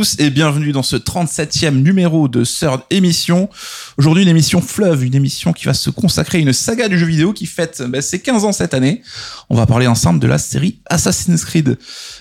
tous et bienvenue dans ce 37e numéro de Third Émission. Aujourd'hui, une émission fleuve, une émission qui va se consacrer à une saga du jeu vidéo qui fête ben, ses 15 ans cette année. On va parler ensemble de la série Assassin's Creed.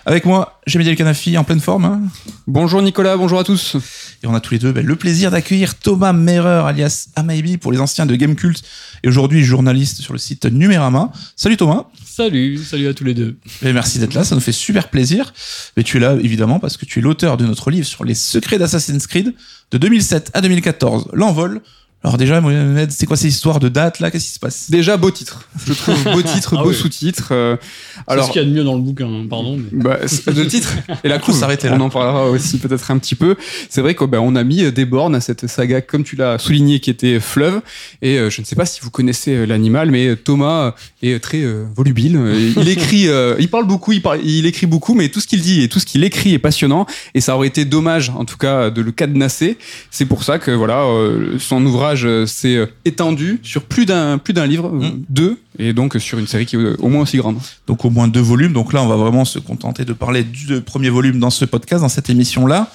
Avec moi, j'ai Le Canafi en pleine forme. hein. Bonjour Nicolas, bonjour à tous. Et on a tous les deux ben, le plaisir d'accueillir Thomas Merer, alias Amaibi pour les anciens de Gamecult et aujourd'hui journaliste sur le site Numérama. Salut Thomas. Salut, salut à tous les deux. Merci d'être là, ça nous fait super plaisir. Mais tu es là évidemment parce que tu es l'auteur de notre livre sur les secrets d'Assassin's Creed de 2007 à 2014, l'envol. Alors déjà, Mohamed, c'est quoi ces histoires de date là? Qu'est-ce qui se passe? Déjà beau titre, je trouve beau titre, Ah beau oui. sous-titre. euh, C'est alors ce qu'il y a de mieux dans le bouquin, hein, pardon. mais- bah, le titre et la couve, s'arrêter là. on en parlera aussi peut-être un petit peu. C'est vrai qu'on bah, on a mis euh, des bornes à cette saga, comme tu l'as souligné, qui était Fleuve. Et euh, je ne sais pas si vous connaissez euh, l'animal, mais euh, Thomas est très euh, volubile. Euh, Il écrit, euh, il parle beaucoup, il, parle, il écrit beaucoup, mais tout ce qu'il dit et tout ce qu'il écrit est passionnant. Et ça aurait été dommage, en tout cas, de le cadenasser. C'est pour ça que voilà, euh, son ouvrage euh, s'est euh, étendu sur plus d'un plus d'un livre, euh, Mm. deux, et donc sur une série qui est euh, au moins aussi grande. Donc au moins deux volumes. Donc là, on va vraiment se contenter de parler du premier volume dans ce podcast, dans cette émission-là.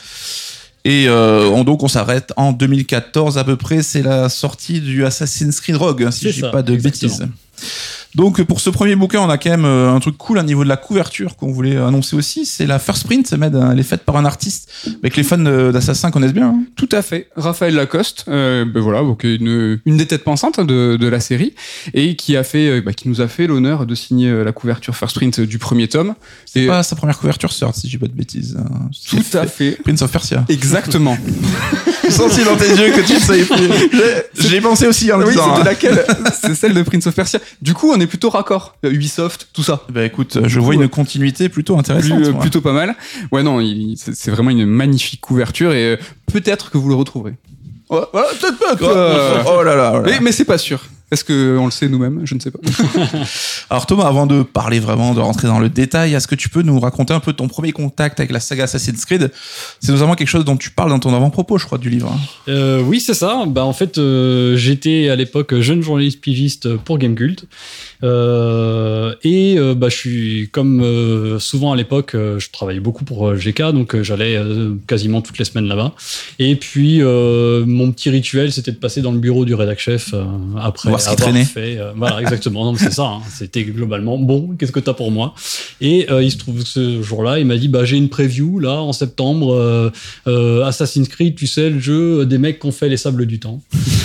Et euh, on, donc on s'arrête en 2014 à peu près. C'est la sortie du Assassin's Creed Rogue, hein, si je dis pas de exactement. bêtises. Donc pour ce premier bouquin, on a quand même euh, un truc cool au niveau de la couverture qu'on voulait annoncer aussi. C'est la first print, Med, hein, elle est faite par un artiste mais que les fans euh, d'Assassin connaissent bien. hein. Tout à fait. Raphaël Lacoste, euh, ben voilà, donc une, une des têtes pensantes hein, de, de la série et qui a fait, euh, bah, qui nous a fait l'honneur de signer euh, la couverture first print du premier tome. C'est pas sa première couverture sort, si je dis pas de bêtises. hein. Tout C'est à fait- fait. Prince of Persia. Exactement. J'ai senti dans tes yeux que tu savais plus. J'ai- pensé aussi en le oui, disant. c'était hein. laquelle? C'est celle de Prince of Persia. Du coup, on est plutôt raccord. Euh, Ubisoft, tout ça. Bah écoute, je coup, vois une continuité plutôt intéressante. euh, plutôt pas mal. Ouais, non, c'est vraiment une magnifique couverture et euh, peut-être que vous le retrouverez. Ouais, voilà, peut-être pas. Oh, euh, oh là là. oh mais mais c'est pas sûr. Est-ce que on le sait nous-mêmes? Je ne sais pas. Alors Thomas, avant de parler vraiment, de rentrer dans le détail, est-ce que tu peux nous raconter un peu ton premier contact avec la saga Assassin's Creed? C'est notamment quelque chose dont tu parles dans ton avant-propos, je crois, du livre. hein. Euh, oui, c'est ça. Bah, en fait, euh, j'étais à l'époque jeune journaliste pigiste pour Gamecult. Euh, et euh, bah, je suis, comme euh, souvent à l'époque, euh, je travaillais beaucoup pour euh, GK, donc euh, j'allais euh, quasiment toutes les semaines là-bas. Et puis, euh, mon petit rituel, c'était de passer dans le bureau du rédac chef euh, après Voir avoir traînait. fait. voilà, exactement. Non, c'est ça. hein. C'était globalement bon. Qu'est-ce que t'as pour moi? Et euh, il se trouve que ce jour-là, il m'a dit bah j'ai une preview là en septembre. euh, euh, Assassin's Creed, tu sais, le jeu des mecs qui ont fait les sables du temps.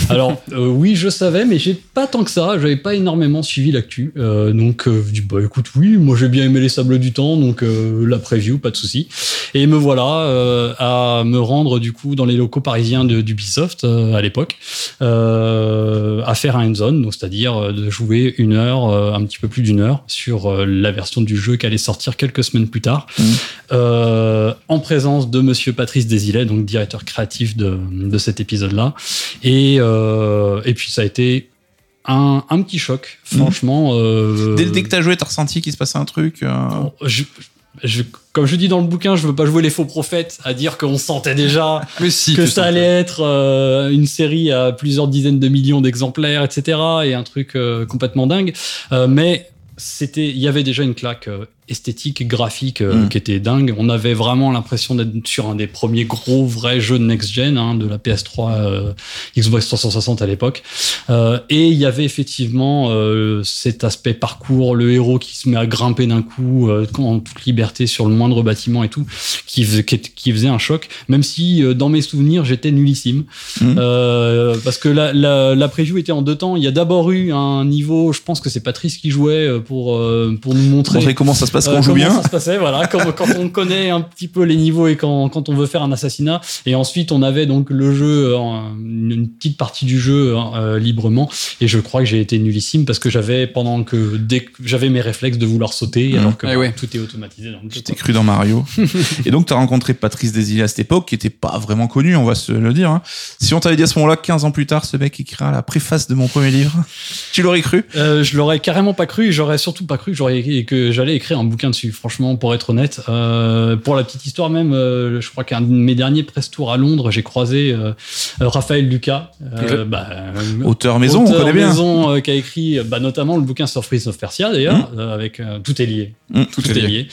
Alors, euh, oui, je savais, mais j'ai pas tant que ça. J'avais pas énormément suivi l'actu. Euh, donc, euh, je dis, bah écoute, oui, moi j'ai bien aimé les sables du temps, donc euh, la preview, pas de souci. Et me voilà euh, à me rendre du coup dans les locaux parisiens de- d'Ubisoft euh, à l'époque, euh, à faire un hands-on, donc c'est-à-dire de jouer une heure, euh, un petit peu plus d'une heure, sur la version du jeu qui allait sortir quelques semaines plus tard, euh, en présence de Monsieur Patrice Desilets, donc directeur créatif de, de cet épisode-là. Et, euh, et puis ça a été un, un petit choc, Mhm. franchement. euh, Dès, dès que t'as joué, t'as ressenti qu'il se passait un truc. euh, je- je- comme je dis dans le bouquin, je veux pas jouer les faux prophètes à dire qu'on sentait déjà Mais si. que ça allait être euh, une série à plusieurs dizaines de millions d'exemplaires, etc. et un truc euh, complètement dingue. Euh, mais c'était, il y avait déjà une claque euh, esthétique, graphique euh, Mm. qui était dingue. On avait vraiment l'impression d'être sur un des premiers gros vrais jeux de next-gen hein, de la PS3, euh, Xbox 360 à l'époque. Euh, et il y avait effectivement euh, cet aspect parcours, le héros qui se met à grimper d'un coup euh, en toute liberté sur le moindre bâtiment et tout, qui faisait, qui, qui faisait un choc. Même si euh, dans mes souvenirs j'étais nullissime. Euh, parce que la, la, la preview était en deux temps. Il y a d'abord eu un niveau, je pense que c'est Patrice qui jouait pour euh, pour nous montrer. montrer comment ça se passe quand Euh, on joue comment bien. ça se passait, voilà, quand, quand on connaît un petit peu les niveaux et quand, quand on veut faire un assassinat. Et ensuite, on avait donc le jeu, en- une une petite partie du jeu euh, librement. Et je crois que j'ai été nullissime parce que j'avais, pendant que, dès que j'avais mes réflexes de vouloir sauter, Mhm. alors que Eh ouais. tout est automatisé t'es cru dans Mario. et donc, tu as rencontré Patrice Desilets à cette époque, qui était pas vraiment connu, on va se le dire. hein. Si on t'avait dit à ce moment-là, 15 ans plus tard, ce mec écrira la préface de mon premier livre, tu l'aurais cru? Euh, je l'aurais carrément pas cru. J'aurais surtout pas cru que j'aurais- que j'allais écrire un bouquin dessus, franchement, pour être honnête. Euh, pour la petite histoire même, euh, je crois qu'un de mes derniers press tours à Londres, j'ai croisé euh, Raphaël Lucas, bah, Auteur maison, on connaît maison, qui a écrit bah, notamment le bouquin sur Prince of Persia d'ailleurs, euh, avec tout est lié. Mm, tout, est lié.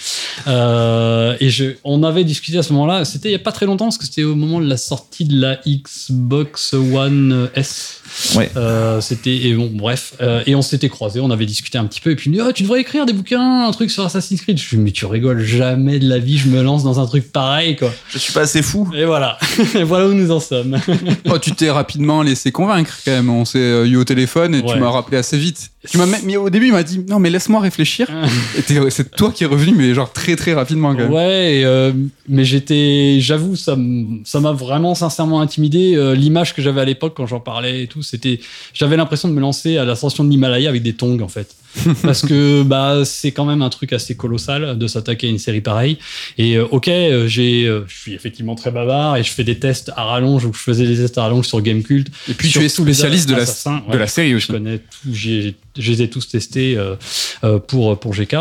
Euh, et je, on avait discuté à ce moment-là. C'était il y a pas très longtemps parce que c'était au moment de la sortie de la Xbox One S. Ouais. Euh, c'était et bon bref euh, et on s'était croisés, on avait discuté un petit peu et puis il me dit oh, tu devrais écrire des bouquins, un truc sur Assassin's Creed. Je lui dis mais tu rigoles jamais de la vie, je me lance dans un truc pareil quoi. Je suis pas assez fou. Et voilà, et voilà où nous en sommes. Oh, tu t'es rapidement laissé convaincre quand même. On s'est euh, eu au téléphone et Ouais. tu m'as rappelé assez vite. Tu m'as même- mais au début, il m'a dit non, mais laisse-moi réfléchir. C'est toi qui es revenu, mais genre très très rapidement quand même. Ouais, et, euh, mais j'étais, j'avoue, ça, m'a vraiment sincèrement intimidé. Euh, L'image que j'avais à l'époque quand j'en parlais et tout, c'était, j'avais l'impression de me lancer à l'ascension de l'Himalaya avec des tongs en fait, parce que bah c'est quand même un truc assez colossal de s'attaquer à une série pareille. Et euh, ok, euh, j'ai, euh, je suis effectivement très bavard et je fais des tests à rallonge ou je faisais des tests à rallonge sur Gamecult. Et puis tu es spécialiste de la, de la série Je aussi. connais tout, j'ai- je les ai tous testés euh, pour, pour GK.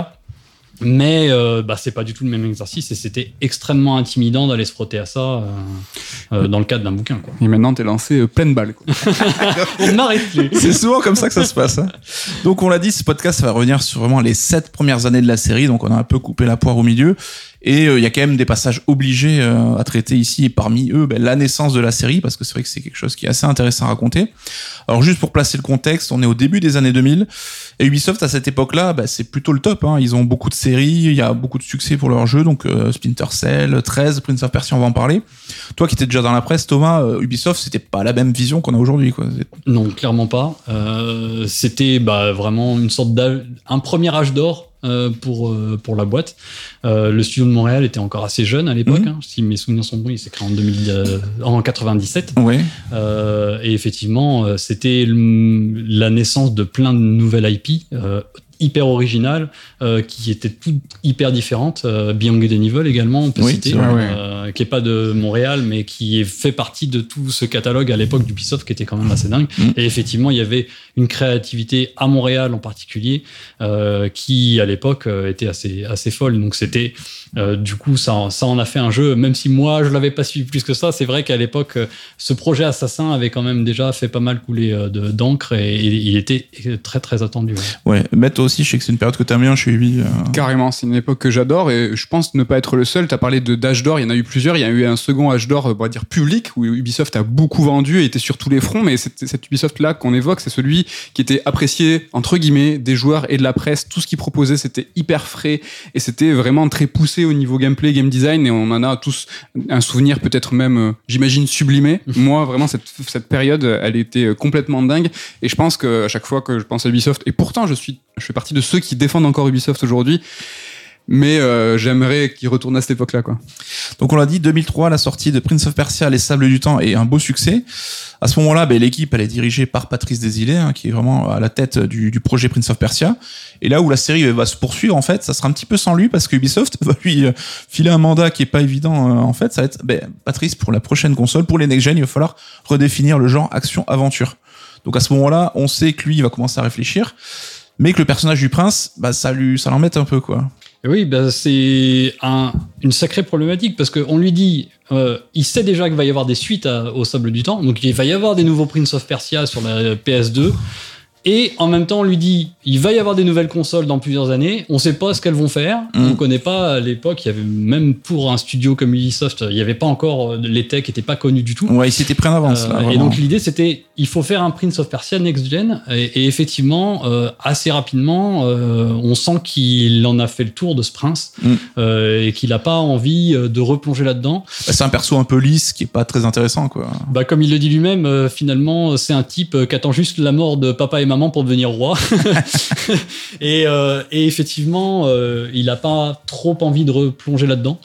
Mais euh, bah, c'est pas du tout le même exercice et c'était extrêmement intimidant d'aller se frotter à ça euh, euh, dans le cadre d'un bouquin. Quoi. Et maintenant, t'es lancé euh, pleine balle. quoi. On n'arrête plus. C'est souvent comme ça que ça se passe. hein. Donc on l'a dit, ce podcast va revenir sur vraiment les sept premières années de la série. Donc on a un peu coupé la poire au milieu. Et euh, il y a quand même des passages obligés euh, à traiter ici. Et parmi eux, ben, la naissance de la série, parce que c'est vrai que c'est quelque chose qui est assez intéressant à raconter. Alors juste pour placer le contexte, on est au début des années 2000. Et Ubisoft, à cette époque-là, ben, c'est plutôt le top. Hein. Ils ont beaucoup de séries, il y a beaucoup de succès pour leurs jeux. Donc euh, Splinter Cell, 13, Prince of Persia, on va en parler. Toi qui étais déjà dans la presse, Thomas, euh, Ubisoft, c'était pas la même vision qu'on a aujourd'hui. quoi. Non, clairement pas. C'était bah, vraiment une sorte d'âge, un premier âge d'or euh, pour euh, pour la boîte. Euh, le studio de Montréal était encore assez jeune à l'époque. Mhm. hein. si mes souvenirs sont bons, il s'est créé en 2000, euh, en 97. Ouais. Euh, et effectivement, c'était la naissance de plein de nouvelles IP hyper originales euh, qui étaient toutes hyper différentes. Euh, Beyond Good Evil également, on peut Oui, citer, ouais. euh, qui est pas de Montréal, mais qui est- fait partie de tout ce catalogue à l'époque d'Ubisoft qui était quand même assez dingue. Mm. Et effectivement, il y avait une créativité à Montréal en particulier euh, qui à l'époque euh, était assez assez folle. Donc c'était du coup ça en- ça en a fait un jeu. Même si moi je l'avais pas suivi plus que ça, c'est vrai qu'à l'époque ce projet Assassin avait quand même déjà fait pas mal couler de- d'encre et, et il était très très attendu. ouais. Ouais, mais toi aussi, je sais que c'est une période que t'aimes bien chez Ubi. euh. Carrément, c'est une époque que j'adore et je pense ne pas être le seul. Tu as parlé de d'âge d'or, il y en a eu plusieurs. Il y a eu un second âge d'or, on va dire public, où Ubisoft a beaucoup vendu et était sur tous les fronts. Mais c'est- cet Ubisoft-là qu'on évoque, c'est celui qui était apprécié, entre guillemets, des joueurs et de la presse. Tout ce qu'ils proposaient, c'était hyper frais et c'était vraiment très poussé au niveau gameplay, game design. Et on en a tous un souvenir, peut-être même, euh, j'imagine, sublimé. Moi, vraiment, cette, cette période, elle était complètement dingue. Et je pense que à chaque fois que je pense à Ubisoft, et pourtant, je suis, je fais partie de ceux qui défendent encore Ubisoft aujourd'hui. Mais euh, j'aimerais qu'il retourne à cette époque-là, quoi. Donc on l'a dit, 2003, la sortie de Prince of Persia, Les Sables du Temps, est un beau succès. À ce moment-là, ben, l'équipe, elle est dirigée par Patrice Desilets, hein, qui est vraiment à la tête du, du projet Prince of Persia. Et là où la série va se poursuivre, en fait, ça sera un petit peu sans lui, parce que Ubisoft va lui euh, filer un mandat qui est pas évident. euh, en fait, ça va être, ben, Patrice, pour la prochaine console, pour les next-gen, il va falloir redéfinir le genre action-aventure. Donc à ce moment-là, on sait que lui, il va commencer à réfléchir, mais que le personnage du prince, bah, ça lui, ça un peu, quoi. Oui, bah, c'est un- une sacrée problématique parce qu'on lui dit, euh, il sait déjà qu'il va y avoir des suites au Sable du Temps, donc il va y avoir des nouveaux Prince of Persia sur la PS2. Et en même temps, on lui dit, il va y avoir des nouvelles consoles dans plusieurs années. On sait pas ce qu'elles vont faire. Mm. On connaît pas à l'époque. Il y avait même pour un studio comme Ubisoft, il y avait pas encore euh, les techs étaient pas connus du tout. Ouais, il s'était pris en avance, là. Euh, et donc l'idée c'était il faut faire un Prince of Persia next gen et, et effectivement euh, assez rapidement euh, on sent qu'il en a fait le tour de ce prince Mm. et qu'il a pas envie de replonger là-dedans. Bah, c'est un perso un peu lisse qui est pas très intéressant quoi. Bah comme il le dit lui-même finalement c'est un type qui attend juste la mort de papa et maman pour devenir roi. et, euh, et effectivement euh, il a pas trop envie de replonger là-dedans.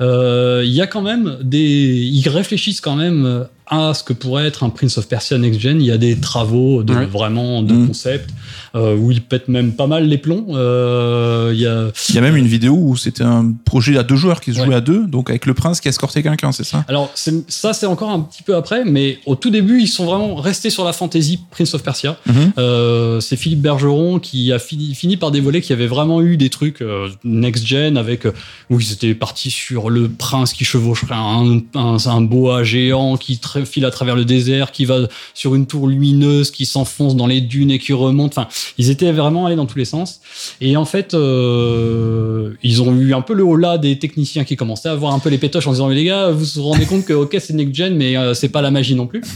Euh, Il y a quand même des ils réfléchissent quand même à ce que pourrait être un Prince of Persia Next Gen. Il y a des travaux de Ouais. vraiment de Mm. concept euh, où il pète même pas mal les plombs. Euh, il y a Il y a même une vidéo où c'était un projet à deux joueurs qui se Ouais. jouait à deux, donc avec le prince qui escortait quelqu'un, c'est ça? Alors ça c'est encore un petit peu après, mais au tout début ils sont vraiment restés sur la fantasy Prince of Persia. Mhm. Euh, c'est Philippe Bergeron qui a fini, fini par dévoiler qu'il y avait vraiment eu des trucs next gen avec où ils étaient partis sur le prince qui chevaucherait un, un, un boa géant qui tra- file à travers le désert, qui va sur une tour lumineuse, qui s'enfonce dans les dunes et qui remonte. Enfin, ils étaient vraiment allés dans tous les sens. Et en fait, euh, ils ont eu un peu le haut-là des techniciens qui commençaient à voir un peu les pétoches en disant mais les gars, vous vous rendez compte que ok c'est next gen, mais euh, c'est pas la magie non plus.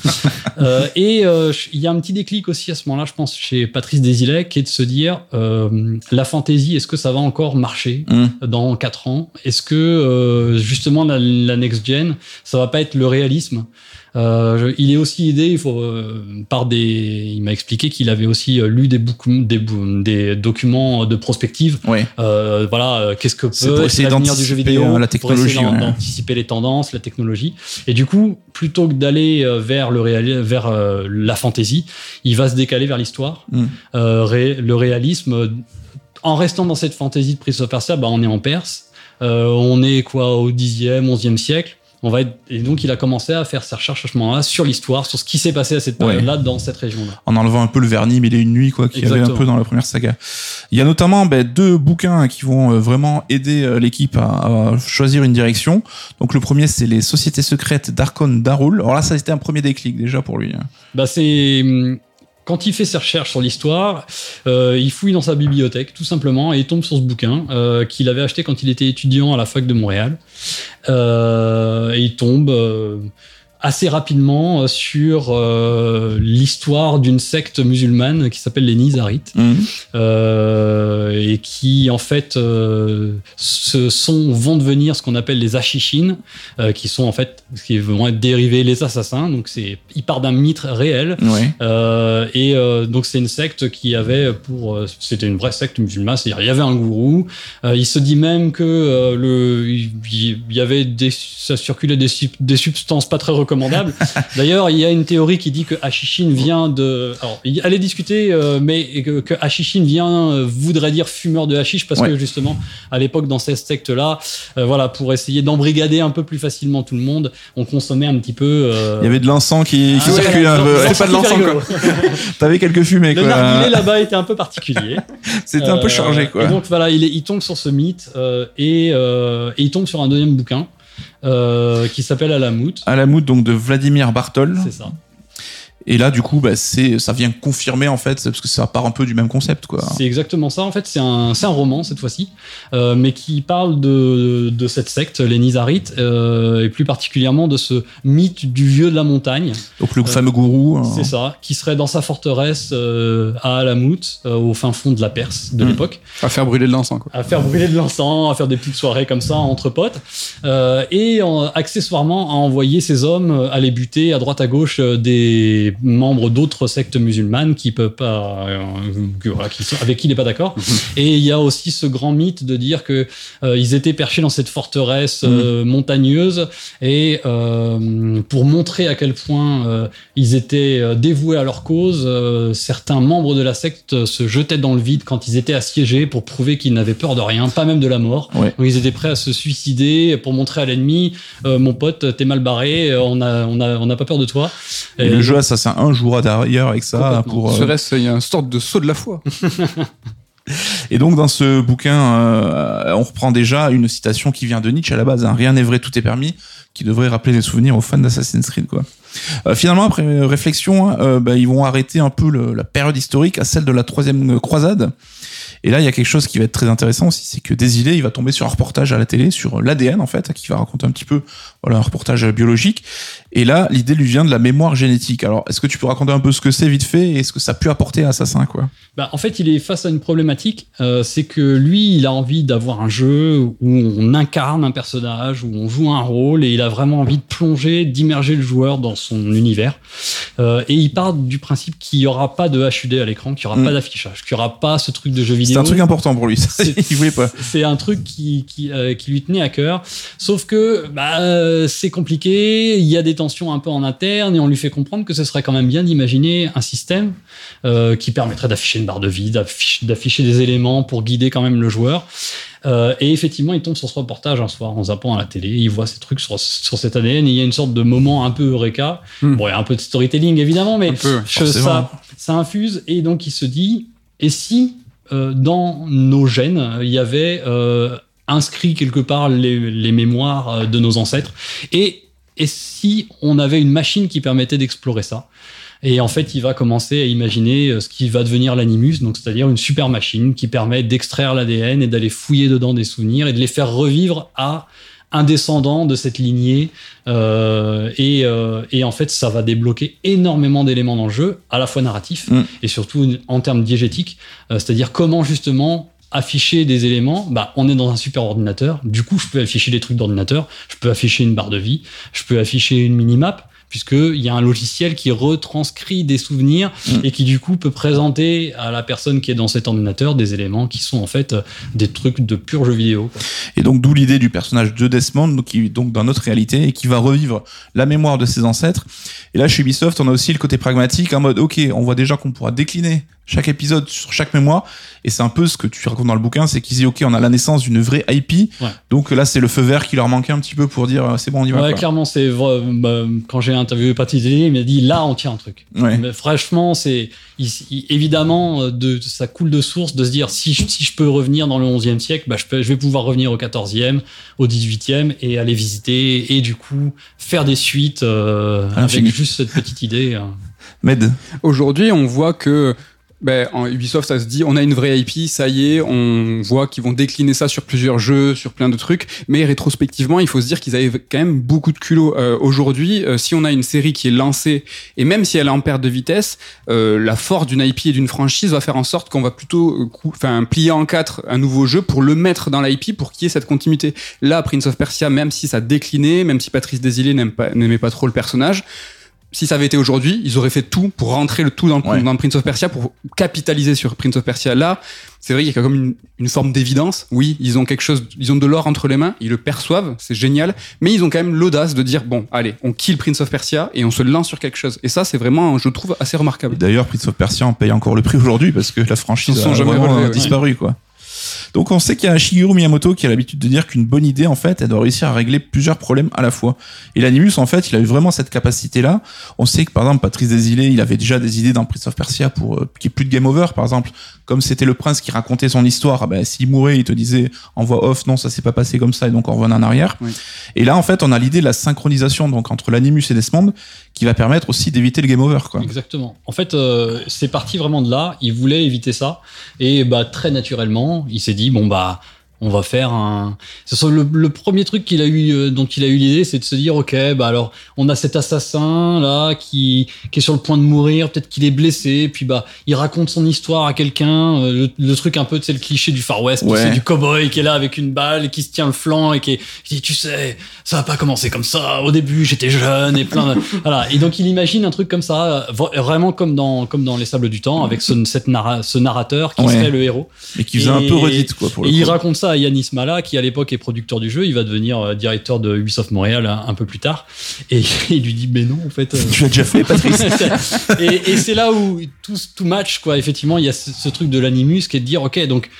Euh, et euh, il y a un petit déclic aussi à ce moment-là, je pense, chez Patrice Desilets, qui est de se dire la fantaisie, est-ce que ça va encore marcher Mhm. dans 4 ans? Est-ce que justement la, la next gen, ça va pas être le réalisme? Euh, il est aussi aidé il faut, euh, par des. Il m'a expliqué qu'il avait aussi euh, lu des, des, des documents de prospective. Ouais. Euh, voilà, euh, qu'est-ce que peut pour essayer l'avenir du jeu vidéo, euh, la pour essayer technologie, d'an- ouais. d'anticiper les tendances, la technologie. Et du coup, plutôt que d'aller vers le réali- vers la fantasy, il va se décaler vers l'histoire, Mm. Ré- le réalisme. En restant dans cette fantasy de Prince of Persia, bah, on est en Perse. Euh, on est quoi au 10e, 11e siècle. On va être... Et donc, il a commencé à faire ses recherches à ce moment-là sur l'histoire, sur ce qui s'est passé à cette Ouais. période-là dans cette région-là. en enlevant un peu le vernis, mais il y a une nuit, quoi, qui avait un peu dans la première saga. Il y a notamment ben, deux bouquins qui vont euh, vraiment aider euh, l'équipe à, à choisir une direction. Donc le premier, c'est les Sociétés secrètes d'Arkon Darul. Alors là, ça a été un premier déclic déjà pour lui. hein. Bah c'est hum, quand il fait ses recherches sur l'histoire, euh, il fouille dans sa bibliothèque tout simplement et il tombe sur ce bouquin euh, qu'il avait acheté quand il était étudiant à la fac de Montréal. Euh, et il tombe assez rapidement euh, sur euh, l'histoire d'une secte musulmane qui s'appelle les Nizarites euh, et qui en fait euh, sont vont devenir ce qu'on appelle les Ashishines, qui sont en fait qui vont être dérivés les assassins. Donc c'est il part d'un mythe réel. Ouais. Et donc c'est une secte qui avait pour c'était une vraie secte musulmane, c'est-à-dire il y avait un gourou. Il se dit même que le il y avait des ça circulait des, des substances pas très D'ailleurs, il y a une théorie qui dit que Hashishin vient de alors elle est discutée euh, mais que, que Hashishin vient euh, voudrait dire fumeur de hashish parce Ouais. que justement à l'époque dans cette secte là voilà pour essayer d'embrigader un peu plus facilement tout le monde, on consommait un petit peu euh, Il y avait de l'encens qui, qui ah ouais, circulait un peu. C'est pas de l'encens, rigolo. T'avais quelques fumées, Le quoi. narguilé là-bas était un peu particulier. C'était un peu Euh, chargé, quoi. Et donc voilà, il, est- il tombe sur ce mythe euh, et, euh, et il tombe sur un deuxième bouquin euh, qui s'appelle Alamout. À la moute donc de Vladimir Bartol. C'est ça. Et là, du coup, bah, c'est, ça vient confirmer en fait, parce que ça part un peu du même concept, quoi. C'est exactement ça. En fait, c'est un, c'est un roman cette fois-ci, euh, mais qui parle de, de cette secte, les Nizarites, euh, et plus particulièrement de ce mythe du vieux de la montagne. Donc le fameux gourou. euh, C'est ça, qui serait dans sa forteresse euh, à Alamout, euh, au fin fond de la Perse de Mm. l'époque. À faire brûler de l'encens, quoi. à faire brûler de l'encens, à faire des petites soirées comme ça entre potes, euh, et en- accessoirement à envoyer ces hommes euh, aller buter à droite à gauche euh, des membres d'autres sectes musulmanes qui peuvent pas, euh, qui sont- avec qui il n'est pas d'accord. et il y a aussi ce grand mythe de dire que euh, ils étaient perchés dans cette forteresse euh, montagneuse et pour montrer à quel point ils étaient dévoués à leur cause, certains membres de la secte se jetaient dans le vide quand ils étaient assiégés pour prouver qu'ils n'avaient peur de rien, pas même de la mort. Ouais. Donc ils étaient prêts à se suicider pour montrer à l'ennemi, mon pote, t'es mal barré, on a, on a, on n'a pas peur de toi. Et le jeu Assassin 1 jouera derrière avec ça pour. euh, Serait-ce il y a une sorte de saut de la foi Et donc dans ce bouquin, euh, on reprend déjà une citation qui vient de Nietzsche à la base. hein. Rien n'est vrai, tout est permis, qui devrait rappeler des souvenirs aux fans d'Assassin's Creed, quoi. Euh, finalement, après euh, réflexion, hein, euh, bah, ils vont arrêter un peu le- la période historique à celle de la troisième croisade. Et là, il y a quelque chose qui va être très intéressant aussi, c'est que Désilé, il va tomber sur un reportage à la télé sur l'ADN en fait, qui va raconter un petit peu, voilà, un reportage biologique. Et là, l'idée lui vient de la mémoire génétique. Alors, est-ce que tu peux raconter un peu ce que c'est vite fait et ce que ça a pu apporter à Assassin, quoi? Bah, en fait, il est face à une problématique. euh, c'est que lui, il a envie d'avoir un jeu où on incarne un personnage, où on joue un rôle, et il a vraiment envie de plonger, d'immerger le joueur dans son univers. Euh, et il part du principe qu'il n'y aura pas de HUD à l'écran, qu'il n'y aura Mm. pas d'affichage, qu'il n'y aura pas ce truc de jeu vidéo. C'est un truc important pour lui. ça. Il voulait pas. C'est un truc qui, qui, euh, qui lui tenait à cœur. Sauf que bah, c'est compliqué, il y a des tensions un peu en interne et on lui fait comprendre que ce serait quand même bien d'imaginer un système euh, qui permettrait d'afficher une barre de vie, d'afficher des éléments pour guider quand même le joueur. Euh, et effectivement, il tombe sur ce reportage un soir en zappant à la télé, il voit ces trucs sur, sur cet ADN et il y a une sorte de moment un peu eureka. Hmm. Bon, il y a un peu de storytelling évidemment, mais peu, je- ça, ça infuse et donc il se dit et si euh, dans nos gènes il y avait euh, inscrit quelque part les, les mémoires de nos ancêtres et et si on avait une machine qui permettait d'explorer ça? Et en fait, il va commencer à imaginer euh, ce qui va devenir l'animus, donc c'est-à-dire une super machine qui permet d'extraire l'ADN et d'aller fouiller dedans des souvenirs et de les faire revivre à un descendant de cette lignée. Euh, et, euh, et en fait, ça va débloquer énormément d'éléments dans le jeu, à la fois narratifs Mm. et surtout en termes diégétiques, euh, c'est-à-dire comment justement afficher des éléments, bah, on est dans un super ordinateur. Du coup, je peux afficher des trucs d'ordinateur. Je peux afficher une barre de vie. Je peux afficher une minimap puisqu'il y a un logiciel qui retranscrit des souvenirs Mm. et qui du coup peut présenter à la personne qui est dans cet ordinateur des éléments qui sont en fait des trucs de pur jeu vidéo. quoi. Et donc d'où l'idée du personnage de Desmond, qui est donc dans notre réalité et qui va revivre la mémoire de ses ancêtres. Et là, chez Ubisoft, on a aussi le côté pragmatique, en mode, ok, on voit déjà qu'on pourra décliner chaque épisode sur chaque mémoire. Et c'est un peu ce que tu racontes dans le bouquin, c'est qu'ils disent, ok, on a la naissance d'une vraie IP. Ouais. Donc là, c'est le feu vert qui leur manquait un petit peu pour dire, euh, c'est bon, on y va. Ouais, quoi. clairement, c'est vrai, bah, quand j'ai interviewé Patrice Delisle, il m'a dit là on tient un truc. Ouais. Mais franchement, c'est évidemment de ça coule de source de se dire si je, si je peux revenir dans le 11e siècle, bah, je, peux, je vais pouvoir revenir au 14e, au 18e et aller visiter et du coup faire des suites euh, avec juste cette petite idée. euh. Med. Aujourd'hui, on voit que ben, en Ubisoft, ça se dit, on a une vraie IP, ça y est, on voit qu'ils vont décliner ça sur plusieurs jeux, sur plein de trucs, mais rétrospectivement, il faut se dire qu'ils avaient quand même beaucoup de culot. Euh, Aujourd'hui, euh, si on a une série qui est lancée, et même si elle est en perte de vitesse, euh, la force d'une IP et d'une franchise va faire en sorte qu'on va plutôt euh, enfin, plier en quatre un nouveau jeu pour le mettre dans l'IP pour qu'il y ait cette continuité. Là, Prince of Persia, même si ça déclinait, même si Patrice Desilets n'aime pas- n'aimait pas trop le personnage, si ça avait été aujourd'hui, ils auraient fait tout pour rentrer le tout dans, le- Ouais. dans Prince of Persia, pour capitaliser sur Prince of Persia. Là, c'est vrai qu'il y a comme une, une forme d'évidence. Oui, ils ont quelque chose, ils ont de l'or entre les mains, ils le perçoivent, c'est génial, mais ils ont quand même l'audace de dire bon, allez, on kill Prince of Persia et on se lance sur quelque chose. Et ça, c'est vraiment, je trouve, assez remarquable. D'ailleurs, Prince of Persia en paye encore le prix aujourd'hui parce que la franchise Ils sont a jamais vraiment ouais. disparu, quoi. Donc on sait qu'il y a Shigeru Miyamoto qui a l'habitude de dire qu'une bonne idée, en fait, elle doit réussir à régler plusieurs problèmes à la fois. Et l'Animus, en fait, il a eu vraiment cette capacité-là. On sait que, par exemple, Patrice Desilets, il avait déjà des idées dans Prince of Persia pour euh, qu'il n'y ait plus de game over, par exemple. Comme c'était le prince qui racontait son histoire, ah ben, s'il mourait, il te disait en voix off, non, ça s'est pas passé comme ça, et donc on revient en arrière. Oui. Et là, en fait, on a l'idée de la synchronisation, donc, entre l'Animus et Desmond, qui va permettre aussi d'éviter le game over, quoi. Exactement. En fait, euh, c'est parti vraiment de là. Il voulait éviter ça. Et bah, très naturellement, il s'est dit, bon, bah, on va faire un. Ce sont le, le premier truc qu'il a eu, euh, dont il a eu l'idée, c'est de se dire, ok, bah alors, on a cet assassin là qui, qui est sur le point de mourir, peut-être qu'il est blessé, puis bah, il raconte son histoire à quelqu'un. euh, le, le truc un peu, c'est le cliché du Far West, Ouais. sais, du cowboy qui est là avec une balle, et qui se tient le flanc et qui, est- qui dit, tu sais, ça a pas commencé comme ça. Au début, j'étais jeune et plein de... voilà. Et donc, il imagine un truc comme ça, euh, vra- vraiment comme dans, comme dans Les Sables du Temps, avec ce, cette narra- ce narrateur qui Ouais. serait le héros. Et qui faisait un Et- peu redite, quoi, pour Et le il coup. raconte ça à Yanis Mala, qui à l'époque est producteur du jeu. Il va devenir euh, directeur de Ubisoft Montréal un, un peu plus tard. Et il lui dit, mais non, en fait. euh, Tu l'as déjà fait, Patrice. et, et c'est là où tout, tout match, quoi. Effectivement, il y a ce, ce truc de l'animus qui est de dire, ok, donc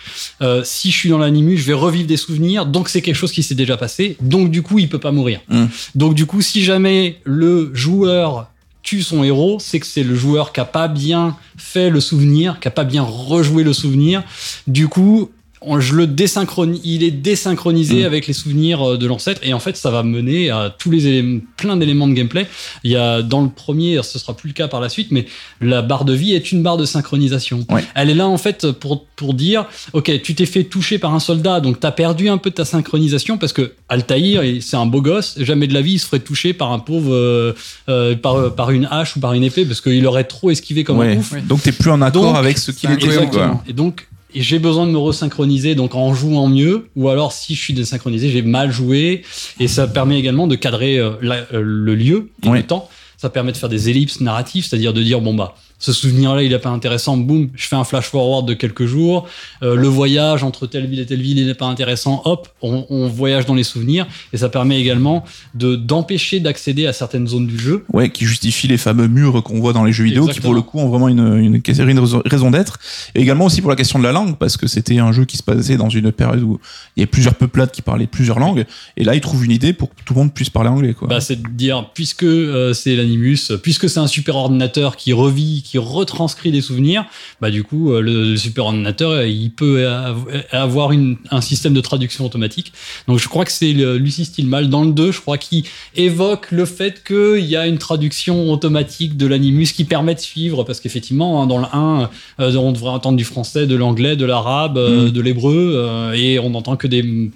euh, si je suis dans l'animus, je vais revivre des souvenirs, donc c'est quelque chose qui s'est déjà passé, donc du coup, il peut pas mourir. Mm. Donc du coup, si jamais le joueur tue son héros, c'est que c'est le joueur qui a pas bien fait le souvenir, qui a pas bien rejoué le souvenir. Du coup, je le désynchronise, il est désynchronisé Mm. avec les souvenirs euh, de l'ancêtre et en fait ça va mener à tous les éléments, plein d'éléments de gameplay. Il y a dans le premier, ce sera plus le cas par la suite, mais la barre de vie est une barre de synchronisation. Ouais. Elle est là en fait pour pour dire, ok, tu t'es fait toucher par un soldat, donc t'as perdu un peu de ta synchronisation parce que Altaïr, c'est un beau gosse, jamais de la vie il se ferait toucher par un pauvre, euh, euh, par par une hache ou par une épée parce qu'il aurait trop esquivé comme un Ouais. ouf. Donc t'es plus en accord Donc, avec ce qu'il était. Exactement. quoi. Et donc, j'ai besoin de me resynchroniser donc en jouant mieux, ou alors si je suis désynchronisé, j'ai mal joué. Et ça permet également de cadrer euh, la- euh, le lieu et Ouais. le temps. Ça permet de faire des ellipses narratives, c'est-à-dire de dire bon bah ce souvenir-là, il est pas intéressant, boum, je fais un flash forward de quelques jours. Euh, le voyage entre telle ville et telle ville, il n'est pas intéressant, hop, on, on voyage dans les souvenirs et ça permet également de d'empêcher d'accéder à certaines zones du jeu. Ouais, qui justifie les fameux murs qu'on voit dans les jeux vidéo, qui pour le coup ont vraiment une, une, une raison- raison d'être. Et également aussi pour la question de la langue, parce que c'était un jeu qui se passait dans une période où il y avait plusieurs peuplades qui parlaient plusieurs langues. Et là, ils trouvent une idée pour que tout le monde puisse parler anglais, quoi. Bah, c'est de dire, puisque euh, c'est l'Animus, puisque c'est un super ordinateur qui revit, qui retranscrit des souvenirs, bah du coup, euh, le, le super ordinateur, euh, il peut av- avoir une, un système de traduction automatique. Donc je crois que c'est Lucie Stillmal dans le 2, je crois, qui évoque le fait qu'il y a une traduction automatique de l'Animus qui permet de suivre, parce qu'effectivement, hein, dans le 1, euh, on devrait entendre du français, de l'anglais, de l'arabe, Mm. de l'hébreu, et on n'entend que des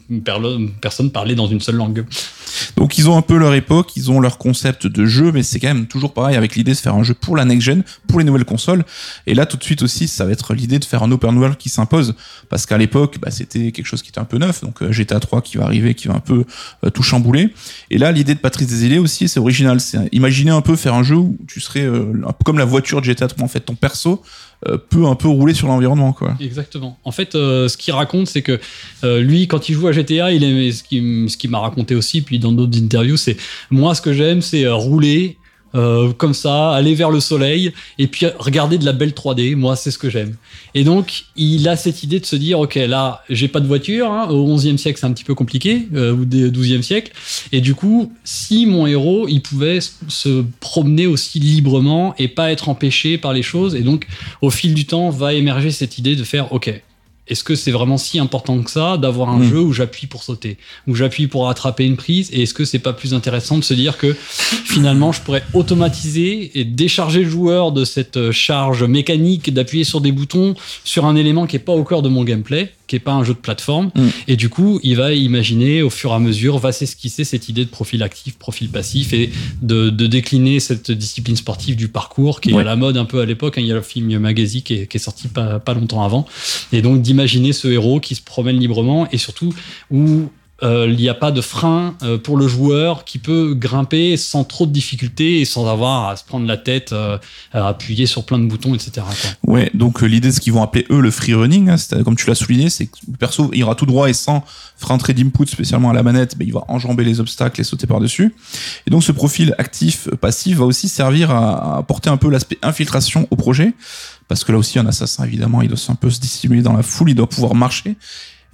personnes parler dans une seule langue. Donc ils ont un peu leur époque, ils ont leur concept de jeu, mais c'est quand même toujours pareil avec l'idée de faire un jeu pour la next gen, pour les nouvelles consoles. Et là tout de suite aussi, ça va être l'idée de faire un open world qui s'impose, parce qu'à l'époque, bah, c'était quelque chose qui était un peu neuf. Donc euh, GTA 3 qui va arriver, qui va un peu euh, tout chambouler. Et là, l'idée de Patrice Desilets aussi, c'est original. C'est imaginer un peu faire un jeu où tu serais euh, comme la voiture de GTA 3 en fait, ton perso euh, peut un peu rouler sur l'environnement, quoi. Exactement. En fait, ce qu'il raconte, c'est que lui, quand il joue à GTA, il aimait ce qu'il ce qu'il m'a raconté aussi, puis dans d'autres interviews, c'est moi, ce que j'aime, c'est rouler. Euh, comme ça, aller vers le soleil et puis regarder de la belle 3D. Moi, c'est ce que j'aime. Et donc, il a cette idée de se dire, ok, là, j'ai pas de voiture. hein, au 11e siècle, c'est un petit peu compliqué, euh, ou des 12e siècle. Et du coup, si mon héros, il pouvait se promener aussi librement et pas être empêché par les choses, et donc au fil du temps va émerger cette idée de faire ok est-ce que c'est vraiment si important que ça d'avoir un Mm. jeu où j'appuie pour sauter où j'appuie pour attraper une prise et est-ce que c'est pas plus intéressant de se dire que finalement je pourrais automatiser et décharger le joueur de cette euh, charge mécanique d'appuyer sur des boutons sur un élément qui est pas au cœur de mon gameplay? Qui est pas un jeu de plateforme Mm. et du coup il va imaginer au fur et à mesure va s'esquisser cette idée de profil actif profil passif et de, de décliner cette discipline sportive du parcours qui est Ouais. à la mode un peu à l'époque. hein. Il y a le film Magazine qui est, qui est sorti pas, pas longtemps avant. Et donc d'imaginer ce héros qui se promène librement et surtout où il n'y a pas de frein euh, pour le joueur qui peut grimper sans trop de difficultés et sans avoir à se prendre la tête, euh, à appuyer sur plein de boutons, etc. quoi. Ouais, donc euh, l'idée de ce qu'ils vont appeler eux le free running, hein, comme tu l'as souligné, c'est que le perso ira tout droit et sans faire entrer d'input spécialement à la manette, ben, il va enjamber les obstacles et sauter par-dessus. Et donc ce profil actif-passif va aussi servir à apporter un peu l'aspect infiltration au projet, parce que là aussi un assassin évidemment, il doit un peu se dissimuler dans la foule, il doit pouvoir marcher.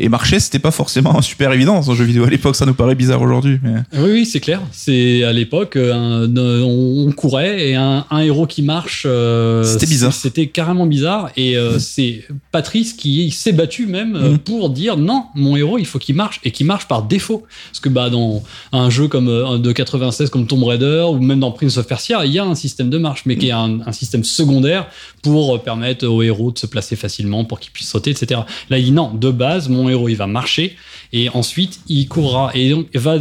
Et marcher, c'était pas forcément super évident dans un jeu vidéo à l'époque, ça nous paraît bizarre aujourd'hui. Mais... Oui, oui, c'est clair. C'est à l'époque, euh, un- un- on, courait et un, un héros qui marche. euh, C'était bizarre. C'était carrément bizarre. Et euh, c'est Patrice qui s'est battu même euh, Mhm. pour dire non, mon héros, il faut qu'il marche et qu'il marche par défaut. Parce que bah dans un jeu comme euh, de 96 comme Tomb Raider ou même dans Prince of Persia, il y a un système de marche, mais qui est un, un système secondaire pour euh, permettre au héros de se placer facilement, pour qu'il puisse sauter, etc. Là, il dit non, de base, mon héros, il va marcher et ensuite il courra. Et donc, va,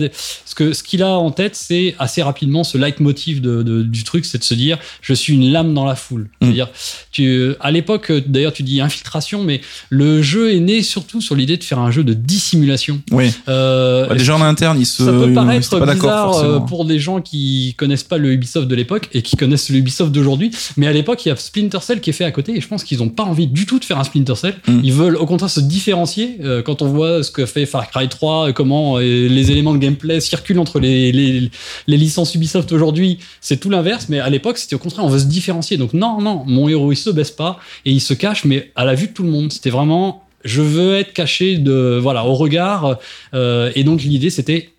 ce que ce qu'il a en tête, c'est assez rapidement ce leitmotiv de, de- du truc, c'est de se dire, je suis une lame dans la foule. C'est-à-dire, tu, à l'époque, d'ailleurs, tu dis infiltration, mais le jeu est né surtout sur l'idée de faire un jeu de dissimulation. Ouais. Euh, Bah, déjà en interne, ils se. ça peut paraître pas bizarre euh, pour des gens qui connaissent pas le Ubisoft de l'époque et qui connaissent le Ubisoft d'aujourd'hui. Mais à l'époque, il y a Splinter Cell qui est fait à côté et je pense qu'ils ont pas envie du tout de faire un Splinter Cell. Mm. Ils veulent au contraire se différencier. Euh, quand on voit ce que fait Cry 3, euh, comment euh, les éléments de gameplay circulent entre les, les, les licences Ubisoft aujourd'hui, c'est tout l'inverse. Mais à l'époque, c'était au contraire, on veut se différencier. Donc non, non, mon héros, il se baisse pas et il se cache, mais à la vue de tout le monde. C'était vraiment je veux être caché de voilà au regard euh, et donc l'idée c'était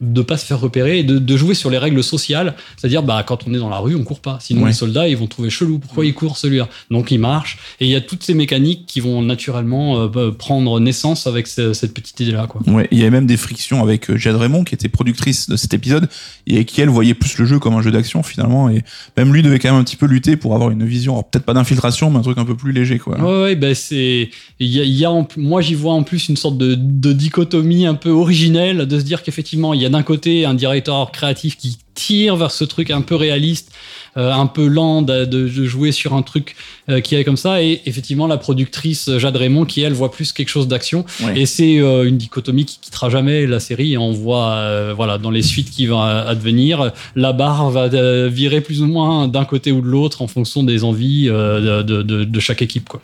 de pas se faire repérer et de, de jouer sur les règles sociales. C'est-à-dire bah quand on est dans la rue on court pas. Sinon Ouais. les soldats ils vont trouver chelou. Pourquoi il court celui-là? Donc il marche et il y a toutes ces mécaniques qui vont naturellement euh, bah, prendre naissance avec ce- cette petite idée là quoi. Ouais, il y avait même des frictions avec euh, Jade Raymond, qui était productrice de cet épisode, et qui, elle, voyait plus le jeu comme un jeu d'action, finalement, et même lui devait quand même un petit peu lutter pour avoir une vision, peut-être pas d'infiltration, mais un truc un peu plus léger, quoi. Ouais, ouais, bah c'est. Il y a, il y a en- moi, j'y vois en plus une sorte de, de dichotomie un peu originelle de se dire qu'effectivement, il y a d'un côté un directeur créatif qui tire vers ce truc un peu réaliste euh, un peu lent de, jouer sur un truc euh, qui est comme ça. Et effectivement, la productrice Jade Raymond, qui elle voit plus quelque chose d'action. Ouais. Et c'est euh, une dichotomie qui quittera jamais la série. Et on voit, euh, voilà, dans les suites qui vont advenir, la barre va euh, virer plus ou moins d'un côté ou de l'autre en fonction des envies euh, de, de- de chaque équipe, quoi.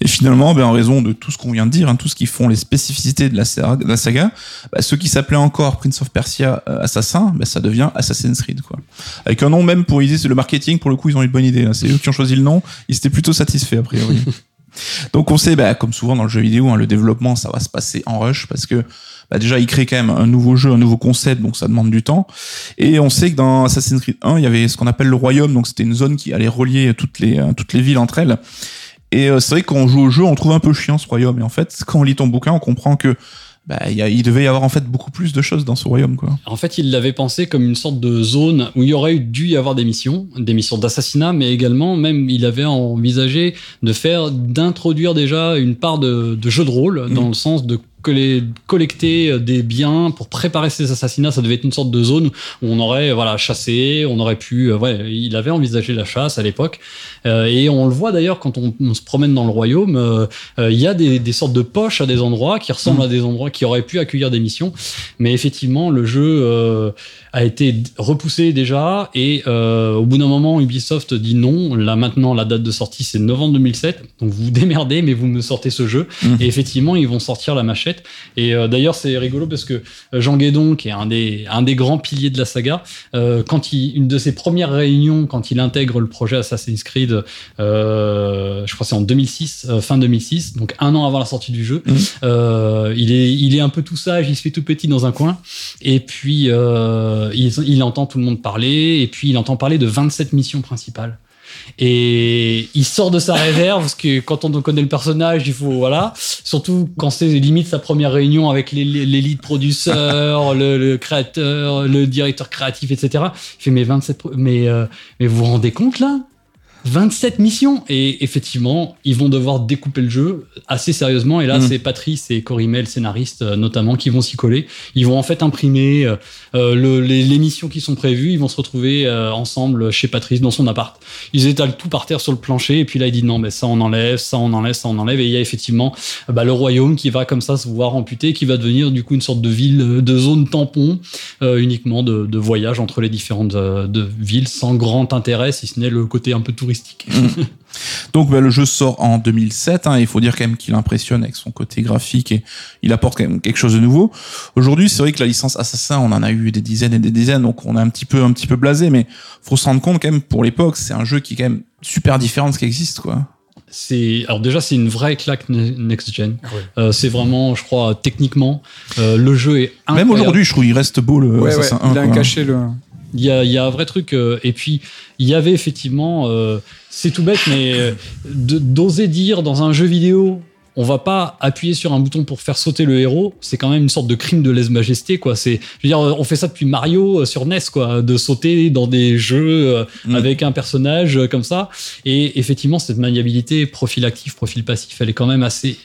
Et finalement, ben, en raison de tout ce qu'on vient de dire, hein, tout ce qui font les spécificités de la, sa- de la saga, bah, ce qui s'appelait encore Prince of Persia euh, Assassin, ben, ça devient Assassin's Creed. Quoi. Avec un nom même pour c'est le marketing, pour le coup, ils ont eu une bonne idée. hein. C'est eux qui ont choisi le nom, ils plutôt satisfaits a priori. Donc on sait, bah, comme souvent dans le jeu vidéo, hein, le développement, ça va se passer en rush parce que bah, déjà, ils créent quand même un nouveau jeu, un nouveau concept, donc ça demande du temps. Et on sait que dans Assassin's Creed 1, il y avait ce qu'on appelle le royaume, donc c'était une zone qui allait relier toutes les, euh, toutes les villes entre elles. Et euh, c'est vrai que quand on joue au jeu, on trouve un peu chiant ce royaume. Et en fait, quand on lit ton bouquin, on comprend que bah, il, y a- il devait y avoir en fait beaucoup plus de choses dans ce royaume, quoi. En fait, il l'avait pensé comme une sorte de zone où il y aurait dû y avoir des missions, des missions d'assassinat, mais également, même, il avait envisagé de faire, d'introduire déjà une part de, de jeu de rôle, dans le sens de coller- collecter des biens pour préparer ces assassinats. Ça devait être une sorte de zone où on aurait, voilà, chassé, on aurait pu, euh, ouais, il avait envisagé la chasse à l'époque. Euh, et on le voit d'ailleurs quand on, on se promène dans le royaume, euh, euh, il y a des, des sortes de poches à des endroits qui ressemblent à des endroits qui auraient pu accueillir des missions. Mais effectivement, le jeu euh, a été repoussé déjà et euh, au bout d'un moment, Ubisoft dit non. Là maintenant, la date de sortie c'est novembre 2007. Donc vous vous démerdez, mais vous me sortez ce jeu. Mhm. Et effectivement, ils vont sortir la machette. Et euh, d'ailleurs, c'est rigolo parce que euh, Jean Guédon, qui est un des un des grands piliers de la saga, euh, quand il une de ses premières réunions, quand il intègre le projet Assassin's Creed, euh, je crois que c'est en 2006, euh, fin 2006, donc un an avant la sortie du jeu. Mhm. Il est il est un peu tout sage, il se fait tout petit dans un coin. Et puis, il, il entend tout le monde parler, et puis il entend parler de 27 missions principales. Et il sort de sa réserve, parce que quand on connaît le personnage, il faut, voilà. Surtout quand c'est limite sa première réunion avec les, les, les lead producers, le, le créateur, le directeur créatif, etc. Il fait, mais 27, pro- mais, euh, mais vous vous rendez compte là? 27 missions. Et effectivement ils vont devoir découper le jeu assez sérieusement. Et là Mm. c'est Patrice et Corimel le scénariste euh, notamment qui vont s'y coller. Ils vont en fait imprimer euh, euh, le- les, les missions qui sont prévues. Ils vont se retrouver euh, ensemble chez Patrice dans son appart. Ils étalent tout par terre sur le plancher. Et puis là il dit non mais ça on enlève ça on enlève ça on enlève. Et il y a effectivement bah, le royaume qui va comme ça se voir amputé qui va devenir du coup une sorte de ville de zone tampon uniquement de, de voyage entre les différentes de villes sans grand intérêt si ce n'est le côté un peu touristique Donc bah, le jeu sort en 2007. Hein, il faut dire quand même qu'il impressionne avec son côté graphique et il apporte quand même quelque chose de nouveau. Aujourd'hui, c'est vrai que la licence Assassin, on en a eu des dizaines et des dizaines, donc on est un petit peu un petit peu blasé, mais faut se rendre compte quand même pour l'époque, c'est un jeu qui est quand même super différent de ce qui existe, quoi. c'est alors déjà c'est une vraie claque ne- next gen Euh, c'est vraiment je crois techniquement euh, le jeu est Même aujourd'hui, je trouve il reste beau le Ouais, ouais, Assassin il a 1. un cachet, le. Il y a, il y a un vrai truc. euh, et puis, il y avait effectivement, euh, c'est tout bête, mais euh, d'oser dire dans un jeu vidéo, on va pas appuyer sur un bouton pour faire sauter le héros, c'est quand même une sorte de crime de lèse-majesté, quoi. C'est, je veux dire, on fait ça depuis Mario sur NES, quoi, de sauter dans des jeux Mm. avec un personnage comme ça. Et effectivement, cette maniabilité, profil actif, profil passif, elle est quand même assez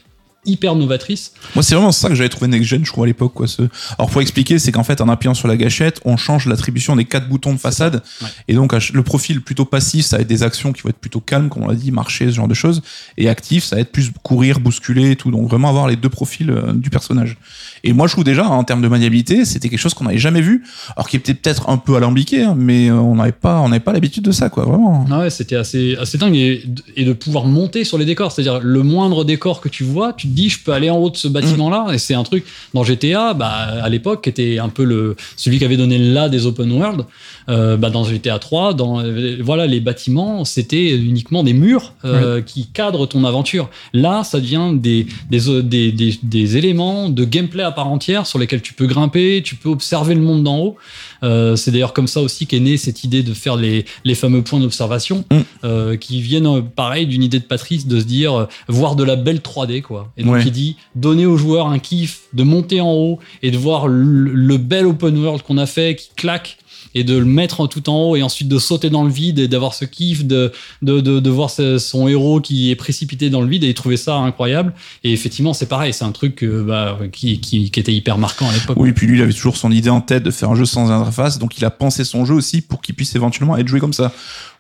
hyper novatrice. Moi, c'est vraiment ça que j'avais trouvé next gen, je crois à l'époque, quoi. Ce... Alors pour expliquer, c'est qu'en fait, en appuyant sur la gâchette, on change l'attribution des quatre boutons de façade, Ouais. et donc le profil plutôt passif, ça va être des actions qui vont être plutôt calmes, comme on l'a dit, marcher, ce genre de choses, et actif, ça va être plus courir, bousculer, et tout. Donc vraiment avoir les deux profils euh, du personnage. Et moi, je trouve déjà, en termes de maniabilité, c'était quelque chose qu'on n'avait jamais vu, alors qui était peut-être un peu alambiqué, hein, mais euh, on n'avait pas, on pas l'habitude de ça, quoi. Vraiment. Ah ouais, c'était assez, assez dingue et, et de pouvoir monter sur les décors. C'est-à-dire, le moindre décor que tu vois, tu te dis, je peux aller en haut de ce bâtiment-là. Et c'est un truc, dans GTA, bah, à l'époque, qui était un peu le, celui qui avait donné là des open world. Euh, bah, dans GTA 3, dans, euh, voilà, les bâtiments, c'était uniquement des murs euh, qui cadrent ton aventure. Là, ça devient des, des, des, des, des éléments de gameplay à part entière sur lesquels tu peux grimper, tu peux observer le monde d'en haut. Euh, c'est d'ailleurs comme ça aussi qu'est née cette idée de faire les, les fameux points d'observation Mm. euh, qui viennent euh, pareil d'une idée de Patrice de se dire euh, voir de la belle 3D quoi. Et donc Ouais. il dit donner aux joueurs un kiff de monter en haut et de voir le, le bel open world qu'on a fait qui claque et de le mettre tout en haut et ensuite de sauter dans le vide et d'avoir ce kiff de, de, de, de voir son héros qui est précipité dans le vide et il trouvait ça incroyable et effectivement c'est pareil c'est un truc euh, bah, qui, qui, qui était hyper marquant à l'époque Oui, puis lui, il avait toujours son idée en tête de faire un jeu sans interface, donc il a pensé son jeu aussi pour qu'il puisse éventuellement être joué comme ça.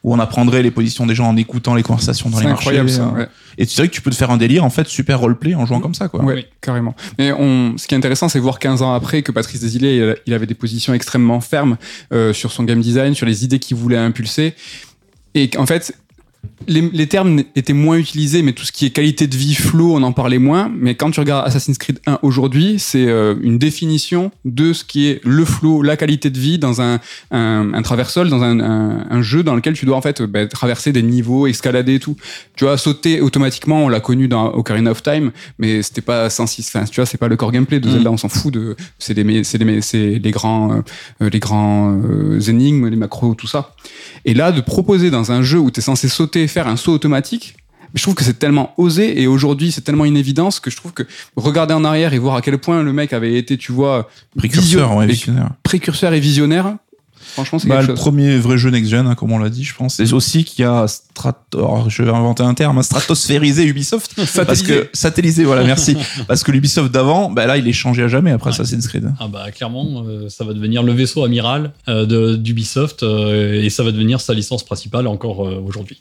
Où on apprendrait les positions des gens en écoutant les conversations dans C'est les marchés. incroyable ça. euh. ouais. Et tu sais que tu peux te faire un délire en fait super roleplay en jouant comme ça quoi. Ouais, Oui. carrément. Mais on, ce qui est intéressant, c'est voir 15 ans après que Patrice Desilets, il- il avait des positions extrêmement fermes euh, sur son game design, sur les idées qu'il voulait impulser. Et qu'en fait, les, les termes étaient moins utilisés, mais tout ce qui est qualité de vie, flow, on en parlait moins. Mais quand tu regardes Assassin's Creed 1 aujourd'hui, c'est euh, une définition de ce qui est le flow, la qualité de vie dans un, un, un traversal, dans un, un, un jeu dans lequel tu dois en fait bah, traverser des niveaux, escalader et tout. Tu vois, sauter automatiquement, on l'a connu dans Ocarina of Time, mais c'était pas 106. Enfin, tu vois, c'est pas le core gameplay de Mm. Zelda, on s'en fout de. C'est des, c'est des, c'est les grands, euh, les grands euh, énigmes, les macros, tout ça. Et là, de proposer dans un jeu où tu es censé sauter, faire un saut automatique, je trouve que c'est tellement osé et aujourd'hui c'est tellement une évidence que je trouve que regarder en arrière et voir à quel point le mec avait été, tu vois, Précurseur, ouais, visionnaire. précurseur et visionnaire, franchement c'est Bah, quelque le chose. premier vrai jeu next-gen, hein, comme on l'a dit, je pense. Et aussi qu'il y a strato... alors, je vais inventer un terme, hein, stratosphériser Ubisoft. parce Satellisé. que satellisé, voilà, merci. parce que l'Ubisoft d'avant, bah là, il est changé à jamais après Ouais. Assassin's Creed. Ah bah clairement, euh, ça va devenir le vaisseau amiral euh, de- d'Ubisoft euh, et ça va devenir sa licence principale encore euh, aujourd'hui.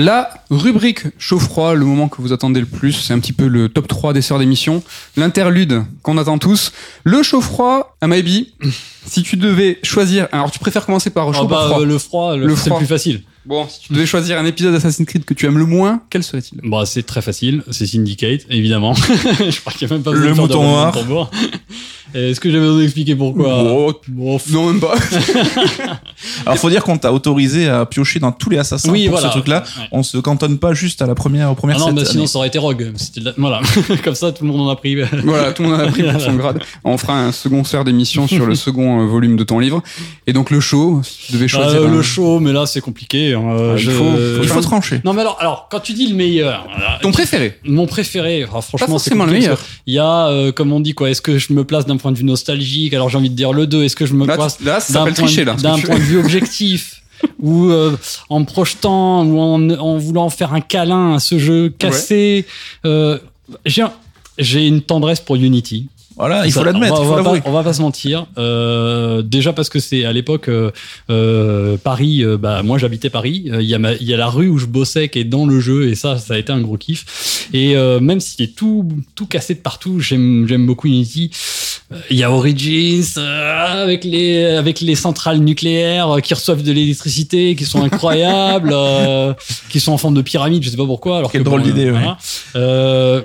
La rubrique chaud-froid, le moment que vous attendez le plus, c'est un petit peu le top 3 des sœurs d'émission. L'interlude qu'on attend tous. Le chaud-froid, à Maybe, si tu devais choisir... Alors tu préfères commencer par chaud Ah ou bah, froid euh, le froid, le, Le c'est le froid. plus facile. Bon, si tu devais choisir un épisode d'Assassin's Creed que tu aimes le moins, quel serait-il? Bah, c'est très facile, c'est Syndicate, évidemment. je crois qu'il n'y a même pas Le besoin de faire de mouton noir. Tambour. Est-ce que j'avais besoin d'expliquer pourquoi Oh, Bon, Non, même pas. Alors, faut dire qu'on t'a autorisé à piocher dans tous les assassins Oui, pour voilà. ce truc-là. Ouais. On se cantonne pas juste à la première, aux Ah premières non, mais sinon ça aurait été Rogue. La- Voilà, comme ça tout le monde en a pris. voilà, tout le monde en a pris pour son grade. On fera un second sœur d'émission sur le second euh, volume de ton livre. Et donc le show, tu devais Ah, choisir... le un- show, mais là c'est compliqué. hein. Ah, il Je- faut- Il faut trancher. Non mais alors, alors quand tu dis le meilleur, Ton préféré mon préféré, ah, franchement c'est forcément le meilleur. Il y a, euh, comme on dit quoi, est-ce que je me place d'un point de vue nostalgique Alors j'ai envie de dire le 2. Est-ce que je me place ça d'un point, tricher, là. d'un point de vue objectif ou euh, en me projetant ou en, en voulant faire un câlin à ce jeu cassé euh, j'ai un- j'ai une tendresse pour Unity. Voilà, il Ça, faut l'admettre, on il va- faut on va, l'avouer. pas, on va pas se mentir. Euh, déjà parce que c'est à l'époque euh, Paris. euh, bah moi j'habitais Paris. Il y a ma- il y a la rue où je bossais qui est dans le jeu et ça ça a été un gros kiff. Et même s'il est tout tout cassé de partout, j'aime j'aime beaucoup Unity. Euh, Il y a Origins euh, avec les avec les centrales nucléaires euh, qui reçoivent de l'électricité, qui sont incroyables, euh, qui sont en forme de pyramide. Je sais pas pourquoi. Alors Quelle que, drôle bon, d'idée, euh, ouais. voilà. Euh,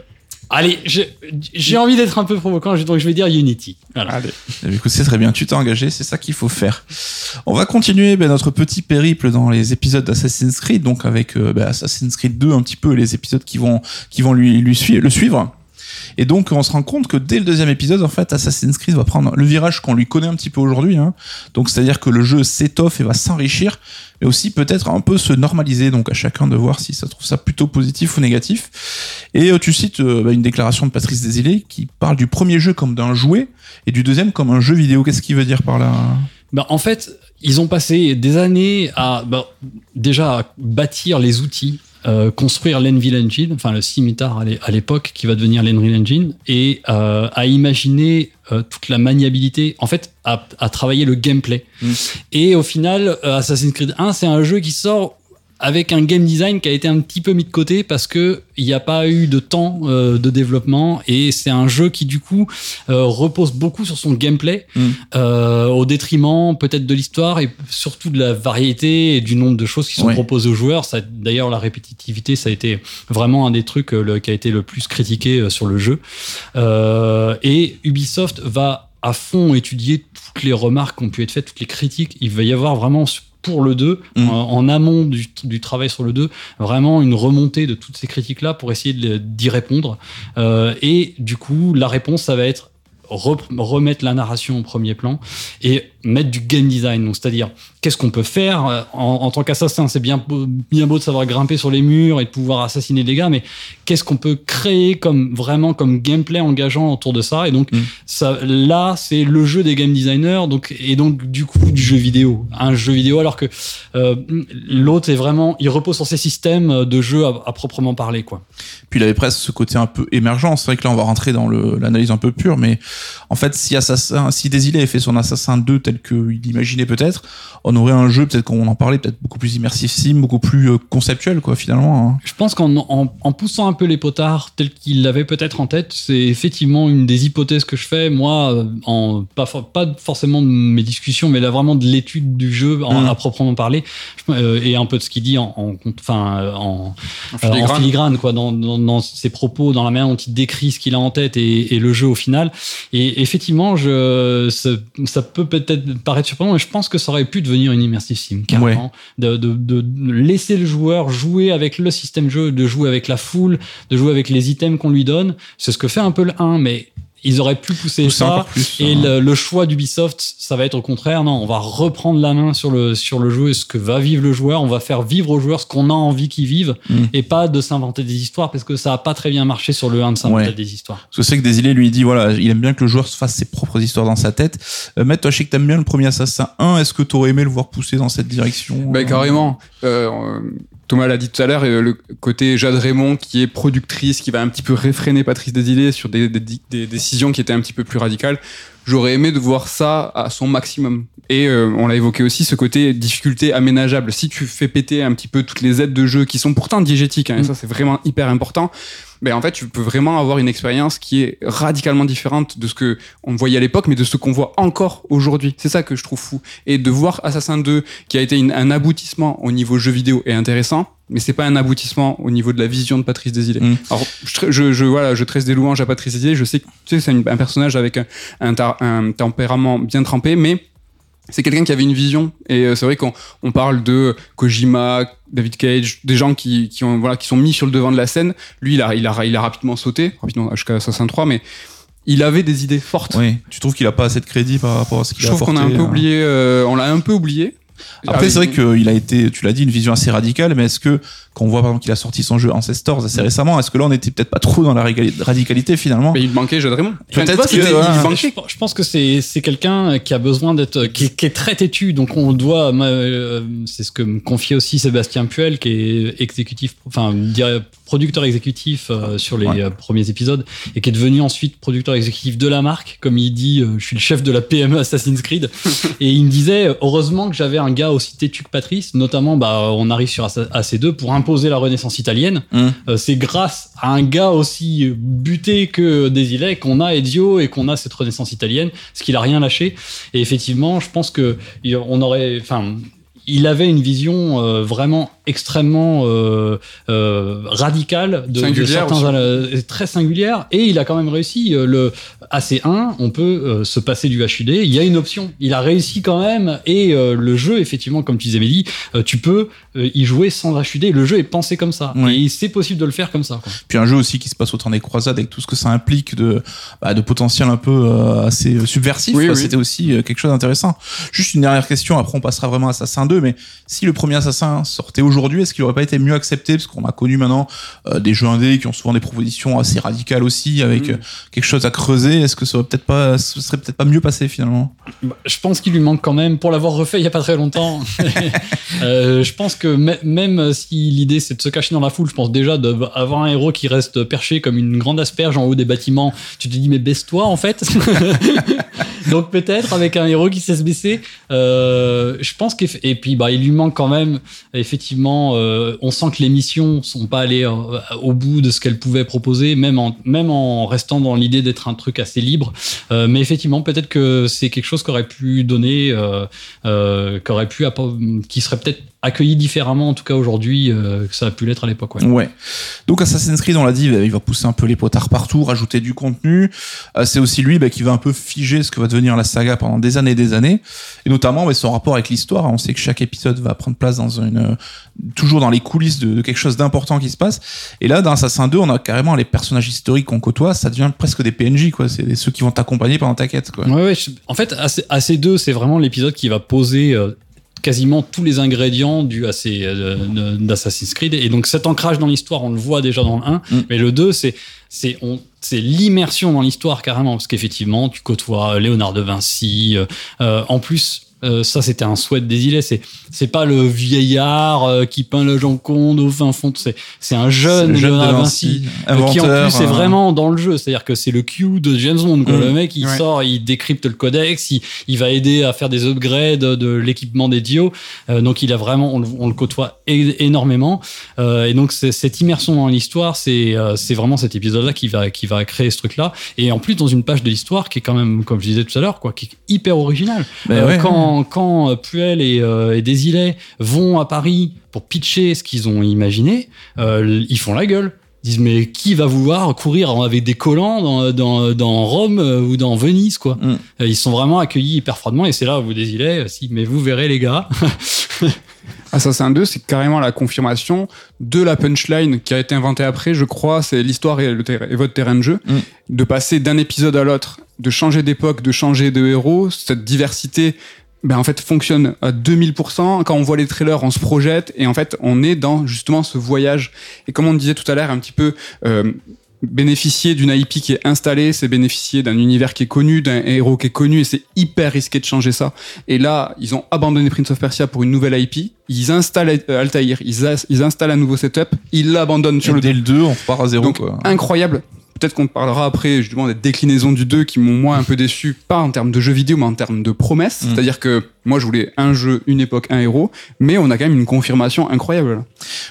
Allez, j'ai envie d'être un peu provocant, donc je vais dire Unity. Voilà. Allez. Eh Écoute, c'est très bien, tu t'es engagé, c'est ça qu'il faut faire. On va continuer ben, notre petit périple dans les épisodes d'Assassin's Creed, donc avec euh, ben, Assassin's Creed 2, un petit peu les épisodes qui vont, qui vont lui, le suivre. Et donc, on se rend compte que dès le deuxième épisode, en fait, Assassin's Creed va prendre le virage qu'on lui connaît un petit peu aujourd'hui. Hein. Donc, c'est-à-dire que le jeu s'étoffe et va s'enrichir, mais aussi peut-être un peu se normaliser. Donc, à chacun de voir si ça trouve ça plutôt positif ou négatif. Et euh, tu cites euh, bah, une déclaration de Patrice Desilets qui parle du premier jeu comme d'un jouet et du deuxième comme un jeu vidéo. Qu'est-ce qu'il veut dire par là? Ben, en fait, ils ont passé des années à ben, déjà à bâtir les outils, euh, construire l'Envil Engine, enfin le Scimitar à l'é- à l'époque qui va devenir l'Enreal Engine, et euh, à imaginer euh, toute la maniabilité, en fait, à, à travailler le gameplay. Mm. Et au final, Assassin's Creed 1, c'est un jeu qui sort avec un game design qui a été un petit peu mis de côté parce que il n'y a pas eu de temps euh, de développement et c'est un jeu qui du coup euh, repose beaucoup sur son gameplay Mm. euh, au détriment peut-être de l'histoire et surtout de la variété et du nombre de choses qui sont Ouais. proposées aux joueurs. Ça, d'ailleurs, la répétitivité, ça a été vraiment un des trucs le- qui a été le plus critiqué sur le jeu. Et Ubisoft va à fond étudier toutes les remarques qui ont pu être faites, toutes les critiques. Il va y avoir vraiment pour le 2, Mm. en, en amont du, du travail sur le 2, vraiment une remontée de toutes ces critiques-là pour essayer d'y répondre. Euh, et du coup, la réponse, ça va être remettre la narration au premier plan. Et mettre du game design. Donc, c'est-à-dire, qu'est-ce qu'on peut faire? En, en tant qu'assassin C'est bien, bien beau de savoir grimper sur les murs et de pouvoir assassiner des gars, mais qu'est-ce qu'on peut créer comme vraiment comme gameplay engageant autour de ça? Et donc, Mm. ça, là, c'est le jeu des game designers, donc et donc du coup du jeu vidéo, un jeu vidéo, alors que euh, l'autre est vraiment, il repose sur ses systèmes de jeu à, à proprement parler, quoi. Puis il avait presque ce côté un peu émergent. C'est vrai que là, on va rentrer dans l'analyse un peu pure, mais en fait, si Assassin, si avait fait son Assassin 2 tel qu'il imaginait peut-être, on aurait un jeu, peut-être qu'on en parlait, peut-être beaucoup plus immersif sim, beaucoup plus euh, conceptuel, quoi, finalement. hein. Je pense qu'en en, en poussant un peu les potards tels qu'il l'avait peut-être en tête, c'est effectivement une des hypothèses que je fais, moi, euh, en, pas, for- pas forcément de mes discussions, mais là vraiment de l'étude du jeu en- Mm. à proprement parler, Je- euh, et un peu de ce qu'il dit en, en, enfin, en, En euh, en filigrane. filigrane, quoi, dans, dans, dans ses propos, dans la manière dont il décrit ce qu'il a en tête et, et le jeu au final. Et effectivement, je, ça, ça peut peut-être paraître surprenant, mais je pense que ça aurait pu devenir une immersive sim, carrément. De, de, de laisser le joueur jouer avec le système jeu, de jouer avec la foule, de jouer avec les items qu'on lui donne. C'est ce que fait un peu le 1, mais ils auraient pu pousser ça. plus. Et hein. le, le choix d'Ubisoft, ça va être au contraire. Non, on va reprendre la main sur le, sur le jeu et ce que va vivre le joueur. On va faire vivre au joueur ce qu'on a envie qu'il vive Mm. et pas de s'inventer des histoires parce que ça a pas très bien marché sur le 1 de s'inventer Ouais. des histoires. Parce que c'est que Desilets lui dit voilà, il aime bien que le joueur se fasse ses propres histoires dans sa tête. Euh, Matt, toi, je sais que t'aimes bien le premier Assassin 1. Est-ce que t'aurais aimé le voir pousser dans cette direction Bah, euh, carrément. Euh, euh, Thomas l'a dit tout à l'heure, euh, le côté Jade Raymond qui est productrice, qui va un petit peu réfréner Patrice Desilets sur des, des, des décisions qui étaient un petit peu plus radicales. J'aurais aimé de voir ça à son maximum. Et euh, on l'a évoqué aussi, ce côté difficulté aménageable. Si tu fais péter un petit peu toutes les aides de jeu qui sont pourtant diégétiques, hein, et Mm. ça c'est vraiment hyper important, ben en fait tu peux vraiment avoir une expérience qui est radicalement différente de ce que on voyait à l'époque, mais de ce qu'on voit encore aujourd'hui. C'est ça que je trouve fou. Et de voir Assassin 2 qui a été une- un aboutissement au niveau jeu vidéo est intéressant, mais c'est pas un aboutissement au niveau de la vision de Patrice Desilets. Mm. Alors je, je, je voilà, je tresse des louanges à Patrice Desilets. Je sais que tu sais, c'est un personnage avec un, un tempérament bien trempé, mais c'est quelqu'un qui avait une vision et euh, c'est vrai qu'on on parle de Kojima, David Cage, des gens qui, qui ont voilà qui sont mis sur le devant de la scène. Lui, il a il a il a rapidement sauté, rapidement jusqu'à Assassin 3, mais il avait des idées fortes. Oui. Tu trouves qu'il a pas assez de crédit par rapport à ce qu'il Je a trouve qu'on a un peu hein. oublié, euh, on l'a un peu oublié. Après, Ah, c'est vrai il- qu'il a été, tu l'as dit, une vision assez radicale, mais est-ce que, quand on voit par exemple qu'il a sorti son jeu Ancestors assez récemment, est-ce que là on était peut-être pas trop dans la radicalité finalement mais il manquait Jade Raymond. Peut-être que, ouais. Je, manquait. je pense que c'est c'est quelqu'un qui a besoin d'être qui, qui est très têtu donc on doit euh, c'est ce que me confiait aussi Sébastien Puel qui est exécutif enfin producteur exécutif euh, sur les Ouais. euh, premiers épisodes et qui est devenu ensuite producteur exécutif de la marque comme il dit euh, je suis le chef de la PME Assassin's Creed et il me disait heureusement que j'avais un gars aussi têtu que Patrice notamment bah on arrive sur AC2 pour imposer la renaissance italienne Hum. euh, c'est grâce à un gars aussi buté que Desilets qu'on a Ezio et qu'on a cette renaissance italienne, ce qu'il a rien lâché. Et effectivement, je pense que on aurait, enfin, il avait une vision euh, vraiment extrêmement euh, euh, radicale de, de Singulière certains aussi. euh, très singulière et il a quand même réussi euh, le AC1 on peut euh, se passer du HUD il y a une option il a réussi quand même et euh, le jeu effectivement comme tu disais Mehdi euh, tu peux euh, y jouer sans HUD le jeu est pensé comme ça Oui. et c'est possible de le faire comme ça quoi. Puis un jeu aussi qui se passe au temps des croisades avec tout ce que ça implique de, bah, de potentiel un peu euh, assez subversif. Oui, quoi. oui. C'était aussi euh, quelque chose d'intéressant. Juste une dernière question, après on passera vraiment à Assassin 2, mais si le premier Assassin sortait aujourd'hui, est-ce qu'il aurait pas été mieux accepté? Parce qu'on a connu maintenant euh, des jeux indés qui ont souvent des propositions assez radicales aussi, avec Mm. euh, quelque chose à creuser. Est-ce que ça aurait peut-être pas, ce serait peut-être pas mieux passé finalement? Bah, Je pense qu'il lui manque quand même, pour l'avoir refait il y a pas très longtemps. euh, je pense que mê- même si l'idée c'est de se cacher dans la foule, je pense déjà d'avoir un héros qui reste perché comme une grande asperge en haut des bâtiments. Tu te dis mais baisse-toi en fait. Donc peut-être avec un héros qui sait se baisser. Euh, je pense qu'eff- et puis bah il lui manque quand même effectivement. euh, on sent que les missions sont pas allées euh, au bout de ce qu'elles pouvaient proposer, même en même en restant dans l'idée d'être un truc assez libre. Euh, mais effectivement, peut-être que c'est quelque chose qu'aurait pu donner, euh, euh, qu'aurait pu, qui serait peut-être accueilli différemment, en tout cas aujourd'hui, euh, que ça a pu l'être à l'époque. Ouais. Ouais. Donc Assassin's Creed, on l'a dit, il va pousser un peu les potards partout, rajouter du contenu. Euh, c'est aussi lui bah, qui va un peu figer ce que va devenir la saga pendant des années et des années. Et notamment bah, son rapport avec l'histoire. On sait que chaque épisode va prendre place dans une, euh, toujours dans les coulisses de, de quelque chose d'important qui se passe. Et là, dans Assassin 2, on a carrément les personnages historiques qu'on côtoie. Ça devient presque des PNJ, quoi. C'est ceux qui vont t'accompagner pendant ta quête, quoi. Ouais, ouais, en fait, AC- AC2, c'est vraiment l'épisode qui va poser euh, quasiment tous les ingrédients du euh, d'Assassin's Creed. Et donc, cet ancrage dans l'histoire, on le voit déjà dans le 1. Mm. Mais le 2, c'est c'est on- c'est l'immersion dans l'histoire carrément. Parce qu'effectivement, tu côtoies Léonard de Vinci. euh, euh, en plus, euh, ça, c'était un souhait des îlets. C'est c'est pas le vieillard euh, qui peint la Joconde au fin fond. C'est c'est un jeune, jeune Léonard Vinci, Vinci. euh, qui en plus est vraiment dans le jeu, c'est-à-dire que c'est le Q de James Bond. quoi. Mm. Le mec, il Ouais. sort, il décrypte le codex, il, il va aider à faire des upgrades de l'équipement des Dio. Euh, donc il a vraiment, on, le- on le côtoie énormément. Et donc cette immersion dans l'histoire, c'est c'est vraiment cet épisode-là qui va qui va créer ce truc-là. Et en plus dans une page de l'histoire qui est quand même, comme je disais tout à l'heure, quoi, qui est hyper originale. Ouais. quand quand euh, Puel et, euh, et Desilets vont à Paris pour pitcher ce qu'ils ont imaginé, euh, ils font la gueule. Ils disent mais qui va vouloir courir avec des collants dans, dans, dans Rome euh, ou dans Venise quoi Mm. Ils sont vraiment accueillis hyper froidement et c'est là où vous Desilets, si mais vous verrez les gars. Assassin 2, c'est carrément la confirmation de la punchline qui a été inventée après, je crois, c'est l'histoire et, le ter- et votre terrain de jeu, Mm. de passer d'un épisode à l'autre, de changer d'époque, de changer de héros, cette diversité, ben en fait fonctionne à 2000%. Quand on voit les trailers, on se projette et en fait on est dans justement ce voyage. Et comme on disait tout à l'heure, un petit peu euh, bénéficier d'une IP qui est installée, c'est bénéficier d'un univers qui est connu, d'un héros qui est connu, et c'est hyper risqué de changer ça. Et là, ils ont abandonné Prince of Persia pour une nouvelle IP. Ils installent Altaïr, ils, ils installent un nouveau setup, ils l'abandonnent sur Et le dès le 2, on repart à zéro, donc quoi. incroyable. Peut-être qu'on parlera après justement des déclinaisons du 2 qui m'ont moi un peu déçu, pas en termes de jeux vidéo, mais en termes de promesses. Mm. C'est-à-dire que moi je voulais un jeu, une époque, un héros, mais on a quand même une confirmation incroyable.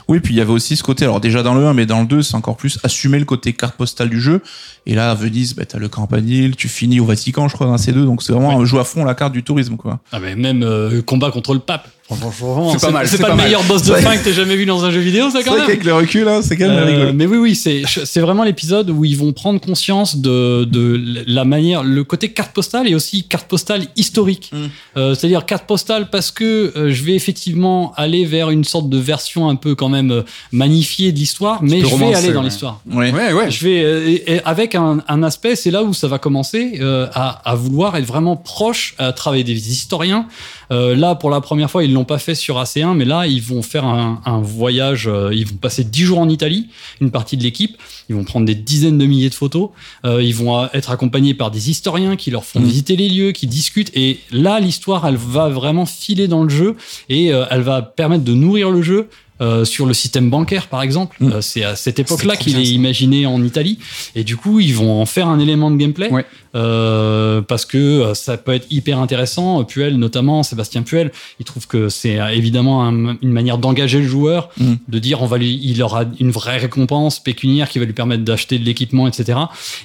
Oui, puis il y avait aussi ce côté, alors déjà dans le 1, mais dans le 2, c'est encore plus assumer le côté carte postale du jeu. Et là, à Venise, bah, t'as le campanile, tu finis au Vatican, je crois, dans ces deux. Donc c'est vraiment un jeu à fond la carte du tourisme, quoi. Ah mais même euh, combat contre le pape. C'est pas mal, C'est pas, pas le mal. meilleur boss de fin que t'aies jamais vu dans un jeu vidéo, ça quand même. qu'avec le recul, hein, c'est quand même Euh, rigolo. mais oui, oui, c'est c'est vraiment l'épisode où ils vont prendre conscience de, de la manière, le côté carte postale et aussi carte postale historique. Mm. Euh, C'est-à-dire carte postale parce que euh, je vais effectivement aller vers une sorte de version un peu quand même euh, magnifiée de l'histoire, mais je vais aller dans ouais. l'histoire. Ouais. Ouais, ouais. Je vais euh, et- et avec un, un aspect, c'est là où ça va commencer euh, à, à vouloir être vraiment proche, à travailler des historiens. Euh, là, pour la première fois, ils l'ont pas fait sur AC1, mais là, ils vont faire un, un voyage. euh, ils vont passer 10 jours en Italie, une partie de l'équipe. Ils vont prendre des dizaines de milliers de photos. Euh, ils vont être accompagnés par des historiens qui leur font Mhm. visiter les lieux, qui discutent. Et là, l'histoire, elle va vraiment filer dans le jeu et elle va permettre de nourrir le jeu. Euh, sur le système bancaire, par exemple, Mhm. Euh, c'est à cette époque-là qu'il est imaginé en Italie. Et du coup, ils vont en faire un élément de gameplay Ouais. euh, parce que euh, ça peut être hyper intéressant. Puel, notamment, Sébastien Puel, il trouve que c'est euh, évidemment un- une manière d'engager le joueur, Mm. de dire on va lui, il aura une vraie récompense pécuniaire qui va lui permettre d'acheter de l'équipement, etc.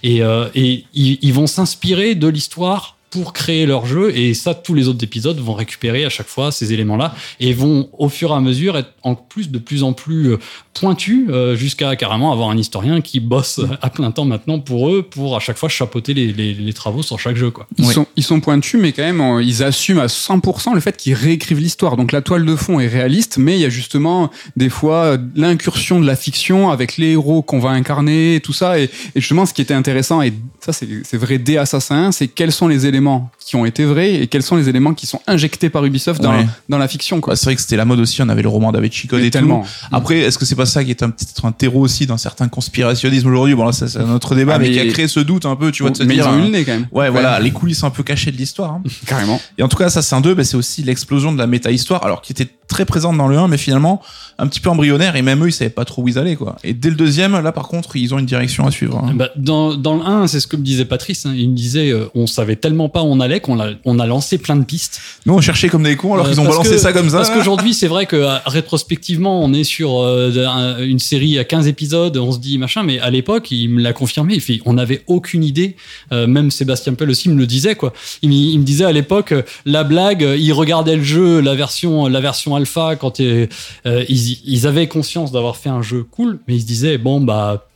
Et, euh, et ils, ils vont s'inspirer de l'histoire pour créer leur jeu. Et ça tous les autres épisodes vont récupérer à chaque fois ces éléments là et vont au fur et à mesure être en plus de plus en plus pointus euh, jusqu'à carrément avoir un historien qui bosse à plein temps maintenant pour eux pour à chaque fois chapeauter les, les- les travaux sur chaque jeu quoi. Ils, sont, ils sont pointus, mais quand même, euh, ils assument à 100% le fait qu'ils réécrivent l'histoire. Donc la toile de fond est réaliste, mais il y a justement des fois euh, l'incursion de la fiction avec les héros qu'on va incarner et tout ça. Et, et justement, ce qui était intéressant, et ça c'est vrai dès Assassin 1, c'est quels sont les éléments qui ont été vrais et quels sont les éléments qui sont injectés par Ubisoft dans, Ouais. dans la fiction. Quoi. Bah, c'est vrai que c'était la mode aussi, on avait le roman David Chico et tellement. tout. Après, est-ce que c'est pas ça qui est un petit un terreau aussi d'un certain conspirationnisme aujourd'hui Bon là, ça, c'est un autre débat, Ah, mais, qui a mais- créé ce doute un peu, tu vois, de se mais dire. ils ont eu hein, le nez quand même. Ouais, voilà, les coulisses un peu cachées de l'histoire. hein. Carrément. Et en tout cas, Assassin 2, bah, c'est aussi l'explosion de la méta-histoire, alors qui était très présente dans le 1, mais finalement un petit peu embryonnaire, et même eux, ils savaient pas trop où ils allaient, quoi. Et dès le deuxième, là, par contre, ils ont une direction à suivre. hein. Bah, dans, dans le 1, c'est ce que me disait Patrice. hein. Il me disait, euh, on savait tellement pas où on allait qu'on a, on a lancé plein de pistes. Nous, on cherchait comme des cons, alors Euh, qu'ils ont balancé que- ça comme ça. Parce qu'aujourd'hui, c'est vrai que euh, rétrospectivement, on est sur euh, un- une série à 15 épisodes, on se dit machin, mais à l'époque, il me l'a confirmé. On n'avait aucune idée. Euh, même Sébastien Pell aussi me le disait, quoi. Il, me- disait à l'époque, euh, la blague, euh, il regardait le jeu, la version, la version alpha, quand ils, avaient conscience d'avoir fait un jeu cool, mais ils se disaient, bon, bah,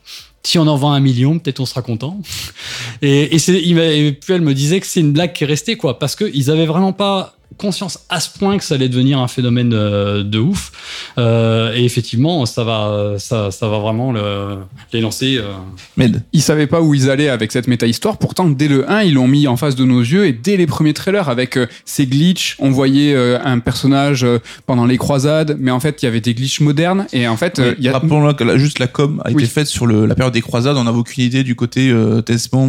si on en vend un million, peut-être on sera content. Et, et, puis elle me disait que c'est une blague qui est restée, quoi, parce que ils avaient vraiment pas conscience à ce point que ça allait devenir un phénomène euh, de ouf. Euh, et effectivement, ça va, ça, ça va vraiment le, les lancer. euh. Ils savaient pas où ils allaient avec cette méta-histoire. Pourtant, dès le 1, ils l'ont mis en face de nos yeux et dès les premiers trailers avec ces glitches, on voyait un personnage pendant les croisades, mais en fait, il y avait des glitches modernes et en fait, il y a Rappelons-le que juste la com a Oui. été faite sur le, la période des croisades. On n'avait aucune idée du côté euh,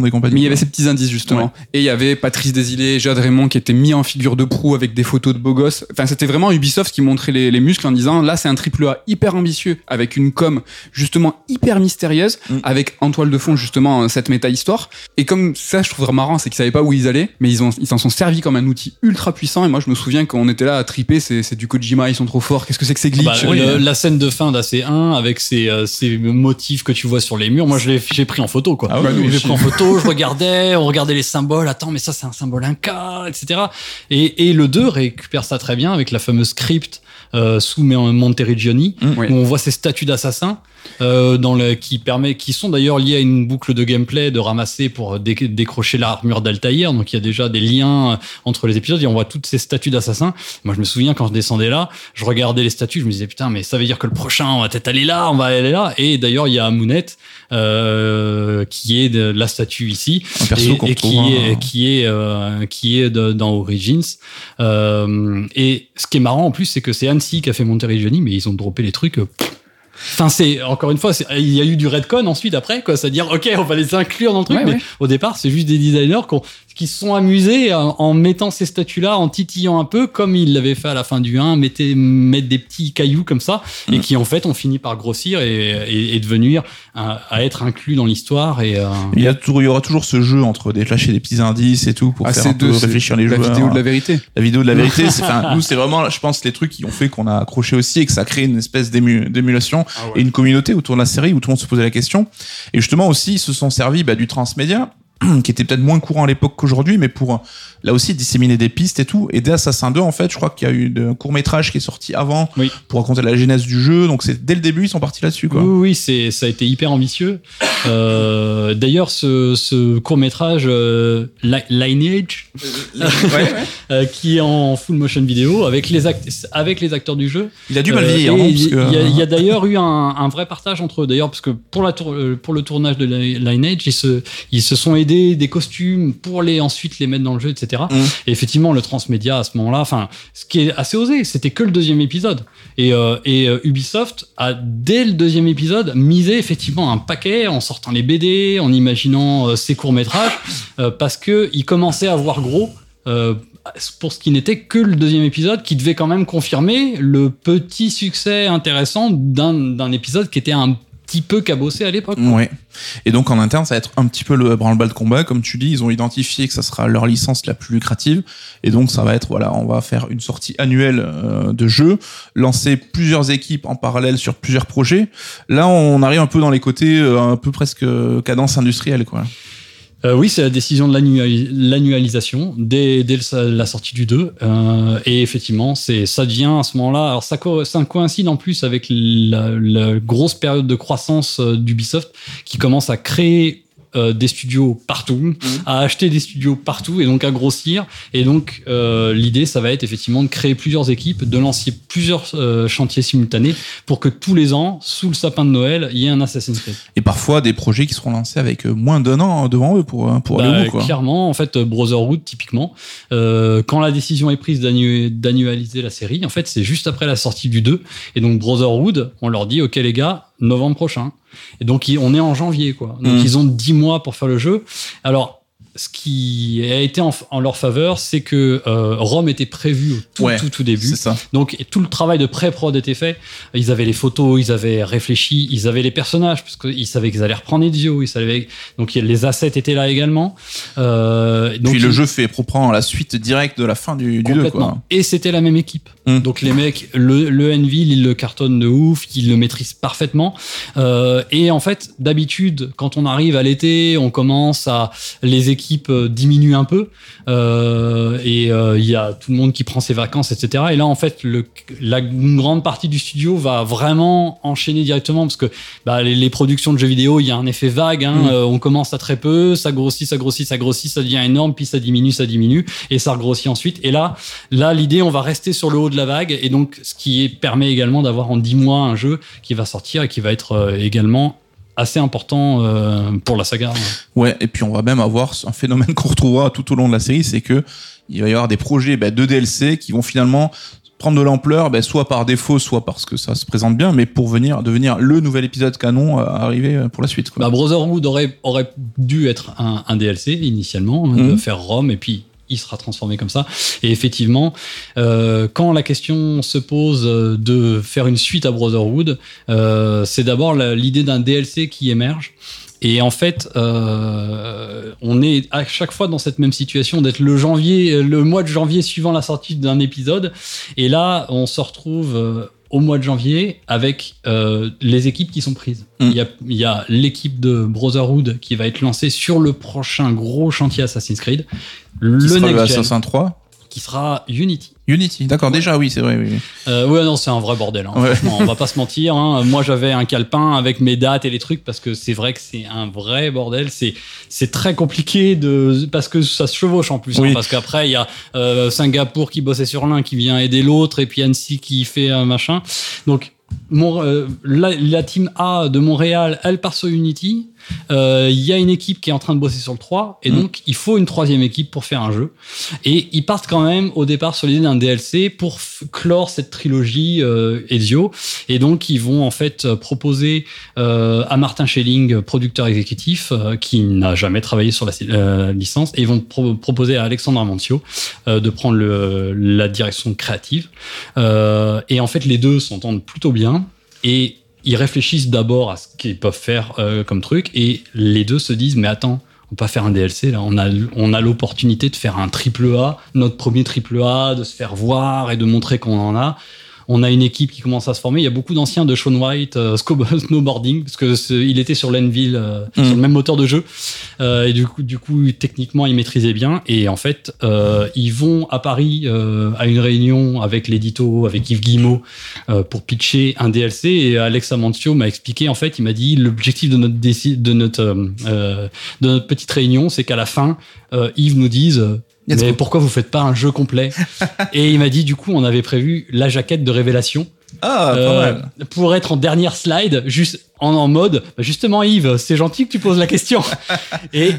et compagnie. Mais il y avait ces petits indices justement. Et il y avait Patrice Desilets, Jade Raymond qui étaient mis en figure de proue avec des photos de beaux gosses. Enfin, c'était vraiment Ubisoft qui montrait les, les muscles en disant là, c'est un triple A hyper ambitieux avec une com justement hyper mystérieuse, Mm. avec en toile de fond justement cette méta-histoire. Et comme ça, je trouve marrant, c'est qu'ils savaient pas où ils allaient, mais ils ont ils s'en sont servis comme un outil ultra puissant. Et moi, je me souviens qu'on était là à triper, c'est c'est du Kojima, ils sont trop forts. Qu'est-ce que c'est que ces Bah, glitches le- la scène de fin d'AC1 avec ces, euh, ces motifs que tu vois sur les murs, moi je l'ai, j'ai pris en photo quoi. Ah ouais, nous j'ai aussi. pris en photo, je regardais, on regardait les symboles, attends mais ça c'est un symbole Inca, etc. Et, et le 2 récupère ça très bien avec la fameuse crypte euh, sous Monteriggioni Mm. Oui. où on voit ces statues d'assassins euh, dans le, qui permet, qui sont d'ailleurs liées à une boucle de gameplay de ramasser pour dé- décrocher l'armure d'Altaïr. Donc il y a déjà des liens euh, entre les épisodes et on voit toutes ces statues d'assassins. Moi je me souviens quand je descendais là, je regardais les statues, je me disais putain mais ça veut dire que le prochain on va peut-être aller là, on va aller là. Et d'ailleurs il y a Amunet euh, qui est de la statue ici un perso et, et qui hein. est qui est euh, qui est de- dans Origins. Euh, et ce qui est marrant en plus, c'est que c'est Annecy qui a fait Monteriggioni, mais ils ont droppé les trucs. euh, pff. Enfin, c'est encore une fois, c'est- il y a eu du redcon ensuite après, quoi. C'est-à-dire, ok, on va les inclure dans le truc, Ouais, mais ouais. au départ, c'est juste des designers qu'on- qui se sont amusés en, en mettant ces statues-là, en titillant un peu, comme ils l'avaient fait à la fin du 1, mettez, mettre des petits cailloux comme ça, et Mm. qui en fait ont fini par grossir et, et, et devenir à, à être inclus dans l'histoire et euh, Il y, a toujours, il y aura toujours ce jeu entre des lâcher des petits indices et tout pour Ah, faire un peu réfléchir les la joueurs. vidéo de la vérité. La vidéo de la vérité, c'est, enfin, nous, c'est vraiment, je pense, les trucs qui ont fait qu'on a accroché aussi et que ça crée une espèce d'ému- d'émulation et une communauté autour de la série où tout le monde se posait la question. Et justement aussi, ils se sont servis bah, du transmédia qui était peut-être moins courant à l'époque qu'aujourd'hui, mais pour là aussi disséminer des pistes et tout. Et dès Assassin 2, en fait, je crois qu'il y a eu un court métrage qui est sorti avant Oui. pour raconter la genèse du jeu. Donc c'est dès le début, ils sont partis là-dessus, quoi. Oui, oui, c'est, ça a été hyper ambitieux. Euh, d'ailleurs, ce, ce court métrage Lineage, euh, qui est en full motion vidéo avec les, act- avec les acteurs du jeu. Il a dû mal Euh, vieillir, non il que- y a, il y a d'ailleurs eu un, un vrai partage entre eux. D'ailleurs, parce que pour, la tour- euh, pour le tournage de Li- Lineage, ils se, ils se sont aidés des costumes pour les ensuite les mettre dans le jeu, etc. Mm. Et effectivement, le transmédia à ce moment-là, enfin, ce qui est assez osé, c'était que le deuxième épisode. Et, euh, et euh, Ubisoft a dès le deuxième épisode misé effectivement un paquet en sortant les BD, en imaginant euh, ces courts métrages, parce que il commençait à voir gros. euh, pour ce qui n'était que le deuxième épisode, qui devait quand même confirmer le petit succès intéressant d'un d'un épisode qui était un petit peu cabossé à l'époque. Ouais. Et donc en interne, ça va être un petit peu le branle-bas de combat, comme tu dis. Ils ont identifié que ça sera leur licence la plus lucrative, et donc ça va être voilà, on va faire une sortie annuelle euh, de jeu, lancer plusieurs équipes en parallèle sur plusieurs projets. Là, on arrive un peu dans les côtés euh, un peu presque euh, cadence industrielle, quoi. Euh, oui, c'est la décision de l'annuali- l'annualisation dès, la sortie du 2. Euh, et effectivement, ça devient à ce moment-là. Alors ça, co- ça coïncide en plus avec la, la grosse période de croissance euh, d'Ubisoft qui commence à créer euh, des studios partout, à acheter des studios partout et donc à grossir. Et donc euh, l'idée, ça va être effectivement de créer plusieurs équipes, de lancer plusieurs euh, chantiers simultanés pour que tous les ans, sous le sapin de Noël, il y ait un Assassin's Creed. Et parfois des projets qui seront lancés avec moins d'un an devant eux pour, pour aller Bah, au bout, quoi. Clairement, en fait, Brotherhood, typiquement, quand la décision est prise d'annu- d'annualiser la série, en fait, c'est juste après la sortie du 2. Et donc, Brotherhood, on leur dit, OK, les gars, novembre prochain. Et donc, on est en janvier, quoi. Donc, Mm. ils ont 10 mois pour faire le jeu. Alors, ce qui a été en, en leur faveur, c'est que euh, Rome était prévu au tout, Ouais, tout, tout début. Ça. Donc tout le travail de pré-prod était fait. Ils avaient les photos, ils avaient réfléchi, ils avaient les personnages parce qu'ils savaient qu'ils allaient reprendre Ezio, ils savaient donc les assets étaient là également. Euh, donc Puis le ils- jeu fait reprend la suite directe de la fin du, du 2 complètement. quoi. Et c'était la même équipe. Mm. Donc les mecs, le, le Envil, ils le cartonnent de ouf, ils le maîtrisent parfaitement. Euh, et en fait, d'habitude, quand on arrive à l'été, on commence à les équipes euh, diminuent un peu euh, et euh, il y a tout le monde qui prend ses vacances, etc. Et là, en fait, le, la une grande partie du studio va vraiment enchaîner directement parce que bah, les, les productions de jeux vidéo, il y a un effet vague. Hein, Mm. On commence à très peu, ça grossit, ça grossit, ça grossit, ça devient énorme, puis ça diminue, ça diminue, et ça regrossit ensuite. Et là, là, l'idée, on va rester sur le haut de la vague, et donc ce qui permet également d'avoir en 10 mois un jeu qui va sortir et qui va être également assez important euh, pour la saga. Ouais, et puis on va même avoir un phénomène qu'on retrouvera tout au long de la série, c'est que il va y avoir des projets bah, de DLC qui vont finalement prendre de l'ampleur, bah, soit par défaut, soit parce que ça se présente bien, mais pour venir devenir le nouvel épisode canon à arriver euh, pour la suite. Quoi. Bah, Brotherhood aurait, aurait dû être un, un DLC initialement, hein, de Mhm. faire Rome, et puis il sera transformé comme ça. Et effectivement, euh, quand la question se pose de faire une suite à Brotherhood, euh, c'est d'abord l'idée d'un DLC qui émerge. Et en fait, euh, on est à chaque fois dans cette même situation d'être le janvier, le mois de janvier suivant la sortie d'un épisode. Et là, on se retrouve au mois de janvier avec euh, les équipes qui sont prises. Mm. A, il y a l'équipe de Brotherhood qui va être lancée sur le prochain gros chantier Assassin's Creed, Qui le sera le next 3 qui sera Unity. Unity, d'accord, déjà oui, c'est vrai. Oui, oui. Euh, ouais, non, c'est un vrai bordel. Hein, Ouais. on va pas se mentir. Hein. Moi, j'avais un calepin avec mes dates et les trucs parce que c'est vrai que c'est un vrai bordel. C'est c'est très compliqué de parce que ça se chevauche en plus. hein, Oui. parce qu'après, il y a euh, Singapour qui bossait sur l'un, qui vient aider l'autre, et puis Annecy qui fait un machin. Donc mon, euh, la, la team A de Montréal, elle part sur Unity. Euh, Il y a une équipe qui est en train de bosser sur le 3, et Mm. donc il faut une troisième équipe pour faire un jeu. Et ils partent quand même au départ sur l'idée d'un DLC pour clore cette trilogie euh, Ezio. Et donc ils vont en fait euh, proposer euh, à Martin Schelling, producteur exécutif, qui n'a jamais travaillé sur la licence, et ils vont pro- proposer à Alexandre Amancio de prendre le, la direction créative. Et en fait les deux s'entendent plutôt bien. Et ils réfléchissent d'abord à ce qu'ils peuvent faire euh, comme truc, et les deux se disent mais attends on peut pas faire un DLC là. On a, on a l'opportunité de faire un triple A, notre premier triple A, de se faire voir et de montrer qu'on en a. On a une équipe qui commence à se former. Il y a beaucoup d'anciens de Sean White, euh, snowboarding, parce que il était sur l'Enville, euh, Mm. sur le même moteur de jeu. Euh, et du coup, du coup, techniquement, il maîtrisait bien. Et en fait, euh, ils vont à Paris euh, à une réunion avec l'édito, avec Yves Guillemot, euh, pour pitcher un DLC. Et Alex Amancio m'a expliqué, en fait, il m'a dit l'objectif de notre de notre de notre petite réunion, c'est qu'à la fin, euh, Yves nous dise. Let's mais go. pourquoi vous faites pas un jeu complet Et il m'a dit du coup on avait prévu la jaquette de révélation Ah, pas euh, mal. pour être en dernière slide, juste en, en mode bah, justement Yves, c'est gentil que tu poses la question. Et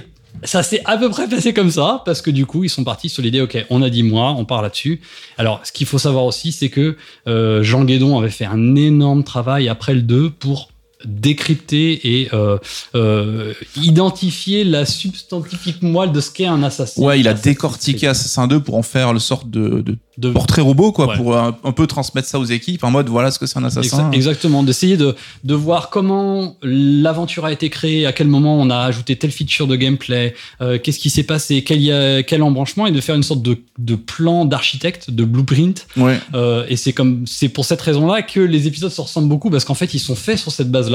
ça s'est à peu près passé comme ça parce que du coup ils sont partis sur l'idée ok on a 10 mois, on part là-dessus. Alors ce qu'il faut savoir aussi c'est que euh, Jean Guédon avait fait un énorme travail après le 2 pour décrypter et euh, euh, identifier la substantifique moelle de ce qu'est un assassin. Ouais, il a décortiqué. Assassin 2 pour en faire le sorte de, de de portrait robot, quoi, Ouais. pour un, un peu transmettre ça aux équipes en mode voilà ce que c'est un assassin. Exa- Exactement, d'essayer de, de voir comment l'aventure a été créée, à quel moment on a ajouté telle feature de gameplay, euh, qu'est-ce qui s'est passé, quel, y a- quel embranchement, et de faire une sorte de, de plan d'architecte, de blueprint. Ouais. Euh, et c'est comme c'est pour cette raison-là que les épisodes se ressemblent beaucoup, parce qu'en fait ils sont faits sur cette base-là,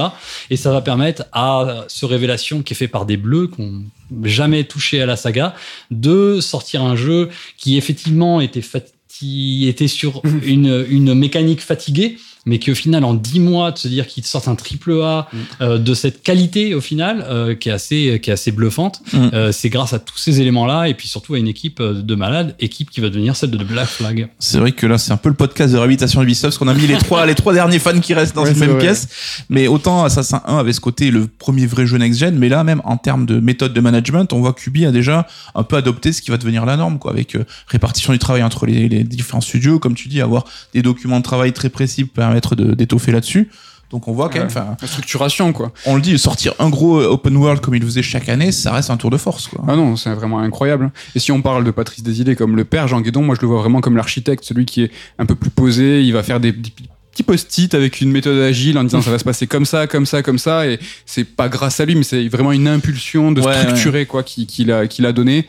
et ça va permettre à ce révélation qui est fait par des bleus, qu'on jamais touché à la saga, de sortir un jeu qui effectivement était fati- était sur une, une mécanique fatiguée, mais qui au final en 10 mois de se dire qu'ils sortent un triple A euh, de cette qualité au final euh, qui est assez qui est assez bluffante Mm. euh, c'est grâce à tous ces éléments là et puis surtout à une équipe de malades équipe qui va devenir celle de Black Flag C'est vrai que là, c'est un peu le podcast de réhabilitation Ubisoft, parce qu'on a mis les trois, les trois derniers fans qui restent dans Ouais, une c'est même vrai. pièce. Mais autant Assassin 1 avait ce côté, le premier vrai jeu next-gen, mais là, même en termes de méthode de management, on voit qu'Ubi a déjà un peu adopté ce qui va devenir la norme, quoi, avec euh, répartition du travail entre les, les différents studios, comme tu dis, avoir des documents de travail très précis pour permettre d'étoffer là-dessus. Donc on voit quand même, enfin, La structuration, quoi. on le dit, sortir un gros open world comme il faisait chaque année, ça reste un tour de force, quoi. Ah non, c'est vraiment incroyable. Et si on parle de Patrice Desilets comme le père, Jean Guédon, moi je le vois vraiment comme l'architecte, celui qui est un peu plus posé, il va faire des, des petits post-it avec une méthode agile en disant ça va se passer comme ça, comme ça, comme ça, et c'est pas grâce à lui, mais c'est vraiment une impulsion de Ouais, structurer quoi qui- qu'il a, qu'il a donné.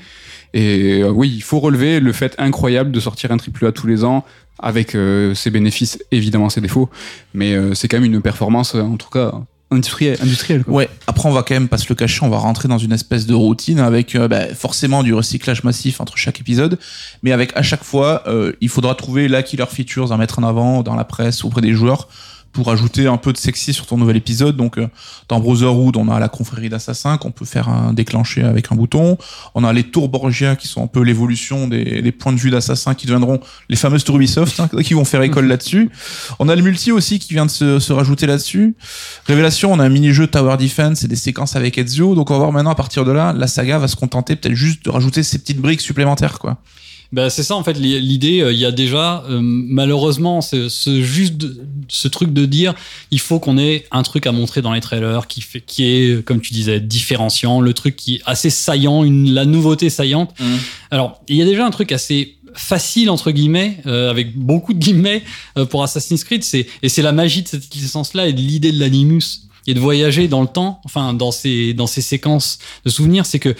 Et euh, oui, il faut relever le fait incroyable de sortir un triple tous les ans avec euh, ses bénéfices, évidemment ses défauts, mais euh, c'est quand même une performance, en tout cas industrielle. Ouais, après on va quand même pas se le cacher, on va rentrer dans une espèce de routine avec bah, forcément du recyclage massif entre chaque épisode, mais avec à chaque fois, il faudra trouver la killer features à mettre en avant dans la presse auprès des joueurs pour ajouter un peu de sexy sur ton nouvel épisode. Donc euh, dans Brotherhood, on a la confrérie d'assassins qu'on peut faire un déclencher avec un bouton. On a les tours Borgia qui sont un peu l'évolution des, des points de vue d'assassins qui deviendront les fameuses tours Ubisoft hein, qui vont faire école là-dessus. On a le multi aussi qui vient de se, se rajouter là-dessus. Révélation, on a un mini-jeu Tower Defense et des séquences avec Ezio. Donc on va voir maintenant à partir de là, la saga va se contenter peut-être juste de rajouter ces petites briques supplémentaires, quoi. Bah, c'est ça en fait l'i- l'idée. euh, Il y a déjà euh, malheureusement ce, ce juste ce truc de dire il faut qu'on ait un truc à montrer dans les trailers qui fait qui est comme tu disais différenciant, le truc qui est assez saillant, une la nouveauté saillante. Alors il y a déjà un truc assez facile entre guillemets euh, avec beaucoup de guillemets pour Assassin's Creed c'est et c'est la magie de cette licence là et de l'idée de l'animus et de voyager dans le temps enfin dans ces dans ces séquences de souvenirs c'est que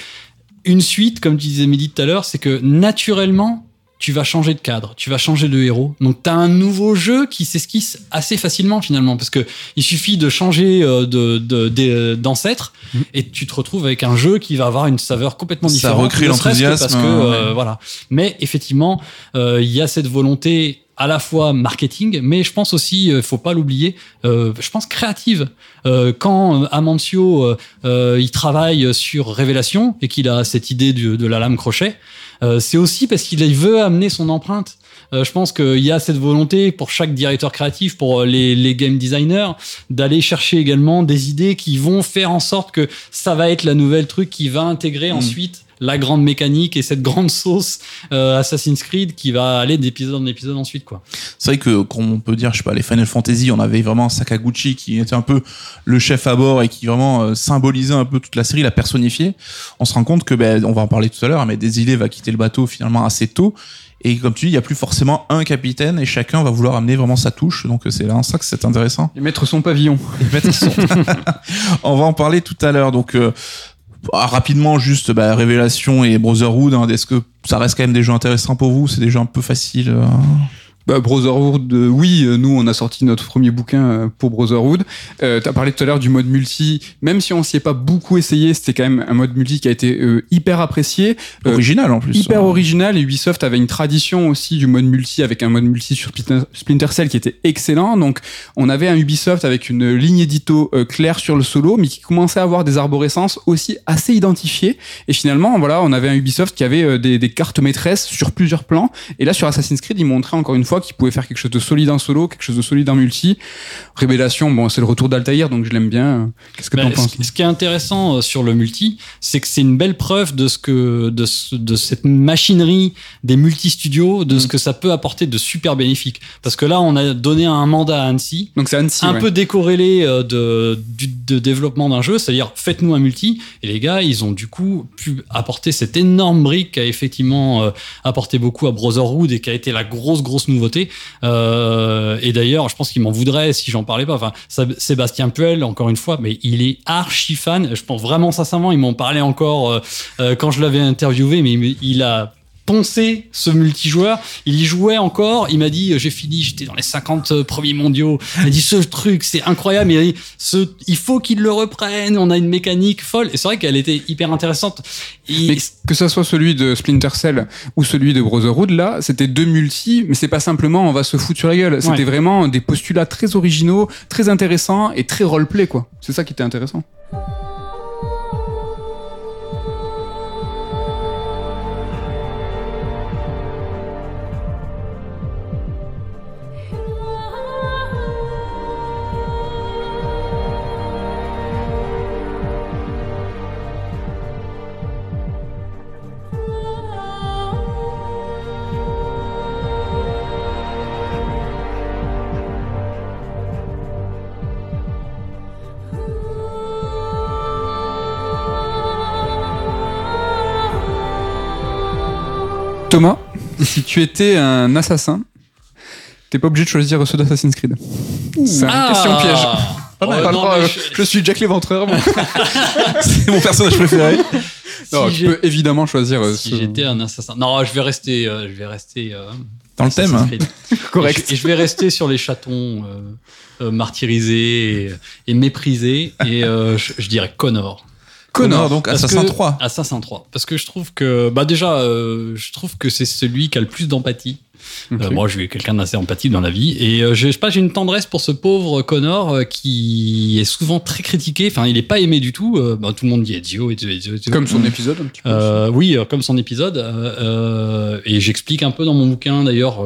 une suite, comme tu disais Mehdi tout à l'heure, c'est que naturellement, tu vas changer de cadre, tu vas changer de héros. Donc tu as un nouveau jeu qui s'esquisse assez facilement finalement, parce que il suffit de changer euh, de de- de- d'ancêtre Mhm. et tu te retrouves avec un jeu qui va avoir une saveur complètement Ça différente. recrée serait-ce que l'enthousiasme, Parce que euh, ouais. voilà. Mais effectivement, euh, il y a cette volonté à la fois marketing, mais je pense aussi, euh, faut pas l'oublier, euh, je pense créative. Euh, quand Amancio euh, il travaille sur Révélation et qu'il a cette idée du- de la lame crochet, c'est aussi parce qu'il veut amener son empreinte. Je pense qu'il y a cette volonté pour chaque directeur créatif, pour les, les game designers, d'aller chercher également des idées qui vont faire en sorte que ça va être la nouvelle truc qui va intégrer Mm. ensuite la grande mécanique et cette grande sauce euh, Assassin's Creed qui va aller d'épisode en épisode ensuite quoi. C'est vrai que, comme on peut dire, je sais pas, les Final Fantasy, on avait vraiment Sakaguchi qui était un peu le chef à bord et qui vraiment euh, symbolisait un peu toute la série, la personnifiait. On se rend compte que, ben, on va en parler tout à l'heure, mais Desilets va quitter le bateau finalement assez tôt. Et comme tu dis, il y a plus forcément un capitaine et chacun va vouloir amener vraiment sa touche. Donc c'est là en ça que c'est intéressant. Et mettre son pavillon. Les maîtres sont- on va en parler tout à l'heure. Donc euh, ah, rapidement, juste bah, Révélation et Brotherhood. hein, Est-ce que ça reste quand même des jeux intéressants pour vous? C'est des jeux un peu faciles. euh, Bah, Brotherhood, euh, oui, euh, nous on a sorti notre premier bouquin euh, pour Brotherhood. Euh, T'as parlé tout à l'heure du mode multi, même si on s'y est pas beaucoup essayé, c'était quand même un mode multi qui a été euh, hyper apprécié, original en plus. hyper hein. original. Et Ubisoft avait une tradition aussi du mode multi avec un mode multi sur Splinter- Cell qui était excellent. Donc on avait un Ubisoft avec une ligne édito claire sur le solo, mais qui commençait à avoir des arborescences aussi assez identifiées. Et finalement, voilà, on avait un Ubisoft qui avait des, des cartes maîtresses sur plusieurs plans. Et là, sur Assassin's Creed, ils montraient encore une fois qu'ils pouvaient faire quelque chose de solide en solo, quelque chose de solide en multi. Révélation, bon, c'est le retour d'Altaïr, donc je l'aime bien. Qu'est-ce que Ben, t'en penses ce, qui est intéressant euh, sur le multi, c'est que c'est une belle preuve de ce que de, ce- de cette machinerie des multi-studios, de ce que ça peut apporter de super bénéfique. Parce que là, on a donné un mandat à Annecy, Donc c'est Annecy, un ouais. peu décorrélé euh, de, du de développement d'un jeu, c'est-à-dire faites-nous un multi. Et les gars, ils ont du coup pu apporter cette énorme brique qui a effectivement euh, apporté beaucoup à Brotherhood et qui a été la grosse grosse nouveauté. Euh, et d'ailleurs, je pense qu'il m'en voudrait si j'en parlais pas. Enfin, Sébastien Puel, encore une fois, mais il est archi fan. Je pense vraiment sincèrement, il m'en parlait encore euh, euh, quand je l'avais interviewé, mais il a poncé ce multijoueur. Il y jouait encore. Il m'a dit, euh, j'ai fini, j'étais dans les 50 premiers mondiaux. Il m'a dit, ce truc, c'est incroyable. Il, a dit, ce, il faut qu'il le reprenne. On a une mécanique folle. Et c'est vrai qu'elle était hyper intéressante. Et- Mais que ça soit celui de Splinter Cell ou celui de Brotherhood, là, c'était deux multi, mais c'est pas simplement on va se foutre sur la gueule. C'était Ouais. vraiment des postulats très originaux, très intéressants et très roleplay, quoi. C'est ça qui était intéressant. Si tu étais un assassin, t'es pas obligé de choisir ceux d'Assassin's Creed. C'est une question piège. Pas mal. Ah. non, Oh, mais je, je- je suis Jack l'Éventreur. C'est mon personnage préféré. Non, si j'ai- peux évidemment choisir euh, si ceux- j'étais un assassin. Non, je vais rester. euh, je vais rester. euh, Dans le thème. Assassin's hein. Creed. correct. Et je, et je vais rester sur les chatons euh, euh, martyrisés et, et méprisés. Et euh, je, je dirais Connor. Connor, donc Assassin que- 3. Assassin 3. Parce que je trouve que, bah déjà, euh, je trouve que c'est celui qui a le plus d'empathie. Euh, moi, je suis quelqu'un d'assez empathique dans la vie. Et euh, je je sais pas, j'ai une tendresse pour ce pauvre Connor euh, qui est souvent très critiqué. Enfin, il est pas aimé du tout. Bah, tout le monde dit Ezio, Ezio, Ezio. Comme son épisode un petit peu. Oui, comme son épisode. et j'explique un peu dans mon bouquin d'ailleurs,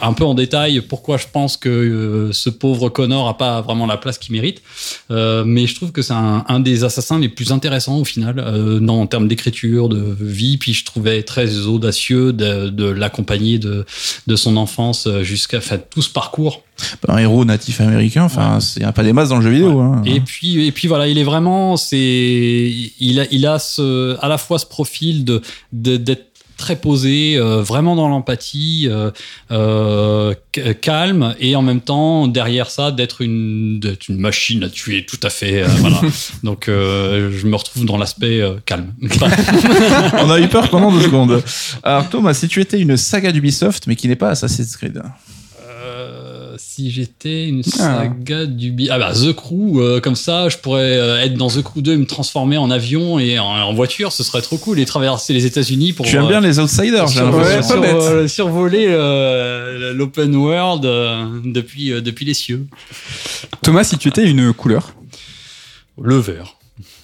un peu en détail, pourquoi je pense que ce pauvre Connor a pas vraiment la place qu'il mérite. Mais je trouve que c'est un, un des assassins les plus intéressants au final, dans, en termes d'écriture, de vie. Puis je trouvais très audacieux de, de l'accompagner de, de son enfance jusqu'à enfin, tout ce parcours. Un héros natif américain, enfin, il n'y a pas des masses dans le jeu vidéo. hein. Et puis, et puis voilà, il est vraiment, c'est, il a, il a ce, à la fois ce profil de- d'être très posé, euh, vraiment dans l'empathie, euh, euh, calme, et en même temps derrière ça d'être une, machine à tuer, tout à fait. euh, voilà. Donc euh, je me retrouve dans l'aspect euh, calme. On a eu peur pendant deux secondes. Alors Thomas, si tu étais une saga d'Ubisoft, mais qui n'est pas Assassin's Creed. Si j'étais une Ah. saga du bi- ah bah The Crew euh, comme ça je pourrais euh, être dans The Crew 2 et me transformer en avion et en, en voiture ce serait trop cool et traverser les États-Unis pour Tu aimes euh, bien les outsiders, j'ai sur- l'impression. Ouais, sur- survoler euh, l'open world euh, depuis euh, depuis les cieux Thomas, si tu étais une couleur? le vert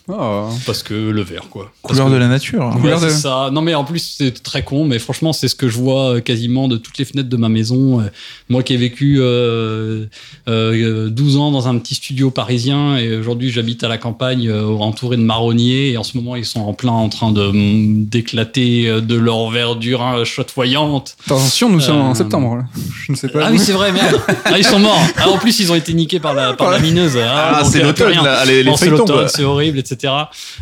Oh. parce que le vert quoi Couleur que- de la nature. Ouais, Couleur de- ça. Non, mais en plus, c'est très con, mais franchement, c'est ce que je vois euh, quasiment de toutes les fenêtres de ma maison. Euh, Moi qui ai vécu euh, euh, 12 ans dans un petit studio parisien et aujourd'hui j'habite à la campagne euh, entouré de marronniers et en ce moment ils sont en plein en train de mm, d'éclater euh, de leur verdure hein, chatoyante. Attention, nous sommes en Euh, septembre. là. Je ne sais pas. Ah oui, c'est vrai, merde. Ah, ils sont morts. Ah, en plus, ils ont été niqués par la, par la mineuse. Ah, Ah, c'est euh, l'automne, les, les Non, c'est l'automne, c'est horrible, etc.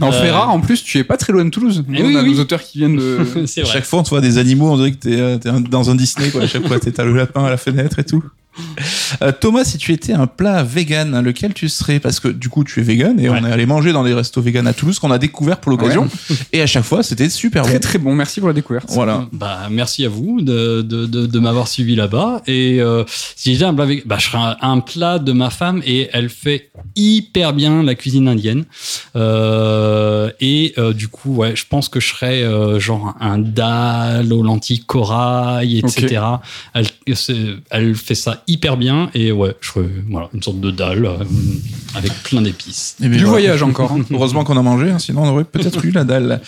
En Euh, fait rare, en plus, tu es pas très loin de Toulouse. Eh on oui, a oui. nos auteurs qui viennent de. c'est À vrai. chaque fois, on te voit des animaux, on dirait que t'es euh, t'es un- dans un Disney, quoi. À chaque fois, t'es- t'as le lapin à la fenêtre et tout. Euh, Thomas, si tu étais un plat vegan, lequel tu serais? Parce que du coup, tu es vegan et Ouais. on est allé manger dans des restos vegan à Toulouse qu'on a découvert pour l'occasion. Et à chaque fois, c'était super bon. Très très bon. Merci pour la découverte. Voilà. Bah, merci à vous de, de, de, de m'avoir suivi là-bas. Et euh, si j'étais un plat, vegan, bah, je serais un, un plat de ma femme et elle fait hyper bien la cuisine indienne. Euh, et euh, du coup, ouais, je pense que je serais euh, genre un dal aux lentilles corail, etc. Elle, elle fait ça hyper bien et ouais, je voilà, une sorte de dalle euh, avec plein d'épices. Et bien, Du voilà. voyage encore. hein. Heureusement qu'on a mangé, hein, sinon on aurait peut-être eu la dalle.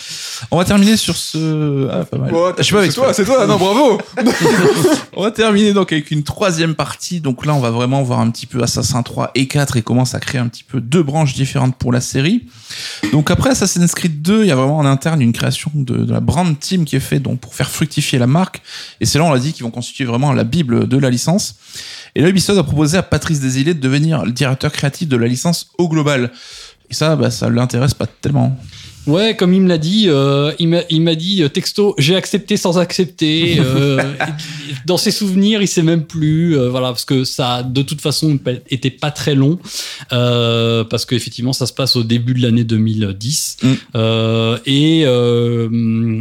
On va terminer sur ce. Ah, pas mal. Je sais pas avec toi, c'est toi. Non, bravo. On va terminer donc avec une troisième partie. Donc là, on va vraiment voir un petit peu Assassin 3 et 4 et commence à créer un petit peu deux branches différentes pour la série. Donc après Assassin's Creed 2, il y a vraiment en interne une création de, de la brand team qui est faite donc pour faire fructifier la marque. Et c'est là, on l'a dit, qu'ils vont constituer vraiment la bible de la licence. Et là, Ubisoft a proposé à Patrice Desilets de devenir le directeur créatif de la licence au global. Et ça, bah, ça l'intéresse pas tellement. Ouais, comme il me l'a dit, euh, il m'a dit euh, texto, j'ai accepté sans accepter. euh, dans ses souvenirs, il sait même plus, euh, voilà, parce que ça, de toute façon, était pas très long, parce qu'effectivement, ça se passe au début de l'année 2010, Mm. et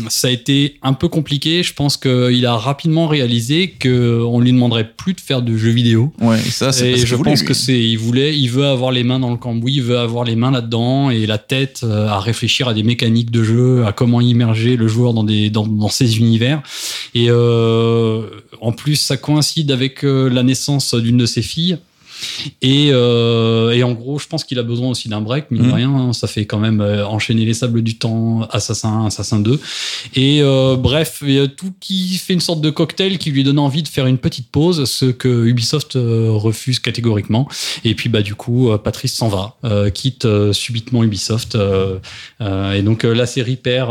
ça a été un peu compliqué. Je pense qu'il a rapidement réalisé que on lui demanderait plus de faire de jeux vidéo. Ouais, et ça, c'est je voulait, pense lui. que c'est, il voulait, il veut avoir les mains dans le cambouis, il veut avoir les mains là-dedans et la tête à réfléchir à des mécaniques de jeu, à comment immerger le joueur dans ces univers. Et euh, en plus, ça coïncide avec euh, la naissance d'une de ses filles. Et, euh, et en gros, je pense qu'il a besoin aussi d'un break, mine de Mhm. rien. hein. ça fait quand même euh, enchaîner les sables du temps, Assassin 1, Assassin 2. Et euh, bref, il y a tout qui fait une sorte de cocktail qui lui donne envie de faire une petite pause, ce que Ubisoft euh, refuse catégoriquement. Et puis bah du coup, euh, Patrice s'en va, euh, quitte subitement Ubisoft. euh, euh, et donc la série perd,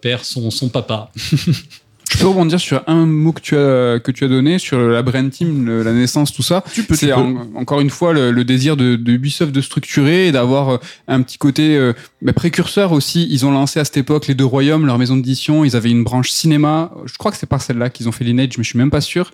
perd son, son papa. Je peux rebondir sur un mot que tu as que tu as donné sur la brain team, le- la naissance, tout ça. Tu peux, tu C'est peux. en- encore une fois le, le désir de, de Ubisoft de structurer et d'avoir euh, un petit côté euh, bah, précurseur aussi. Ils ont lancé à cette époque les deux royaumes, leur maison d'édition. Ils avaient une branche cinéma. Je crois que c'est par celle-là qu'ils ont fait Lineage, mais je suis même pas sûr.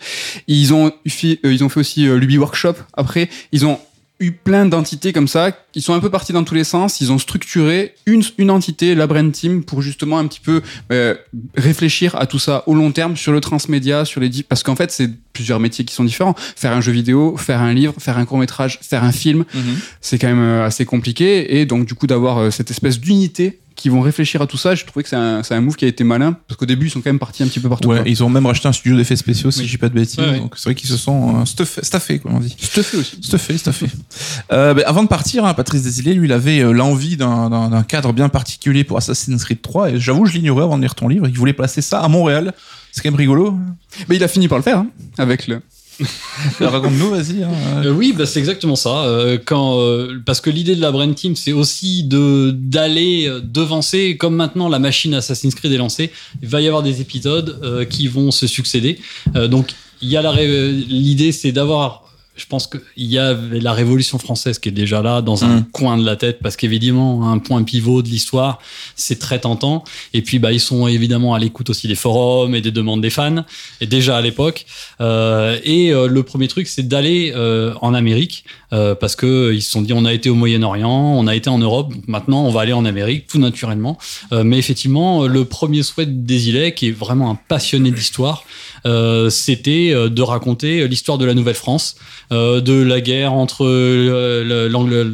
Ils ont fait, euh, ils ont fait aussi euh, l'Ubi Workshop. Après, ils ont eu plein d'entités comme ça, qui sont un peu partis dans tous les sens. Ils ont structuré une, une entité, la Brain Team, pour justement un petit peu euh, réfléchir à tout ça au long terme sur le transmédia, sur les parce qu'en fait c'est plusieurs métiers qui sont différents. Faire un jeu vidéo, faire un livre, faire un court métrage, faire un film, c'est quand même euh, assez compliqué. Et donc du coup d'avoir euh, cette espèce d'unité qui vont réfléchir à tout ça, je trouvais que c'est un, c'est un move qui a été malin parce qu'au début ils sont quand même partis un petit peu partout. Ouais, quoi. ils ont même racheté un studio d'effets spéciaux, si Oui. dis pas de bêtises. Ouais. Donc c'est vrai qu'ils se sont euh, stuff- staffés, comme on dit. Fais aussi. Stuffé, stuffé. Euh, ben, avant de partir, hein, Patrice Desilets, lui, il avait euh, l'envie d'un- d'un d'un cadre bien particulier pour Assassin's Creed 3. Et j'avoue, je l'ignorais avant de lire ton livre. Il voulait placer ça à Montréal. C'est quand même rigolo. Mais il a fini par le faire hein, avec le. Raconte-nous, vas-y. hein. Euh, oui, bah, c'est exactement ça. Euh, quand, euh, parce que l'idée de la Brain Team, c'est aussi de d'aller euh, devancer, comme maintenant la machine Assassin's Creed est lancée, il va y avoir des épisodes euh, qui vont se succéder. Euh, donc, il y a la l'idée, c'est d'avoir je pense qu'il y a la Révolution française qui est déjà là dans un Mm. coin de la tête parce qu'évidemment un point pivot de l'histoire c'est très tentant. Et puis bah ils sont évidemment à l'écoute aussi des forums et des demandes des fans et déjà à l'époque. Euh, et euh, le premier truc c'est d'aller euh, en Amérique euh, parce que ils se sont dit on a été au Moyen-Orient on a été en Europe donc maintenant on va aller en Amérique tout naturellement. Euh, mais effectivement le premier souhait des Ilets qui est vraiment un passionné d'histoire c'était euh, de raconter l'histoire de la Nouvelle-France, euh, de la guerre entre euh,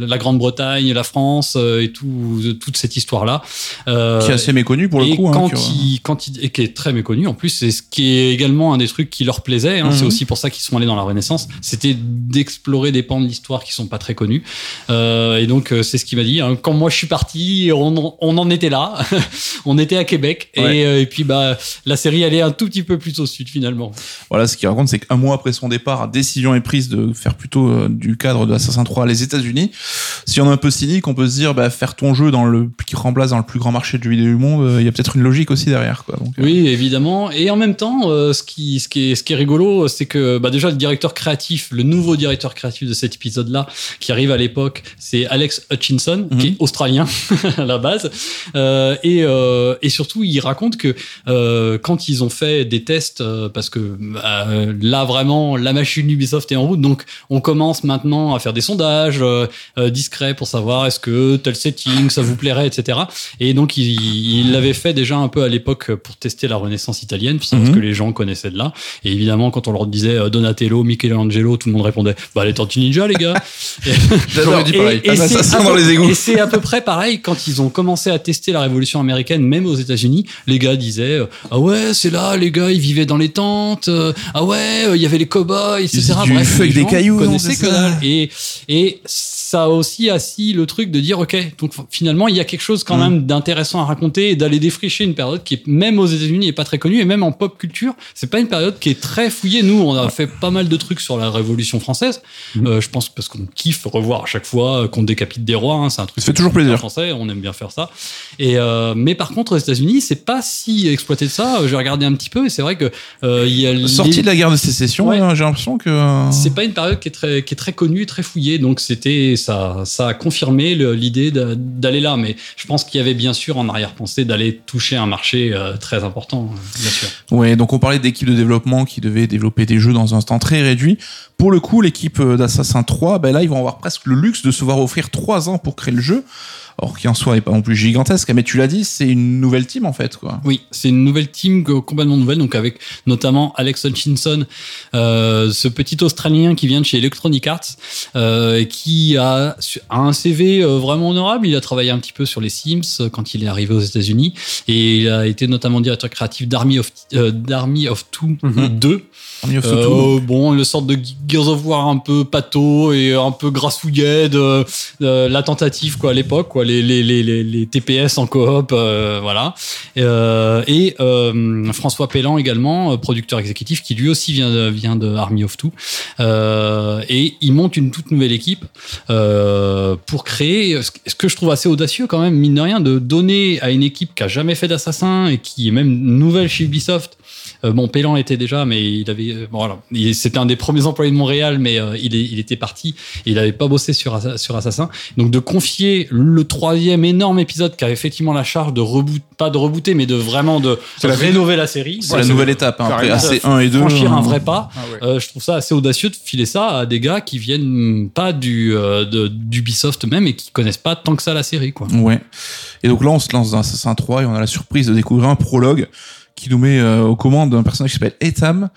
la Grande-Bretagne, la France euh, et tout, toute cette histoire-là. Euh, Qui est assez méconnu pour le coup. hein, quand il, quand il, et qui est très méconnu en plus, c'est ce qui est également un des trucs qui leur plaisait. hein, C'est Mhm. aussi pour ça qu'ils sont allés dans la Renaissance. C'était d'explorer des pans de l'histoire qui sont pas très connus. Euh, et donc euh, c'est ce qu'il m'a dit. hein. Quand moi je suis parti, on, on en était là. on était à Québec Ouais. et, euh, et puis bah la série allait un tout petit peu plus au sud finalement. Voilà, ce qu'il raconte, c'est qu'un mois après son départ, décision est prise de faire plutôt euh, du cadre de Assassin's 3 les États-Unis. Si on est un peu cynique, on peut se dire, bah, faire ton jeu dans le qui remplace dans le plus grand marché de jeux vidéo du monde, euh, il y a peut-être une logique aussi derrière, quoi. Donc, euh, Oui, évidemment. Et en même temps, ce, qui, ce, qui est, ce qui est rigolo, c'est que bah, déjà le directeur créatif, le nouveau directeur créatif de cet épisode-là, qui arrive à l'époque, c'est Alex Hutchinson, Mhm. qui est australien à la base. Euh, et, euh, et surtout, il raconte que euh, quand ils ont fait des tests, parce que euh, là vraiment, la machine Ubisoft est en route, donc on commence maintenant à faire des sondages euh, euh, discrets pour savoir est-ce que tel setting, ça vous plairait, etc. Et donc, il l'avait fait déjà un peu à l'époque pour tester la Renaissance italienne, puis c'est Mhm. que les gens connaissaient de là. Et évidemment, quand on leur disait Donatello, Michelangelo, tout le monde répondait bah les Tortues Ninja, les gars. J'aurais dit pareil. Et, et Ah, dans les égouts. et c'est à peu près pareil quand ils ont commencé à tester la Révolution américaine, même aux États-Unis. Les gars disaient ah ouais, c'est là, les gars, ils vivaient dans les tentes. euh, ah ouais, euh, il y avait les cow-boys, etc. du Bref, feu avec des cailloux, non, que dalle. Et et ça a aussi assis le truc de dire ok, donc finalement il y a quelque chose quand Mm. même d'intéressant à raconter et d'aller défricher une période qui est même aux États-Unis est pas très connue et même en pop culture, c'est pas une période qui est très fouillée. Nous, on a fait pas mal de trucs sur la Révolution française. Mm. Euh, je pense parce qu'on kiffe revoir à chaque fois qu'on décapite des rois. hein, c'est un truc Ça fait toujours plaisir. français. On aime bien faire ça. Et euh, mais par contre, aux États-Unis, c'est pas si exploité de ça. J'ai regardé un petit peu et c'est vrai que euh, il y a Sorti les- de la guerre de sécession, Ouais. hein, j'ai l'impression que. c'est pas une période qui est très qui est très connue, très fouillée, donc c'était ça ça a confirmé l'idée d'aller là. Mais je pense qu'il y avait bien sûr en arrière-pensée d'aller toucher un marché euh, très important, bien sûr. Ouais, donc on parlait d'équipe de développement qui devait développer des jeux dans un temps très réduit. Pour le coup, l'équipe euh, d'Assassin 3, ben là, ils vont avoir presque le luxe de se voir offrir trois ans pour créer le jeu. Or, qui en soi n'est pas non plus gigantesque, mais tu l'as dit, c'est une nouvelle team en fait, quoi. Oui, c'est une nouvelle team complètement nouvelle, donc avec notamment Alex Hutchinson, euh, ce petit Australien qui vient de chez Electronic Arts, euh, qui a, a un CV euh, vraiment honorable. Il a travaillé un petit peu sur les Sims quand il est arrivé aux États-Unis, et il a été notamment directeur créatif d'Army of euh, d'Army of Two Mhm. 2. Army of Two. bon, le sorte de Gears of War un peu pâteau et un peu grassouillet de, de la tentative quoi à l'époque quoi. Les, TPS en coop, euh, voilà. Euh, et euh, François Pellan également, euh, producteur exécutif, qui lui aussi vient de, Army of Two. Euh, et il monte une toute nouvelle équipe euh, pour créer ce ce que je trouve assez audacieux quand même, mine de rien, de donner à une équipe qui a jamais fait d'assassin et qui est même nouvelle chez Ubisoft. Euh, bon, Pellan était déjà, mais il avait, euh, bon, voilà, Il- c'était un des premiers employés de Montréal, mais euh, il, est, il était parti et il n'avait pas bossé sur, Assa- sur Assassin. Donc de confier le troisième énorme épisode qui a effectivement la charge de reboot, pas de rebooter, mais de vraiment de la rénover la série. C'est la nouvelle étape. Hein, après Carrément. AC1 et 2. Franchir un euh, vrai pas. Ah ouais. Euh, je trouve ça assez audacieux de filer ça à des gars qui viennent pas du euh, de- d'Ubisoft même et qui connaissent pas tant que ça la série quoi. Ouais. Et donc là, on se lance dans Assassin 3 et on a la surprise de découvrir un prologue qui nous met euh, aux commandes d'un personnage qui s'appelle Etam,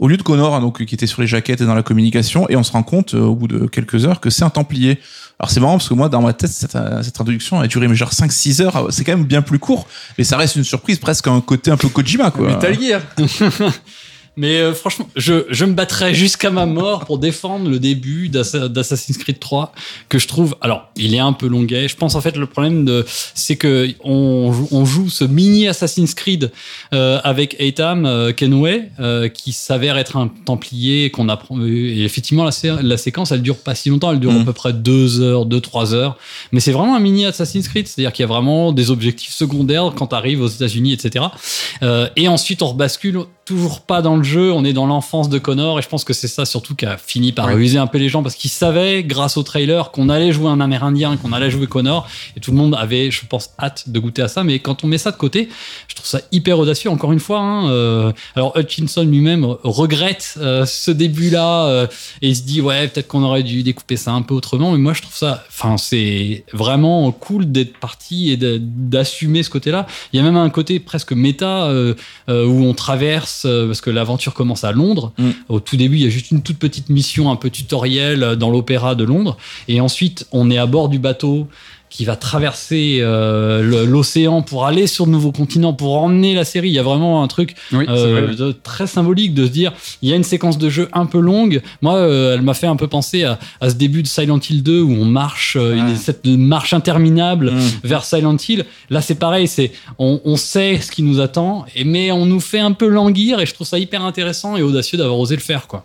au lieu de Connor, hein, donc qui était sur les jaquettes et dans la communication, et on se rend compte euh, au bout de quelques heures que c'est un Templier. Alors c'est marrant parce que moi, dans ma tête, cette, euh, cette introduction a duré mais genre 5-6 heures. C'est quand même bien plus court, mais ça reste une surprise, presque un côté un peu Kojima, quoi. Metal Gear. Mais euh, franchement, je, je me battrai jusqu'à ma mort pour défendre le début d'Assa- d'Assassin's Creed 3 que je trouve. Alors, il est un peu longuet. Je pense en fait le problème de c'est que on, joue- on joue ce mini Assassin's Creed euh, avec Eitam euh, Kenway euh, qui s'avère être un Templier qu'on apprend. Et effectivement, la, sé- la séquence, elle dure pas si longtemps. Elle dure à peu près deux heures, deux trois heures. Mais c'est vraiment un mini Assassin's Creed, c'est-à-dire qu'il y a vraiment des objectifs secondaires quand tu arrives aux États-Unis, etc. Euh, et ensuite, on rebascule toujours pas dans le jeu. On est dans l'enfance de Connor et je pense que c'est ça surtout qui a fini par Ouais. un peu les gens parce qu'ils savaient, grâce au trailer, qu'on allait jouer un Amérindien, qu'on allait jouer Connor et tout le monde avait, je pense, hâte de goûter à ça. Mais quand on met ça de côté, je trouve ça hyper audacieux. Encore une fois, hein, euh, alors Hutchinson lui-même regrette euh, ce début-là euh, et il se dit ouais, peut-être qu'on aurait dû découper ça un peu autrement. Mais moi, je trouve ça, enfin, c'est vraiment cool d'être parti et d'assumer ce côté-là. Il y a même un côté presque méta où on traverse euh, parce que l'aventure commence à Londres. Mm. Au tout début, il y a juste une toute petite mission un peu tutoriel euh, dans l'opéra de Londres et ensuite on est à bord du bateau qui va traverser euh, l'océan pour aller sur de nouveaux continents, pour emmener la série. Il y a vraiment un truc Oui, euh, de- très symbolique de se dire il y a une séquence de jeu un peu longue. Moi, euh, elle m'a fait un peu penser à, à ce début de Silent Hill 2 où on marche, une- cette marche interminable Mm. vers Silent Hill. Là, c'est pareil, c'est on, on sait ce qui nous attend, et, mais on nous fait un peu languir, et je trouve ça hyper intéressant et audacieux d'avoir osé le faire, quoi.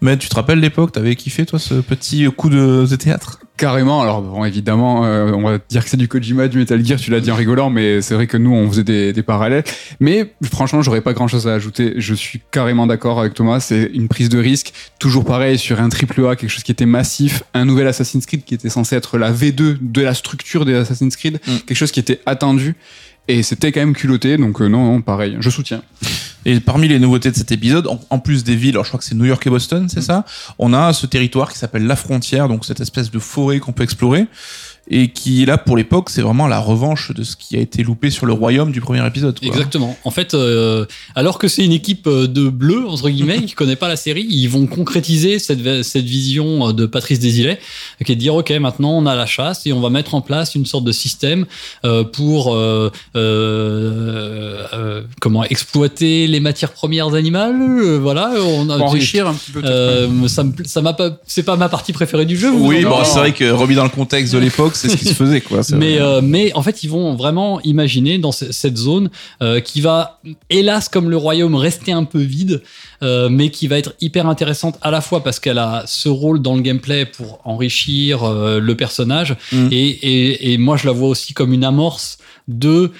Mais tu te rappelles l'époque, t'avais kiffé toi ce petit coup de, de théâtre? Carrément, alors bon, évidemment, euh, on va dire que c'est du Kojima, du Metal Gear, tu l'as dit en rigolant, mais c'est vrai que nous, on faisait des, des parallèles. Mais franchement, j'aurais pas grand chose à ajouter. Je suis carrément d'accord avec Thomas, c'est une prise de risque. Toujours pareil, sur un triple A, quelque chose qui était massif, un nouvel Assassin's Creed qui était censé être la V2 de la structure des Assassin's Creed, Mm. quelque chose qui était attendu. Et c'était quand même culotté, donc euh, non, non, pareil, je soutiens. Et parmi les nouveautés de cet épisode, en, en plus des villes, alors je crois que c'est New York et Boston, c'est ça On a ce territoire qui s'appelle la frontière, donc cette espèce de forêt qu'on peut explorer, et qui là pour l'époque, c'est vraiment la revanche de ce qui a été loupé sur le royaume du premier épisode. Quoi. Exactement. En fait, euh, alors que c'est une équipe euh, de bleus, entre guillemets, qui connaît pas la série, ils vont concrétiser cette, cette vision euh, de Patrice Désilet, qui est de dire, OK, maintenant on a la chasse et on va mettre en place une sorte de système euh, pour euh, euh, euh, comment exploiter les matières premières animales. euh, voilà, on a Enrichir un petit peu. Euh, ça ça m'a pas c'est pas ma partie préférée du jeu vous Oui, bon, c'est vrai que remis dans le contexte de l'époque, c'est ce qui se faisait, quoi. mais euh, mais en fait ils vont vraiment imaginer dans ce- cette zone euh, qui va hélas comme le royaume rester un peu vide euh, mais qui va être hyper intéressante à la fois parce qu'elle a ce rôle dans le gameplay pour enrichir le personnage Mm. et, et, et moi je la vois aussi comme une amorce de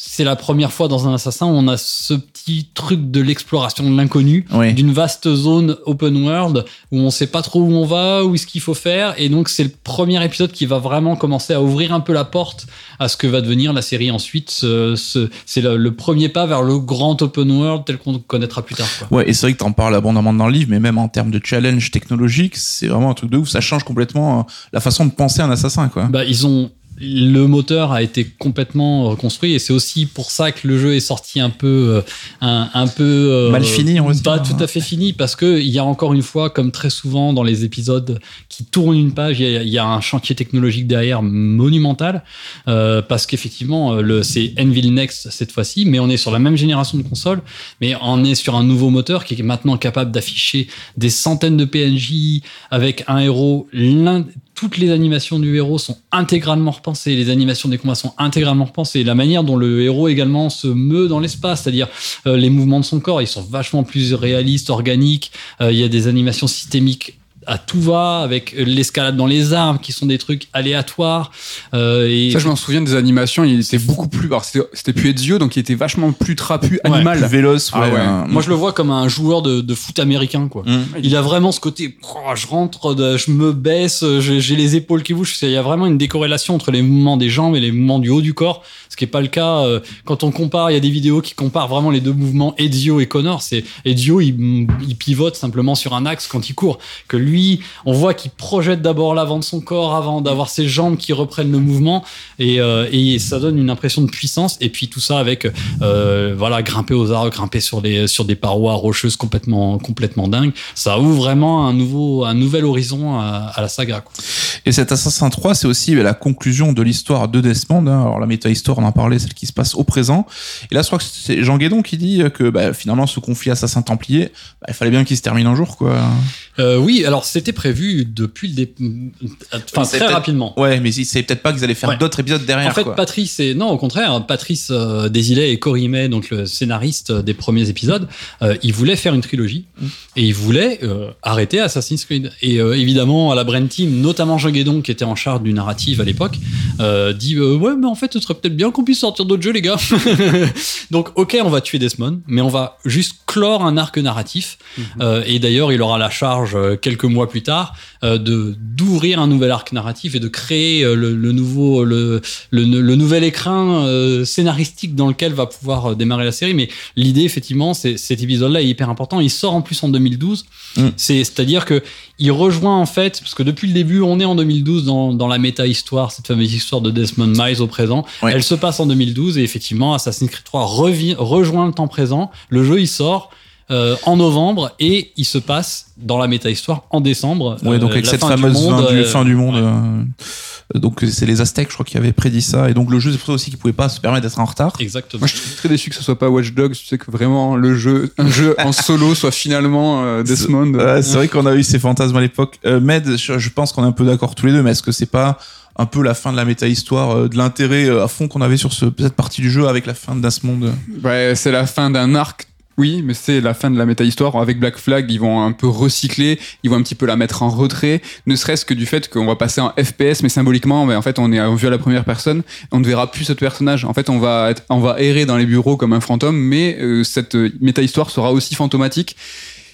c'est la première fois dans un assassin où on a ce petit truc de l'exploration de l'inconnu Oui. d'une vaste zone open world où on sait pas trop où on va, où est-ce qu'il faut faire. Et donc, c'est le premier épisode qui va vraiment commencer à ouvrir un peu la porte à ce que va devenir la série ensuite. Ce- ce- c'est le, le premier pas vers le grand open world tel qu'on connaîtra plus tard. Quoi. Ouais, et c'est vrai que t'en parles abondamment dans le livre, mais même en termes de challenge technologique, c'est vraiment un truc de ouf. Ça change complètement euh, la façon de penser un assassin, quoi. Bah, ils ont le moteur a été complètement reconstruit et c'est aussi pour ça que le jeu est sorti un peu euh, un, un peu euh, Mal fini, on pas tout à fait fini parce que il y a encore une fois comme très souvent dans les épisodes qui tournent une page il y a, il y a un chantier technologique derrière monumental euh, parce qu'effectivement euh, le c'est Envil Next cette fois-ci mais on est sur la même génération de consoles mais on est sur un nouveau moteur qui est maintenant capable d'afficher des centaines de PNJ avec un héros toutes les animations du héros sont intégralement repensées, les animations des combats sont intégralement repensées, la manière dont le héros également se meut dans l'espace, c'est-à-dire euh, les mouvements de son corps, ils sont vachement plus réalistes, organiques, euh, il y a des animations systémiques à tout va avec l'escalade dans les arbres qui sont des trucs aléatoires euh, et Ça, je m'en souviens des animations, il était beaucoup plus. Alors, c'était plus Ezio, donc il était vachement plus trapu, Ouais, animal. Plus véloce, ouais. Ah ouais. euh, moi je le vois comme un joueur de, de foot américain quoi hum. il a vraiment ce côté oh, je rentre de- je me baisse j'ai les épaules qui bougent il y a vraiment une décorrélation entre les mouvements des jambes et les mouvements du haut du corps ce qui est pas le cas euh, quand on compare il y a des vidéos qui comparent vraiment les deux mouvements Ezio et Connor c'est Ezio il, il pivote simplement sur un axe quand il court que lui on voit qu'il projette d'abord l'avant de son corps avant d'avoir ses jambes qui reprennent le mouvement et, euh, et ça donne une impression de puissance et puis tout ça avec euh, voilà grimper aux arbres grimper sur des sur des parois rocheuses complètement complètement dingues ça ouvre vraiment un nouveau un nouvel horizon à, à la saga quoi. Et cet Assassin 3, c'est aussi la conclusion de l'histoire de Desmond. hein. Alors la méta-histoire, on en parlait, celle qui se passe au présent. Et là, je crois que c'est Jean Guédon qui dit que bah, finalement, ce conflit Assassin-Templier, bah, il fallait bien qu'il se termine un jour, quoi. Euh, oui alors c'était prévu depuis le dé... enfin C'est très rapidement Ouais, mais savait peut-être pas qu'ils allaient faire Ouais. d'autres épisodes derrière, En fait, quoi. Patrice et non, au contraire, Patrice euh, Desilets et Cory May, donc le scénariste des premiers épisodes, euh, ils voulaient faire une trilogie Mm. et ils voulaient euh, arrêter Assassin's Creed. Et euh, évidemment, à la Brain Team, notamment Jean Guédon, qui était en charge du narrative à l'époque, euh, dit euh, ouais, mais en fait, ce serait peut-être bien qu'on puisse sortir d'autres jeux, les gars. donc, ok, on va tuer Desmond, mais on va juste clore un arc narratif. Euh, et d'ailleurs, il aura la charge euh, quelques mois plus tard euh, de d'ouvrir un nouvel arc narratif et de créer euh, le, le nouveau le, le, le nouvel écrin euh, scénaristique dans lequel va pouvoir démarrer la série. Mais l'idée, effectivement, c'est cet épisode-là est hyper important. Il sort en plus en 2012. Mm. C'est c'est-à-dire que il rejoint en fait parce que depuis le début, on est en 2012 dans, dans la méta histoire, cette fameuse histoire de Desmond Miles au présent. Ouais. Elle se passe en 2012 et effectivement, Assassin's Creed 3 revient, rejoint le temps présent. Le jeu, il sort. Euh, en novembre et il se passe dans la méta-histoire en décembre. Ouais, Euh, donc avec la cette fin du fameuse monde, fin, du, euh, fin du monde. ouais. euh, donc c'est les Aztèques, je crois, qui avaient prédit ça. Et donc le jeu, c'est pour ça aussi qu'ils pouvaient pas se permettre d'être en retard. Exactement. Moi, je suis très déçu que ce soit pas Watch Dogs. Tu sais que vraiment le jeu, un jeu en solo soit finalement euh, Desmond. Ouais, c'est vrai qu'on a eu ces fantasmes à l'époque. Euh, Med, je, je pense qu'on est un peu d'accord tous les deux, mais est-ce que c'est pas un peu la fin de la méta-histoire, euh, de l'intérêt euh, à fond qu'on avait sur ce, cette partie du jeu avec la fin de Desmond? Euh Ouais, c'est la fin d'un arc. Oui, mais c'est la fin de la méta-histoire. Avec Black Flag, ils vont un peu recycler, ils vont un petit peu la mettre en retrait, ne serait-ce que du fait qu'on va passer en FPS, mais symboliquement, mais en fait, on est en à la première personne, on ne verra plus ce personnage. En fait, on va, être, on va errer dans les bureaux comme un fantôme, mais euh, cette euh, méta-histoire sera aussi fantomatique.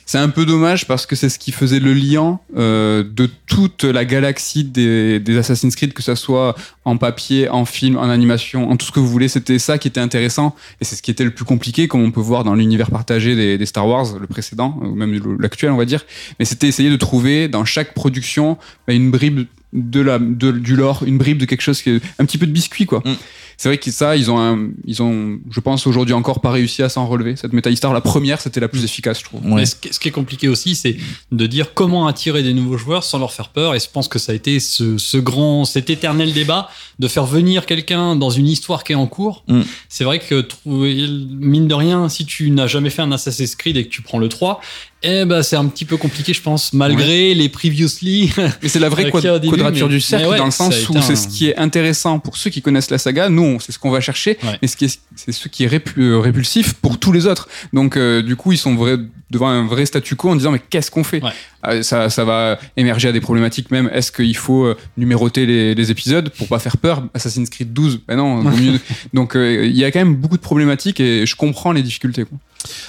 C'est un peu dommage parce que c'est ce qui faisait le lien euh, de toute la galaxie des, Assassin's Creed, que ça soit en papier, en film, en animation, en tout ce que vous voulez. C'était ça qui était intéressant et c'est ce qui était le plus compliqué, comme on peut voir dans l'univers partagé des, Star Wars, le précédent, ou même l'actuel, on va dire. Mais c'était essayer de trouver dans chaque production bah, une bribe de la, de, du lore, une bribe de quelque chose qui est un petit peu de biscuit, quoi. Mm. C'est vrai que ça, ils ont, un, ils ont, je pense aujourd'hui encore pas réussi à s'en relever. Cette méta histoire, la première, c'était la plus efficace, je trouve. Ouais. Mais ce, qui- ce qui est compliqué aussi, c'est de dire comment attirer des nouveaux joueurs sans leur faire peur. Et je pense que ça a été ce, ce grand, cet éternel débat de faire venir quelqu'un dans une histoire qui est en cours. Mm. C'est vrai que mine de rien, si tu n'as jamais fait un Assassin's Creed et que tu prends le 3, eh ben, c'est un petit peu compliqué, je pense, malgré les previously. Mais c'est la vraie début, quadrature mais- du cercle ouais, dans le sens où c'est ce qui est intéressant pour ceux qui connaissent la saga. Nous, c'est ce qu'on va chercher, Ouais. mais ce qui est, c'est ce qui est répu- euh, répulsif pour tous les autres. Donc, euh, du coup, ils sont vrais- devant un vrai statu quo en disant mais qu'est-ce qu'on fait? Ouais. Euh, ça, ça va émerger à des problématiques même. Est-ce qu'il faut euh, numéroter les, les épisodes pour pas faire peur? Assassin's Creed 12, ben non. vaut mieux- Donc, il y a quand même beaucoup de problématiques et je comprends les difficultés. Quoi.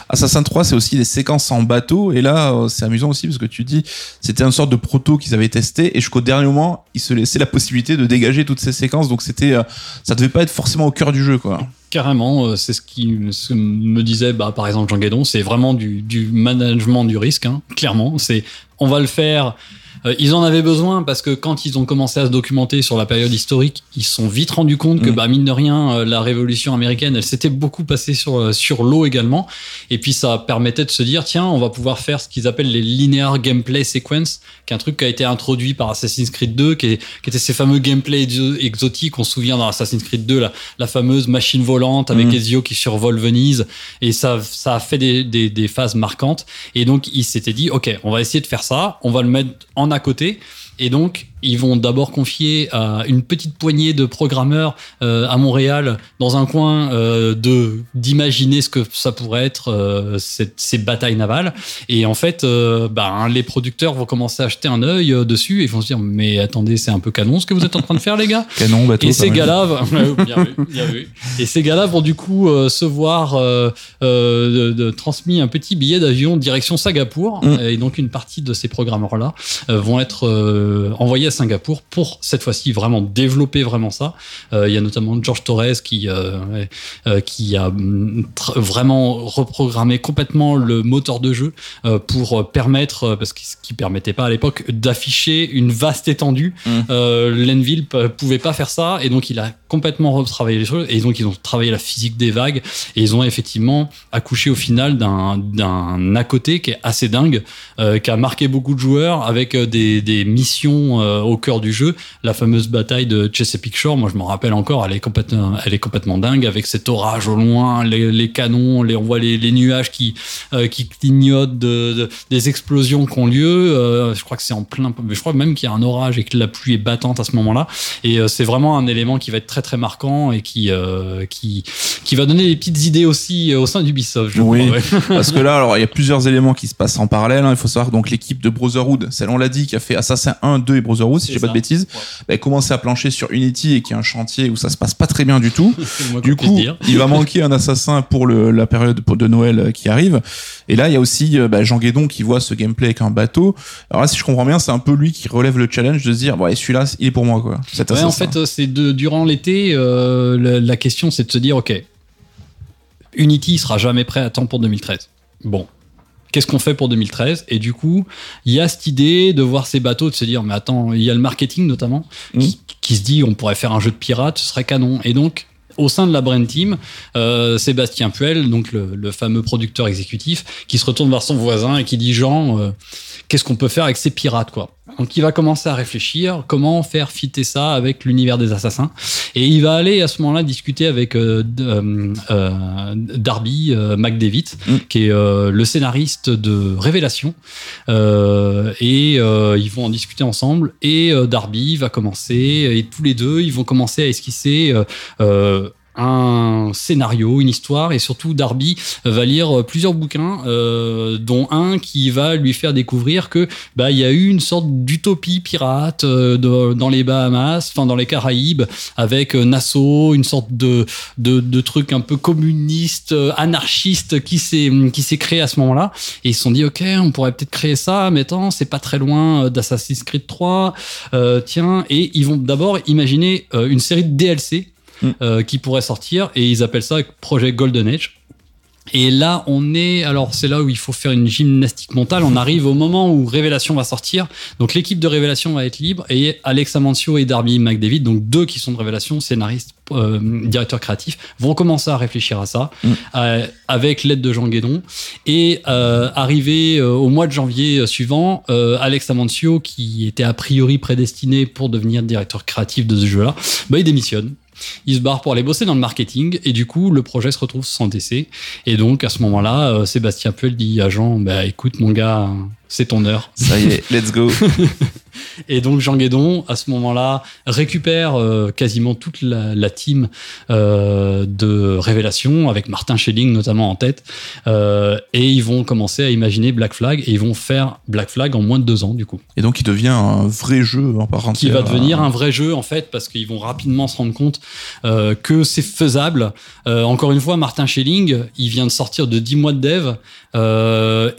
Assassin 3, c'est aussi des séquences en bateau. Et là, euh, c'est amusant aussi parce que tu dis, c'était une sorte de proto qu'ils avaient testé. Et jusqu'au dernier moment, ils se laissaient la possibilité de dégager toutes ces séquences. Donc c'était, euh, ça devait pas être forcément au cœur du jeu, quoi. Carrément, euh, c'est ce qui me disait, bah, par exemple, Jean Guédon, c'est vraiment du, du management du risque, hein, clairement. C'est, on va le faire. Euh, ils en avaient besoin parce que quand ils ont commencé à se documenter sur la période historique, ils se sont vite rendus compte que, Mm. bah, mine de rien, euh, la révolution américaine, elle s'était beaucoup passée sur, euh, sur l'eau également. Et puis, ça permettait de se dire, tiens, on va pouvoir faire ce qu'ils appellent les linear gameplay sequence, qui est un truc qui a été introduit par Assassin's Creed 2, qui, est- qui était ces fameux gameplay exo- exotiques. On se souvient dans Assassin's Creed 2, la, la fameuse machine volante avec Mhm. Ezio qui survole Venise. Et ça, ça a fait des, des, des phases marquantes. Et donc, il s'était dit, OK, on va essayer de faire ça. On va le mettre en à côté. Et donc, ils vont d'abord confier à une petite poignée de programmeurs euh, à Montréal, dans un coin, euh, de d'imaginer ce que ça pourrait être euh, cette- ces batailles navales. Et en fait, euh, ben, les producteurs vont commencer à jeter un œil dessus et vont se dire mais attendez, c'est un peu canon ce que vous êtes en train de faire, les gars. Canon, bateau. Et ces gars-là, vont- bien vu, bien vu. Et ces gars-là vont du coup se voir de- de- transmis un petit billet d'avion direction Singapour. Mm. Et donc une partie de ces programmeurs-là vont être envoyés à Singapour pour cette fois-ci vraiment développer vraiment ça. Euh, Il y a notamment George Torres qui euh, euh, qui a mm, vraiment reprogrammé complètement le moteur de jeu pour permettre, parce que ce qui permettait pas à l'époque, d'afficher une vaste étendue. Mm. Euh, Lenville pouvait pas faire ça et donc il a complètement retravaillé les choses et donc ils ont travaillé la physique des vagues et ils ont effectivement accouché au final d'un d'un à côté qui est assez dingue, euh, qui a marqué beaucoup de joueurs avec des, des missions euh, au cœur du jeu. La fameuse bataille de Chesapeake Shore, moi je m'en rappelle encore, elle est complètement, elle est complètement dingue avec cet orage au loin, les, les canons, les, on voit les, les nuages qui euh, qui clignotent de, de- des explosions qui ont lieu. Euh, je crois que c'est en plein, je crois même qu'il y a un orage et que la pluie est battante à ce moment-là. Et c'est vraiment un élément qui va être très très marquant et qui qui qui va donner des petites idées aussi au sein d'Ubisoft. Je Oui. crois, ouais. Parce que là, alors, il y a plusieurs éléments qui se passent en parallèle. hein. Il faut savoir donc l'équipe de Brotherhood, celle on l'a dit, qui a fait Assassin 1, 2 et Brotherhood, si j'ai pas de bêtises, bah, a commencé à plancher sur Unity et qui est un chantier où ça se passe pas très bien du tout. Du coup, il va manquer un assassin pour le, la période de Noël euh, qui arrive. Et là, il y a aussi euh, bah, Jean Guédon qui voit ce gameplay avec un bateau. Alors là, si je comprends bien, c'est un peu lui qui relève le challenge de se dire, bon, celui-là, il est pour moi, quoi. Cet Ouais, en fait, euh, c'est durant l'été, euh, la, la question c'est de se dire, ok, Unity sera jamais prêt à temps pour 2013. Bon. Qu'est-ce qu'on fait pour 2013 Et du coup, il y a cette idée de voir ces bateaux, de se dire, mais attends, il y a le marketing notamment, qui, qui se dit, on pourrait faire un jeu de pirates, ce serait canon. Et donc, au sein de la Brain Team, euh, Sébastien Puel, donc le, le fameux producteur exécutif, qui se retourne vers son voisin et qui dit, Jean, euh, qu'est-ce qu'on peut faire avec ces pirates, quoi? Donc il va commencer à réfléchir comment faire fitter ça avec l'univers des assassins. Et il va aller à ce moment-là discuter avec euh, euh, euh, Darby euh, McDavid Mm. qui est euh, le scénariste de Révélation. Euh, et euh, ils vont en discuter ensemble. Et euh, Darby va commencer et tous les deux ils vont commencer à esquisser un scénario, une histoire, et surtout Darby va lire plusieurs bouquins, euh, dont un qui va lui faire découvrir que bah il y a eu une sorte d'utopie pirate euh, dans les Bahamas, enfin dans les Caraïbes, avec euh, Nassau, une sorte de de, de truc un peu communiste, euh, anarchiste qui s'est qui s'est créé à ce moment-là. Et ils se sont dit ok, on pourrait peut-être créer ça, mais attends, c'est pas très loin euh, d'Assassin's Creed 3. Euh, tiens, et ils vont d'abord imaginer une série de DLC Mm. euh, qui pourrait sortir et ils appellent ça projet Golden Age. Et là, on est, alors c'est là où il faut faire une gymnastique mentale. On arrive au moment où Révélation va sortir. Donc l'équipe de Révélation va être libre et Alex Amancio et Darby McDavid, donc deux qui sont de Révélation, scénaristes, euh, directeurs créatifs, vont commencer à réfléchir à ça Mm. euh, avec l'aide de Jean Guédon. Et euh, arrivé au mois de janvier suivant, Alex Amancio, qui était a priori prédestiné pour devenir directeur créatif de ce jeu-là, bah, il démissionne. Il se barre pour aller bosser dans le marketing et du coup le projet se retrouve sans décès et donc à ce moment-là euh, Sébastien Puel dit à Jean bah écoute mon gars c'est ton heure Ça y est, let's go. et donc Jean Guédon, à ce moment-là, récupère euh, quasiment toute la, la team euh, de Révélation, avec Martin Schelling notamment en tête. Euh, et ils vont commencer à imaginer Black Flag, et ils vont faire Black Flag en moins de deux ans, du coup. Et donc, il devient un vrai jeu en part Qui va devenir un vrai jeu, en fait, parce qu'ils vont rapidement se rendre compte que c'est faisable. Encore une fois, Martin Schelling, il vient de sortir de 10 mois de dev,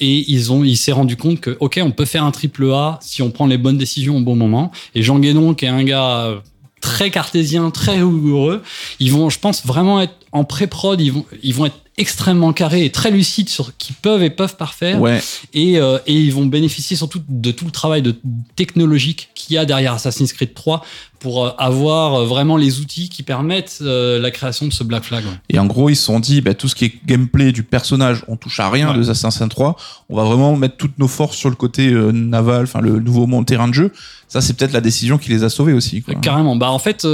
et ils ont, il s'est rendu compte que, ok, on peut faire un triple A si on prend les bonnes décisions au bon moment. Et Jean Guénon, qui est un gars euh, très cartésien, très rigoureux, ils vont, je pense, vraiment être en pré-prod, ils vont, ils vont être extrêmement carrés et très lucides sur ce qu'ils peuvent et peuvent pas faire Ouais, et, euh, et ils vont bénéficier surtout de tout le travail de technologique qu'il y a derrière Assassin's Creed 3 pour euh, avoir euh, vraiment les outils qui permettent euh, la création de ce Black Flag. ouais. Et en gros, ils se sont dit, bah, tout ce qui est gameplay du personnage, on touche à rien Ouais. de Assassin's 3. On va vraiment mettre toutes nos forces sur le côté naval, enfin le nouveau monde terrain de jeu. Ça, c'est peut-être la décision qui les a sauvés aussi. Quoi. Carrément. Bah en fait,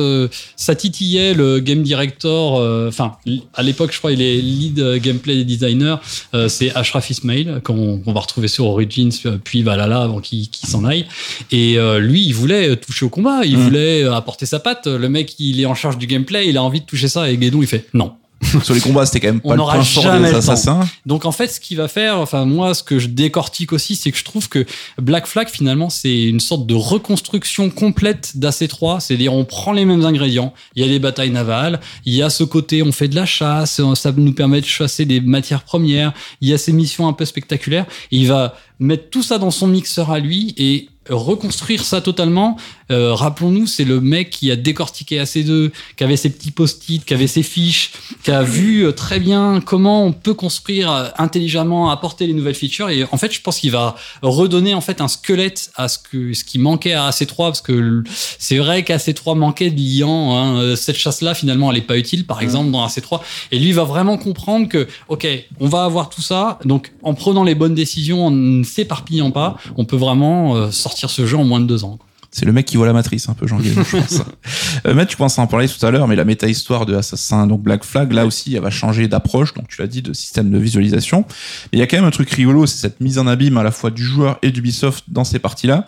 ça titillait le game director. Enfin, à l'époque, je crois, il est lead euh, gameplay designer, euh, c'est Ashraf Ismail, qu'on qu'on va retrouver sur Origins, euh, puis Valhalla avant qu'il s'en aille. Et euh, lui, il voulait toucher au combat, il Mm. voulait apporter sa patte. Le mec, il est en charge du gameplay, il a envie de toucher ça. Et Guédon, il fait non. Sur les combats, c'était quand même On pas le n'aura point fort des le assassins. Donc en fait, ce qu'il va faire, enfin moi, ce que je décortique aussi, c'est que je trouve que Black Flag finalement, c'est une sorte de reconstruction complète d'AC3. C'est-à-dire, on prend les mêmes ingrédients. Il y a des batailles navales, il y a ce côté, on fait de la chasse, ça nous permet de chasser des matières premières. Il y a ces missions un peu spectaculaires. Et il va mettre tout ça dans son mixeur à lui et reconstruire ça totalement. Euh, Rappelons-nous, c'est le mec qui a décortiqué AC2, qui avait ses petits post-it, qui avait ses fiches, qui a vu euh, très bien comment on peut construire euh, intelligemment, apporter les nouvelles features. Et en fait, je pense qu'il va redonner en fait un squelette à ce que ce qui manquait à AC3, parce que c'est vrai qu'AC3 manquait de liant. Hein. Cette chasse-là, finalement, elle est pas utile, par exemple, dans AC3. Et lui va vraiment comprendre que, ok, on va avoir tout ça. Donc, en prenant les bonnes décisions, en ne s'éparpillant pas, on peut vraiment euh, sortir ce jeu en moins de deux ans. C'est le mec qui voit la matrice, un peu, Jean je pense. euh, Matt, tu penses en parler tout à l'heure, mais la méta-histoire de Assassin, donc Black Flag, là aussi, elle va changer d'approche, donc tu l'as dit, de système de visualisation. Mais il y a quand même un truc rigolo, c'est cette mise en abîme à la fois du joueur et d'Ubisoft dans ces parties-là.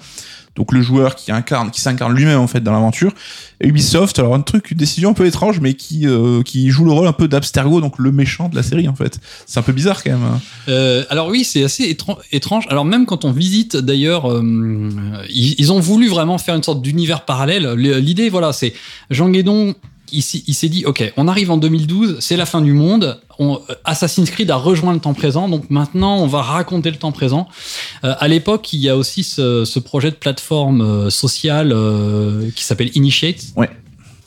Donc le joueur qui incarne, qui s'incarne lui-même en fait dans l'aventure. Et Ubisoft, alors un truc, une décision un peu étrange, mais qui euh, qui joue le rôle un peu d'Abstergo, donc le méchant de la série en fait. C'est un peu bizarre quand même. hein. Euh, alors oui, c'est assez étran- étrange. Alors même quand on visite, d'ailleurs, euh, ils, ils ont voulu vraiment faire une sorte d'univers parallèle. Le- L'idée, voilà, c'est Jean Guédon. Il, s'est- il s'est dit, ok, on arrive en 2012, c'est la fin du monde. On, Assassin's Creed a rejoint le temps présent, donc maintenant on va raconter le temps présent. Euh, à l'époque, il y a aussi ce, ce projet de plateforme euh, sociale euh, qui s'appelle Initiate. Ouais.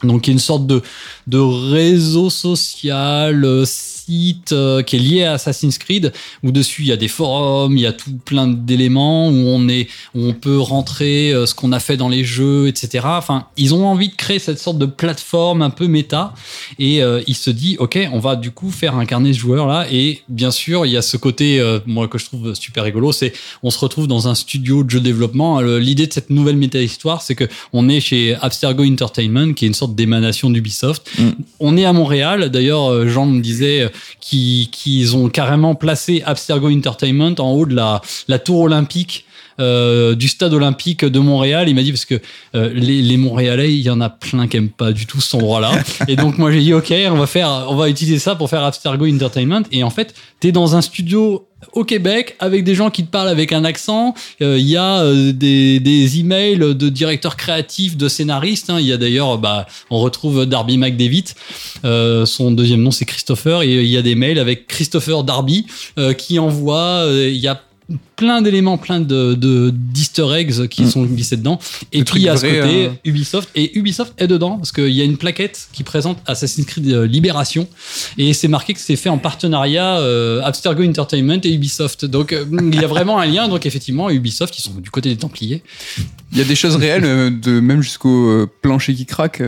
Donc, qui est une sorte de, de réseau social, euh, site euh, qui est lié à Assassin's Creed, où dessus il y a des forums, il y a tout plein d'éléments où on est, où on peut rentrer euh, ce qu'on a fait dans les jeux, etc. Enfin, ils ont envie de créer cette sorte de plateforme un peu méta, et euh, il se dit, ok, on va du coup faire incarner ce joueur là, et bien sûr, il y a ce côté, euh, moi que je trouve super rigolo, c'est on se retrouve dans un studio de jeu développement. Le- L'idée de cette nouvelle méta-histoire, c'est que on est chez Abstergo Entertainment, qui est une sorte d'émanation d'Ubisoft. Mm. On est à Montréal. D'ailleurs, Jean me disait qu'ils qu'ils ont carrément placé Abstergo Entertainment en haut de la, la tour olympique. euh, du stade olympique de Montréal, il m'a dit parce que euh, les, les Montréalais, il y en a plein qui aiment pas du tout cet endroit-là. et donc moi j'ai dit ok, on va faire, on va utiliser ça pour faire Abstergo Entertainment. Et en fait, t'es dans un studio au Québec avec des gens qui te parlent avec un accent. Euh, Il y a euh, des, des emails de directeurs créatifs, de scénaristes. hein. Il y a d'ailleurs, bah, on retrouve Darby McDavid. Euh, son deuxième nom c'est Christopher. Et il y a des mails avec Christopher Darby euh, qui envoie. euh, Il y a plein d'éléments, plein de de- d'easter eggs qui Mm. sont glissés dedans. Et Le puis il y a truc ce vrai, côté euh, Ubisoft et Ubisoft est dedans parce qu'il y a une plaquette qui présente Assassin's Creed euh, Libération et c'est marqué que c'est fait en partenariat euh, Abstergo Entertainment et Ubisoft. Donc euh, il y a vraiment un lien. Donc effectivement, Ubisoft, ils sont du côté des Templiers. Il y a des choses réelles, euh, de même jusqu'au plancher qui craque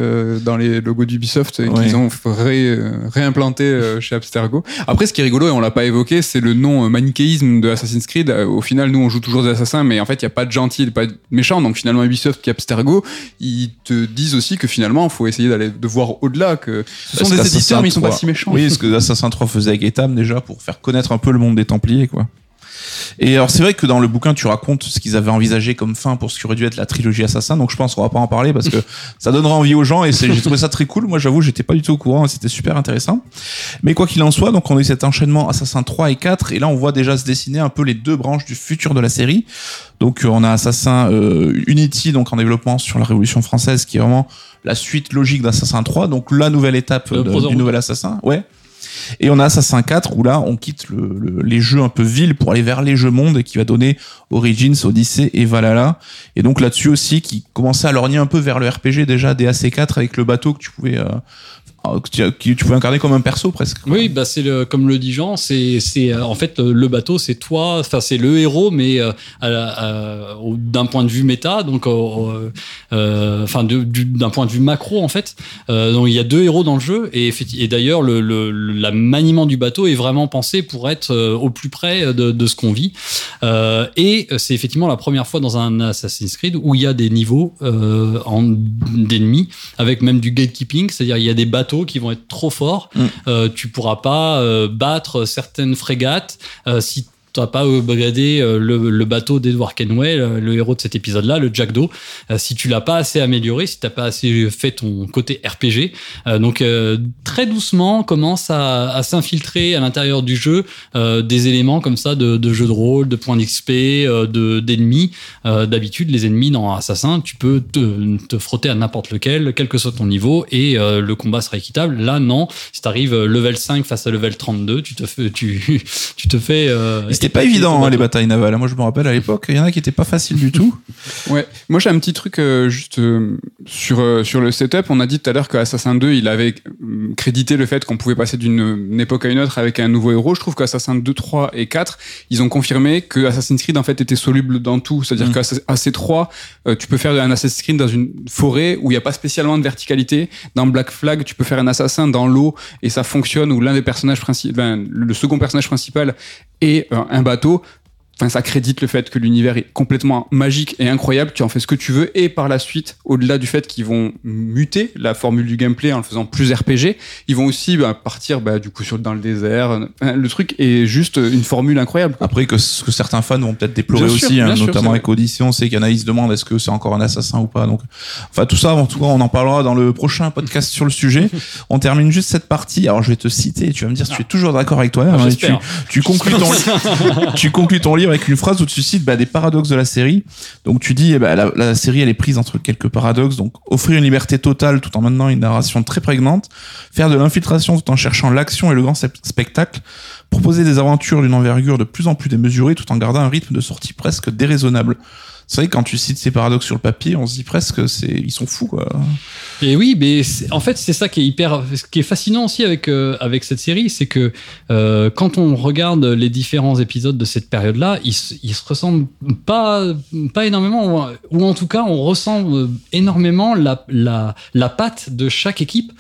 dans les logos d'Ubisoft Ouais. qu'ils ont ré- réimplanté chez Abstergo. Après, ce qui est rigolo et on l'a pas évoqué, c'est le nom manichéisme de Assassin's Creed. Euh, Au final, nous, on joue toujours des assassins, mais en fait, il y a pas de gentils, pas de méchants. Donc finalement, Ubisoft et Abstergo, ils te disent aussi que finalement, il faut essayer d'aller de voir au-delà que ce sont des éditeurs, mais ils sont pas 3 si méchants. Oui, ce que Assassin 3 faisait avec Etam déjà pour faire connaître un peu le monde des Templiers, quoi. Et alors c'est vrai que dans le bouquin tu racontes ce qu'ils avaient envisagé comme fin pour ce qui aurait dû être la trilogie Assassin, donc je pense qu'on va pas en parler parce que ça donnera envie aux gens et j'ai trouvé ça très cool. Moi j'avoue j'étais pas du tout au courant et c'était super intéressant. Mais quoi qu'il en soit, donc on a eu cet enchaînement Assassin 3 et 4 et là on voit déjà se dessiner un peu les deux branches du futur de la série. Donc euh, on a Assassin euh, Unity donc en développement sur la Révolution française qui est vraiment la suite logique d'Assassin 3, donc la nouvelle étape Euh, du nouvel Assassin. Ouais. Et on a Assassin 4 où là on quitte le- le- les jeux un peu villes pour aller vers les jeux mondes et qui va donner Origins, Odyssey et Valhalla. Et donc là-dessus aussi qui commençait à lorgner un peu vers le RPG déjà des AC4 avec le bateau que tu pouvais euh, que tu, pouvais incarner comme un perso presque. Oui, bah c'est comme le dit Jean, c'est, euh, en fait euh, le bateau, c'est toi, enfin c'est le héros, mais euh, d'un point de vue méta, donc enfin d'un point de vue macro en fait. Donc il y a deux héros dans le jeu et, d'ailleurs le, maniement du bateau est vraiment pensé pour être au plus près de, ce qu'on vit. Et c'est effectivement la première fois dans un Assassin's Creed où il y a des niveaux en- d'ennemis avec même du gatekeeping, c'est-à-dire il y a des bateaux bateaux qui vont être trop forts. Mm. Euh, tu pourras pas euh, battre certaines frégates euh, si tu n'as pas upgradé euh, le, le bateau d'Edward Kenway, le, héros de cet épisode-là, le Jack Doe. Euh, si tu l'as pas assez amélioré, si t'as pas assez fait ton côté RPG, Euh, donc euh, très doucement commence à, à s'infiltrer à l'intérieur du jeu euh, des éléments comme ça de, de jeu de rôle, de points d'XP, euh, de d'ennemis. Euh, D'habitude, les ennemis dans Assassin, tu peux te, te frotter à n'importe lequel, quel que soit ton niveau, et euh, le combat sera équitable. Là, non. Si t'arrives euh, level 5 face à level 32, tu te fais, tu, tu te fais. C'était pas évident, hein, les batailles navales. Moi, je me rappelle à l'époque, il y en a qui étaient pas faciles du tout. Ouais, moi j'ai un petit truc euh, juste euh, sur euh, sur le setup. On a dit tout à l'heure que Assassin 2, il avait crédité le fait qu'on pouvait passer d'une une époque à une autre avec un nouveau héros. Je trouve qu'Assassin 2, 3 et 4, ils ont confirmé que Assassin's Creed en fait était soluble dans tout. C'est-à-dire Mm. qu'à AC3, euh, tu peux faire un Assassin's Creed dans une forêt où il n'y a pas spécialement de verticalité. Dans Black Flag, tu peux faire un assassin dans l'eau et ça fonctionne. Où l'un des personnages principaux, le second personnage principal est un bateau. Enfin, ça crédite le fait que l'univers est complètement magique et incroyable, tu en fais ce que tu veux, et par la suite, au-delà du fait qu'ils vont muter la formule du gameplay en le faisant plus RPG, ils vont aussi bah, partir bah, du coup sur, dans le désert. Le truc est juste une formule incroyable. quoi. Après, que ce que certains fans vont peut-être déplorer Bien sûr, aussi, hein, sûr, notamment c'est avec Odyssey, on sait qu'Anaïs demande est-ce que c'est encore un assassin ou pas. Donc, enfin, tout ça, en tout cas, on en parlera dans le prochain podcast sur le sujet. On termine juste cette partie. Alors, je vais te citer, tu vas me dire si tu es toujours d'accord avec toi. Ah, hein, tu, tu conclus ton, tu conclus ton livre avec une phrase où tu cites bah, des paradoxes de la série. Donc tu dis, eh ben, la, la série elle est prise entre quelques paradoxes. Donc offrir une liberté totale tout en maintenant une narration très prégnante, faire de l'infiltration tout en cherchant l'action et le grand spectacle, proposer des aventures d'une envergure de plus en plus démesurée tout en gardant un rythme de sortie presque déraisonnable. C'est vrai quand tu cites ces paradoxes sur le papier, on se dit presque c'est ils sont fous quoi. Et oui, mais en fait, c'est ça qui est hyper, ce qui est fascinant aussi avec euh, avec cette série, c'est que euh, quand on regarde les différents épisodes de cette période-là, ils, se- ils se ressemblent pas pas énormément, ou, en tout cas, on ressent euh, énormément la la la patte de chaque équipe.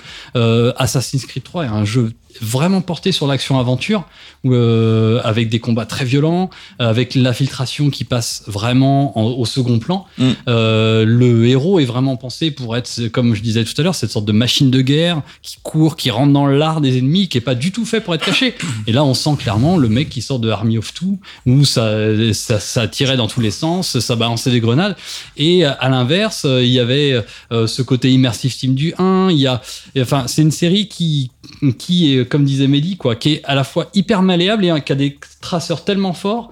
Assassin's Creed 3 est un jeu vraiment porté sur l'action-aventure, où, euh, avec des combats très violents, avec l'infiltration qui passe vraiment en- au second plan. Mm. Euh, le héros est vraiment pensé pour être, comme je disais tout à l'heure, cette sorte de machine de guerre qui court, qui rentre dans l'art des ennemis, qui est pas du tout fait pour être caché. Et là, on sent clairement le mec qui sort de Army of Two, où ça, ça, ça tirait dans tous les sens, ça balançait des grenades. Et à l'inverse, il y avait euh, ce côté immersive team du 1. Il y a, enfin, c'est une série qui, qui est, comme disait Mehdi, quoi, qui est à la fois hyper malléable et qui a des traceurs tellement forts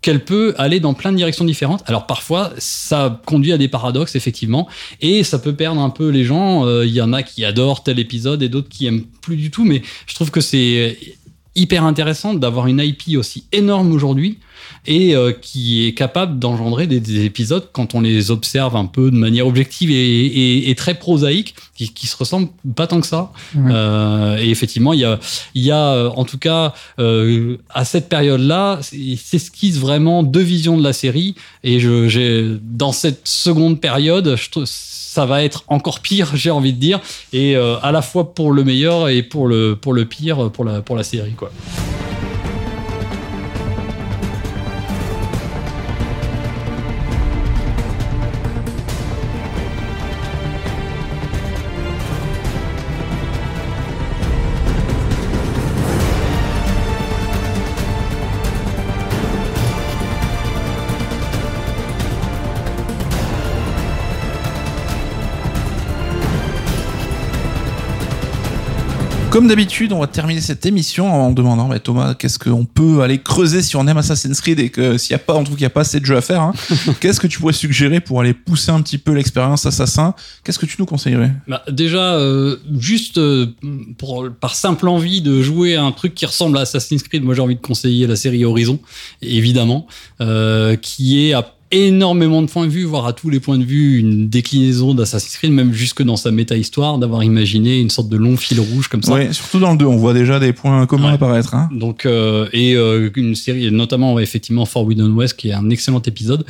qu'elle peut aller dans plein de directions différentes. Alors parfois, ça conduit à des paradoxes, effectivement, et ça peut perdre un peu les gens. Euh, Il y en a qui adorent tel épisode et d'autres qui aiment plus du tout, mais je trouve que c'est hyper intéressant d'avoir une IP aussi énorme aujourd'hui et euh, qui est capable d'engendrer des, des épisodes quand on les observe un peu de manière objective et, et- et très prosaïque, qui, qui se ressemblent pas tant que ça. Ouais. Euh, et effectivement, il y a, y a euh, en tout cas euh, à cette période-là, s'esquisse vraiment deux visions de la série. Et je, dans cette seconde période, je trouve ça va être encore pire, j'ai envie de dire, et euh, à la fois pour le meilleur et pour le pour le pire pour la pour la série quoi. Comme d'habitude, on va terminer cette émission en demandant, bah, Thomas, qu'est-ce qu'on peut aller creuser si on aime Assassin's Creed et que s'il y a pas, en tout cas, il y a pas assez de jeux à faire, hein, qu'est-ce que tu pourrais suggérer pour aller pousser un petit peu l'expérience Assassin? Qu'est-ce que tu nous conseillerais? Bah, déjà, euh, juste euh, pour, par simple envie de jouer à un truc qui ressemble à Assassin's Creed, moi j'ai envie de conseiller la série Horizon, évidemment, euh, qui est à énormément de points de vue, voire à tous les points de vue, une déclinaison d'Assassin's Creed, même jusque dans sa méta-histoire, d'avoir imaginé une sorte de long fil rouge comme ça. Ouais, surtout dans le 2, on voit déjà des points communs Ouais. apparaître. Hein. Donc euh, et euh, une série, notamment effectivement Forbidden West, qui est un excellent épisode.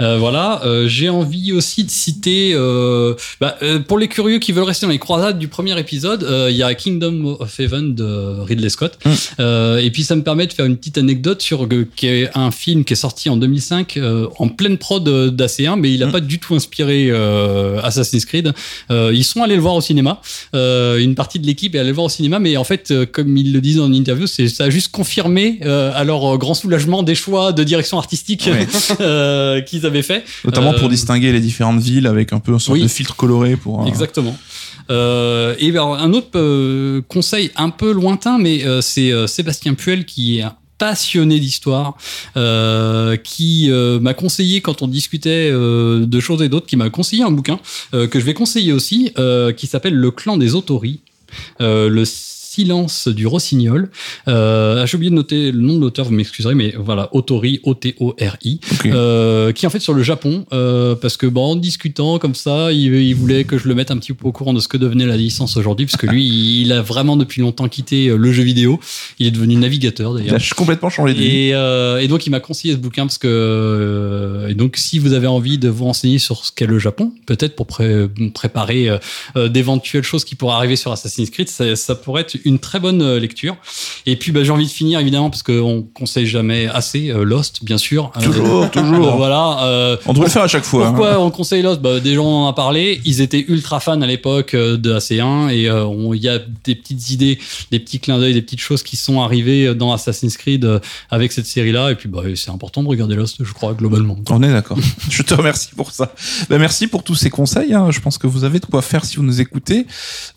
Euh, voilà, euh, j'ai envie aussi de citer, euh, bah, euh, pour les curieux qui veulent rester dans les croisades du premier épisode, euh, il y a Kingdom of Heaven de Ridley Scott. Mm. Euh, et puis ça me permet de faire une petite anecdote sur euh, qui est un film qui est sorti en 2005 euh, en pleine prod d'AC1, mais il a Mm. pas du tout inspiré euh, Assassin's Creed. Euh, ils sont allés le voir au cinéma. Euh, une partie de l'équipe est allée le voir au cinéma, mais en fait, euh, comme ils le disent dans une interview, c'est ça a juste confirmé euh, à leur euh, grand soulagement des choix de direction artistique Ouais. euh, qu'ils avaient fait. Notamment pour Euh, distinguer les différentes villes avec un peu un sorte oui. de filtre coloré pour. euh, Exactement. Euh, et alors, un autre euh, conseil un peu lointain, mais euh, c'est euh, Sébastien Puel qui est passionné d'histoire, euh, qui euh, m'a conseillé quand on discutait euh, de choses et d'autres, qui m'a conseillé un bouquin que je vais conseiller aussi, qui s'appelle Le clan des autories. Le silence du rossignol. Euh, J'ai oublié de noter le nom de l'auteur, vous m'excuserez, mais voilà, Autori, O-T-O-R-I, ok. euh, qui est en fait sur le Japon, euh, parce que bon, en discutant comme ça, il, il voulait que je le mette un petit peu au courant de ce que devenait la licence aujourd'hui, parce que lui, il a vraiment depuis longtemps quitté le jeu vidéo. Il est devenu navigateur Il d'ailleurs. a complètement changé de vie. Et, et donc il m'a conseillé ce bouquin parce que et donc si vous avez envie de vous renseigner sur ce qu'est le Japon, peut-être pour pré- préparer d'éventuelles choses qui pourraient arriver sur Assassin's Creed, ça, ça pourrait être une très bonne euh, lecture. Et puis bah, j'ai envie de finir évidemment parce qu'on conseille jamais assez euh, Lost, bien sûr. Euh, Toujours, toujours. voilà. euh, On devrait le faire à chaque fois. hein. pourquoi on conseille Lost? Bah, Déjà, on en a parlé. Ils étaient ultra fans à l'époque de AC1 et il y a des petites idées, des petits clins d'œil, des petites choses qui sont arrivées dans Assassin's Creed avec cette série-là. Et puis, bah, c'est important de regarder Lost, je crois, globalement. On est d'accord. Je te remercie pour ça. Ben, merci pour tous ces conseils. hein. Je pense que vous avez de quoi faire si vous nous écoutez.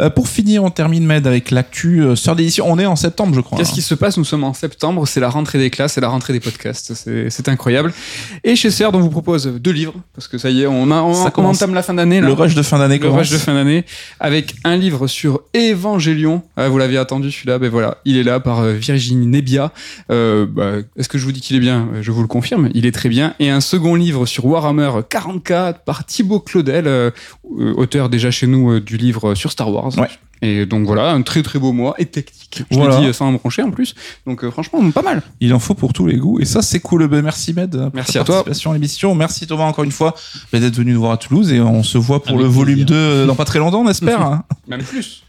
Euh, pour finir, on termine Med avec l'actu euh, sœur d'édition. On est en septembre, je crois. Qu'est-ce hein. qui se passe? Nous sommes en septembre, c'est la rentrée des classes, c'est la rentrée des podcasts, c'est incroyable. Et chez Serre, on vous propose deux livres, parce que ça y est, on, a, on, Ça on commence. entame la fin d'année. Le rush de fin d'année Le rush de fin d'année, avec un livre sur Évangélion. Ah, vous l'aviez attendu celui-là, ben voilà, il est là par euh, Virginie Nebia. Euh, bah, Est-ce que je vous dis qu'il est bien? Je vous le confirme, il est très bien. Et un second livre sur Warhammer 40K par Thibaut Claudel, euh, auteur déjà chez nous euh, du livre sur Star Wars. Ouais. Et donc voilà, un très très beau mois et technique. Je Voilà. l'ai dit sans me broncher en plus. Donc euh, franchement, pas mal. Il en faut pour tous les goûts. Et ça, c'est cool. Ben, merci Med. pour Merci ta à toi. participation à l'émission. Merci Thomas encore une fois ben, d'être venu nous voir à Toulouse. Et on se voit pour Avec le volume plaisir. 2 euh, dans pas très longtemps, on espère. hein. Même plus.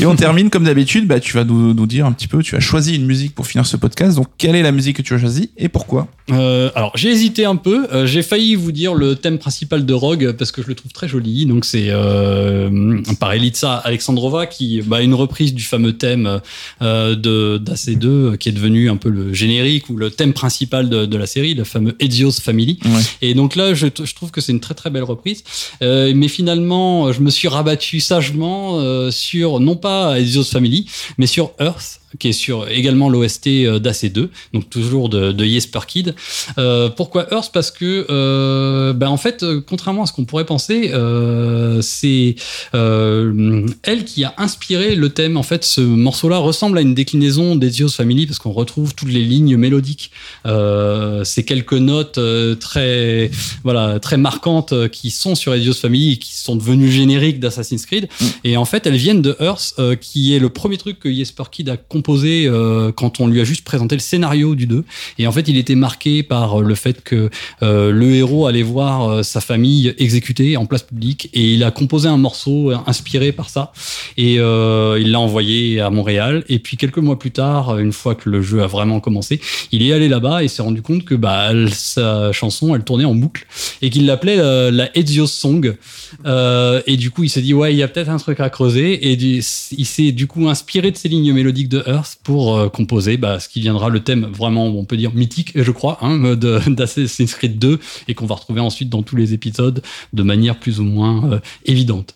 Et on termine comme d'habitude. Bah, tu vas nous, nous dire un petit peu. Tu as choisi une musique pour finir ce podcast. Donc, quelle est la musique que tu as choisie et pourquoi? Euh, alors, j'ai hésité un peu. Euh, j'ai failli vous dire le thème principal de Rogue parce que je le trouve très joli. Donc, c'est euh, par Elitsa Alexandrova qui bah, une reprise du fameux thème euh, de d'AC2 euh, qui est devenu un peu le générique ou le thème principal de, de la série, le fameux Ezio's Family. Ouais. Et donc là, je, je trouve que c'est une très très belle reprise. Euh, mais finalement, je me suis rabattu sagement euh, sur non pas Ezio's Family, mais sur Earth qui est sur également l'OST euh, d'AC2, donc toujours de, de Jesper Kid. Euh, pourquoi Earth Parce que, euh, ben en fait, contrairement à ce qu'on pourrait penser, euh, c'est elle qui a inspiré le thème. En fait, ce morceau-là ressemble à une déclinaison d'Ezio's Family parce qu'on retrouve toutes les lignes mélodiques, ces quelques notes très, voilà, très marquantes qui sont sur Ezio's Family et qui sont devenues génériques d'Assassin's Creed. Et en fait, elles viennent de Earth, qui est le premier truc que Jesper Kid a composé euh, quand on lui a juste présenté le scénario du 2. Et en fait, il était marqué par euh, le fait que euh, le héros allait voir euh, sa famille exécutée en place publique et il a composé un morceau inspiré par ça. Et il l'a envoyé à Montréal. Et puis quelques mois plus tard, une fois que le jeu a vraiment commencé, il est allé là-bas et s'est rendu compte que bah, sa chanson, elle tournait en boucle et qu'il l'appelait euh, la Ezio's Song. Et du coup, il s'est dit, ouais, il y a peut-être un truc à creuser. Et il s'est du coup inspiré de ces lignes mélodiques de Pour euh, composer bah, ce qui viendra le thème vraiment, on peut dire, mythique, je crois, hein, d'Assassin's Creed 2 et qu'on va retrouver ensuite dans tous les épisodes de manière plus ou moins euh, évidente.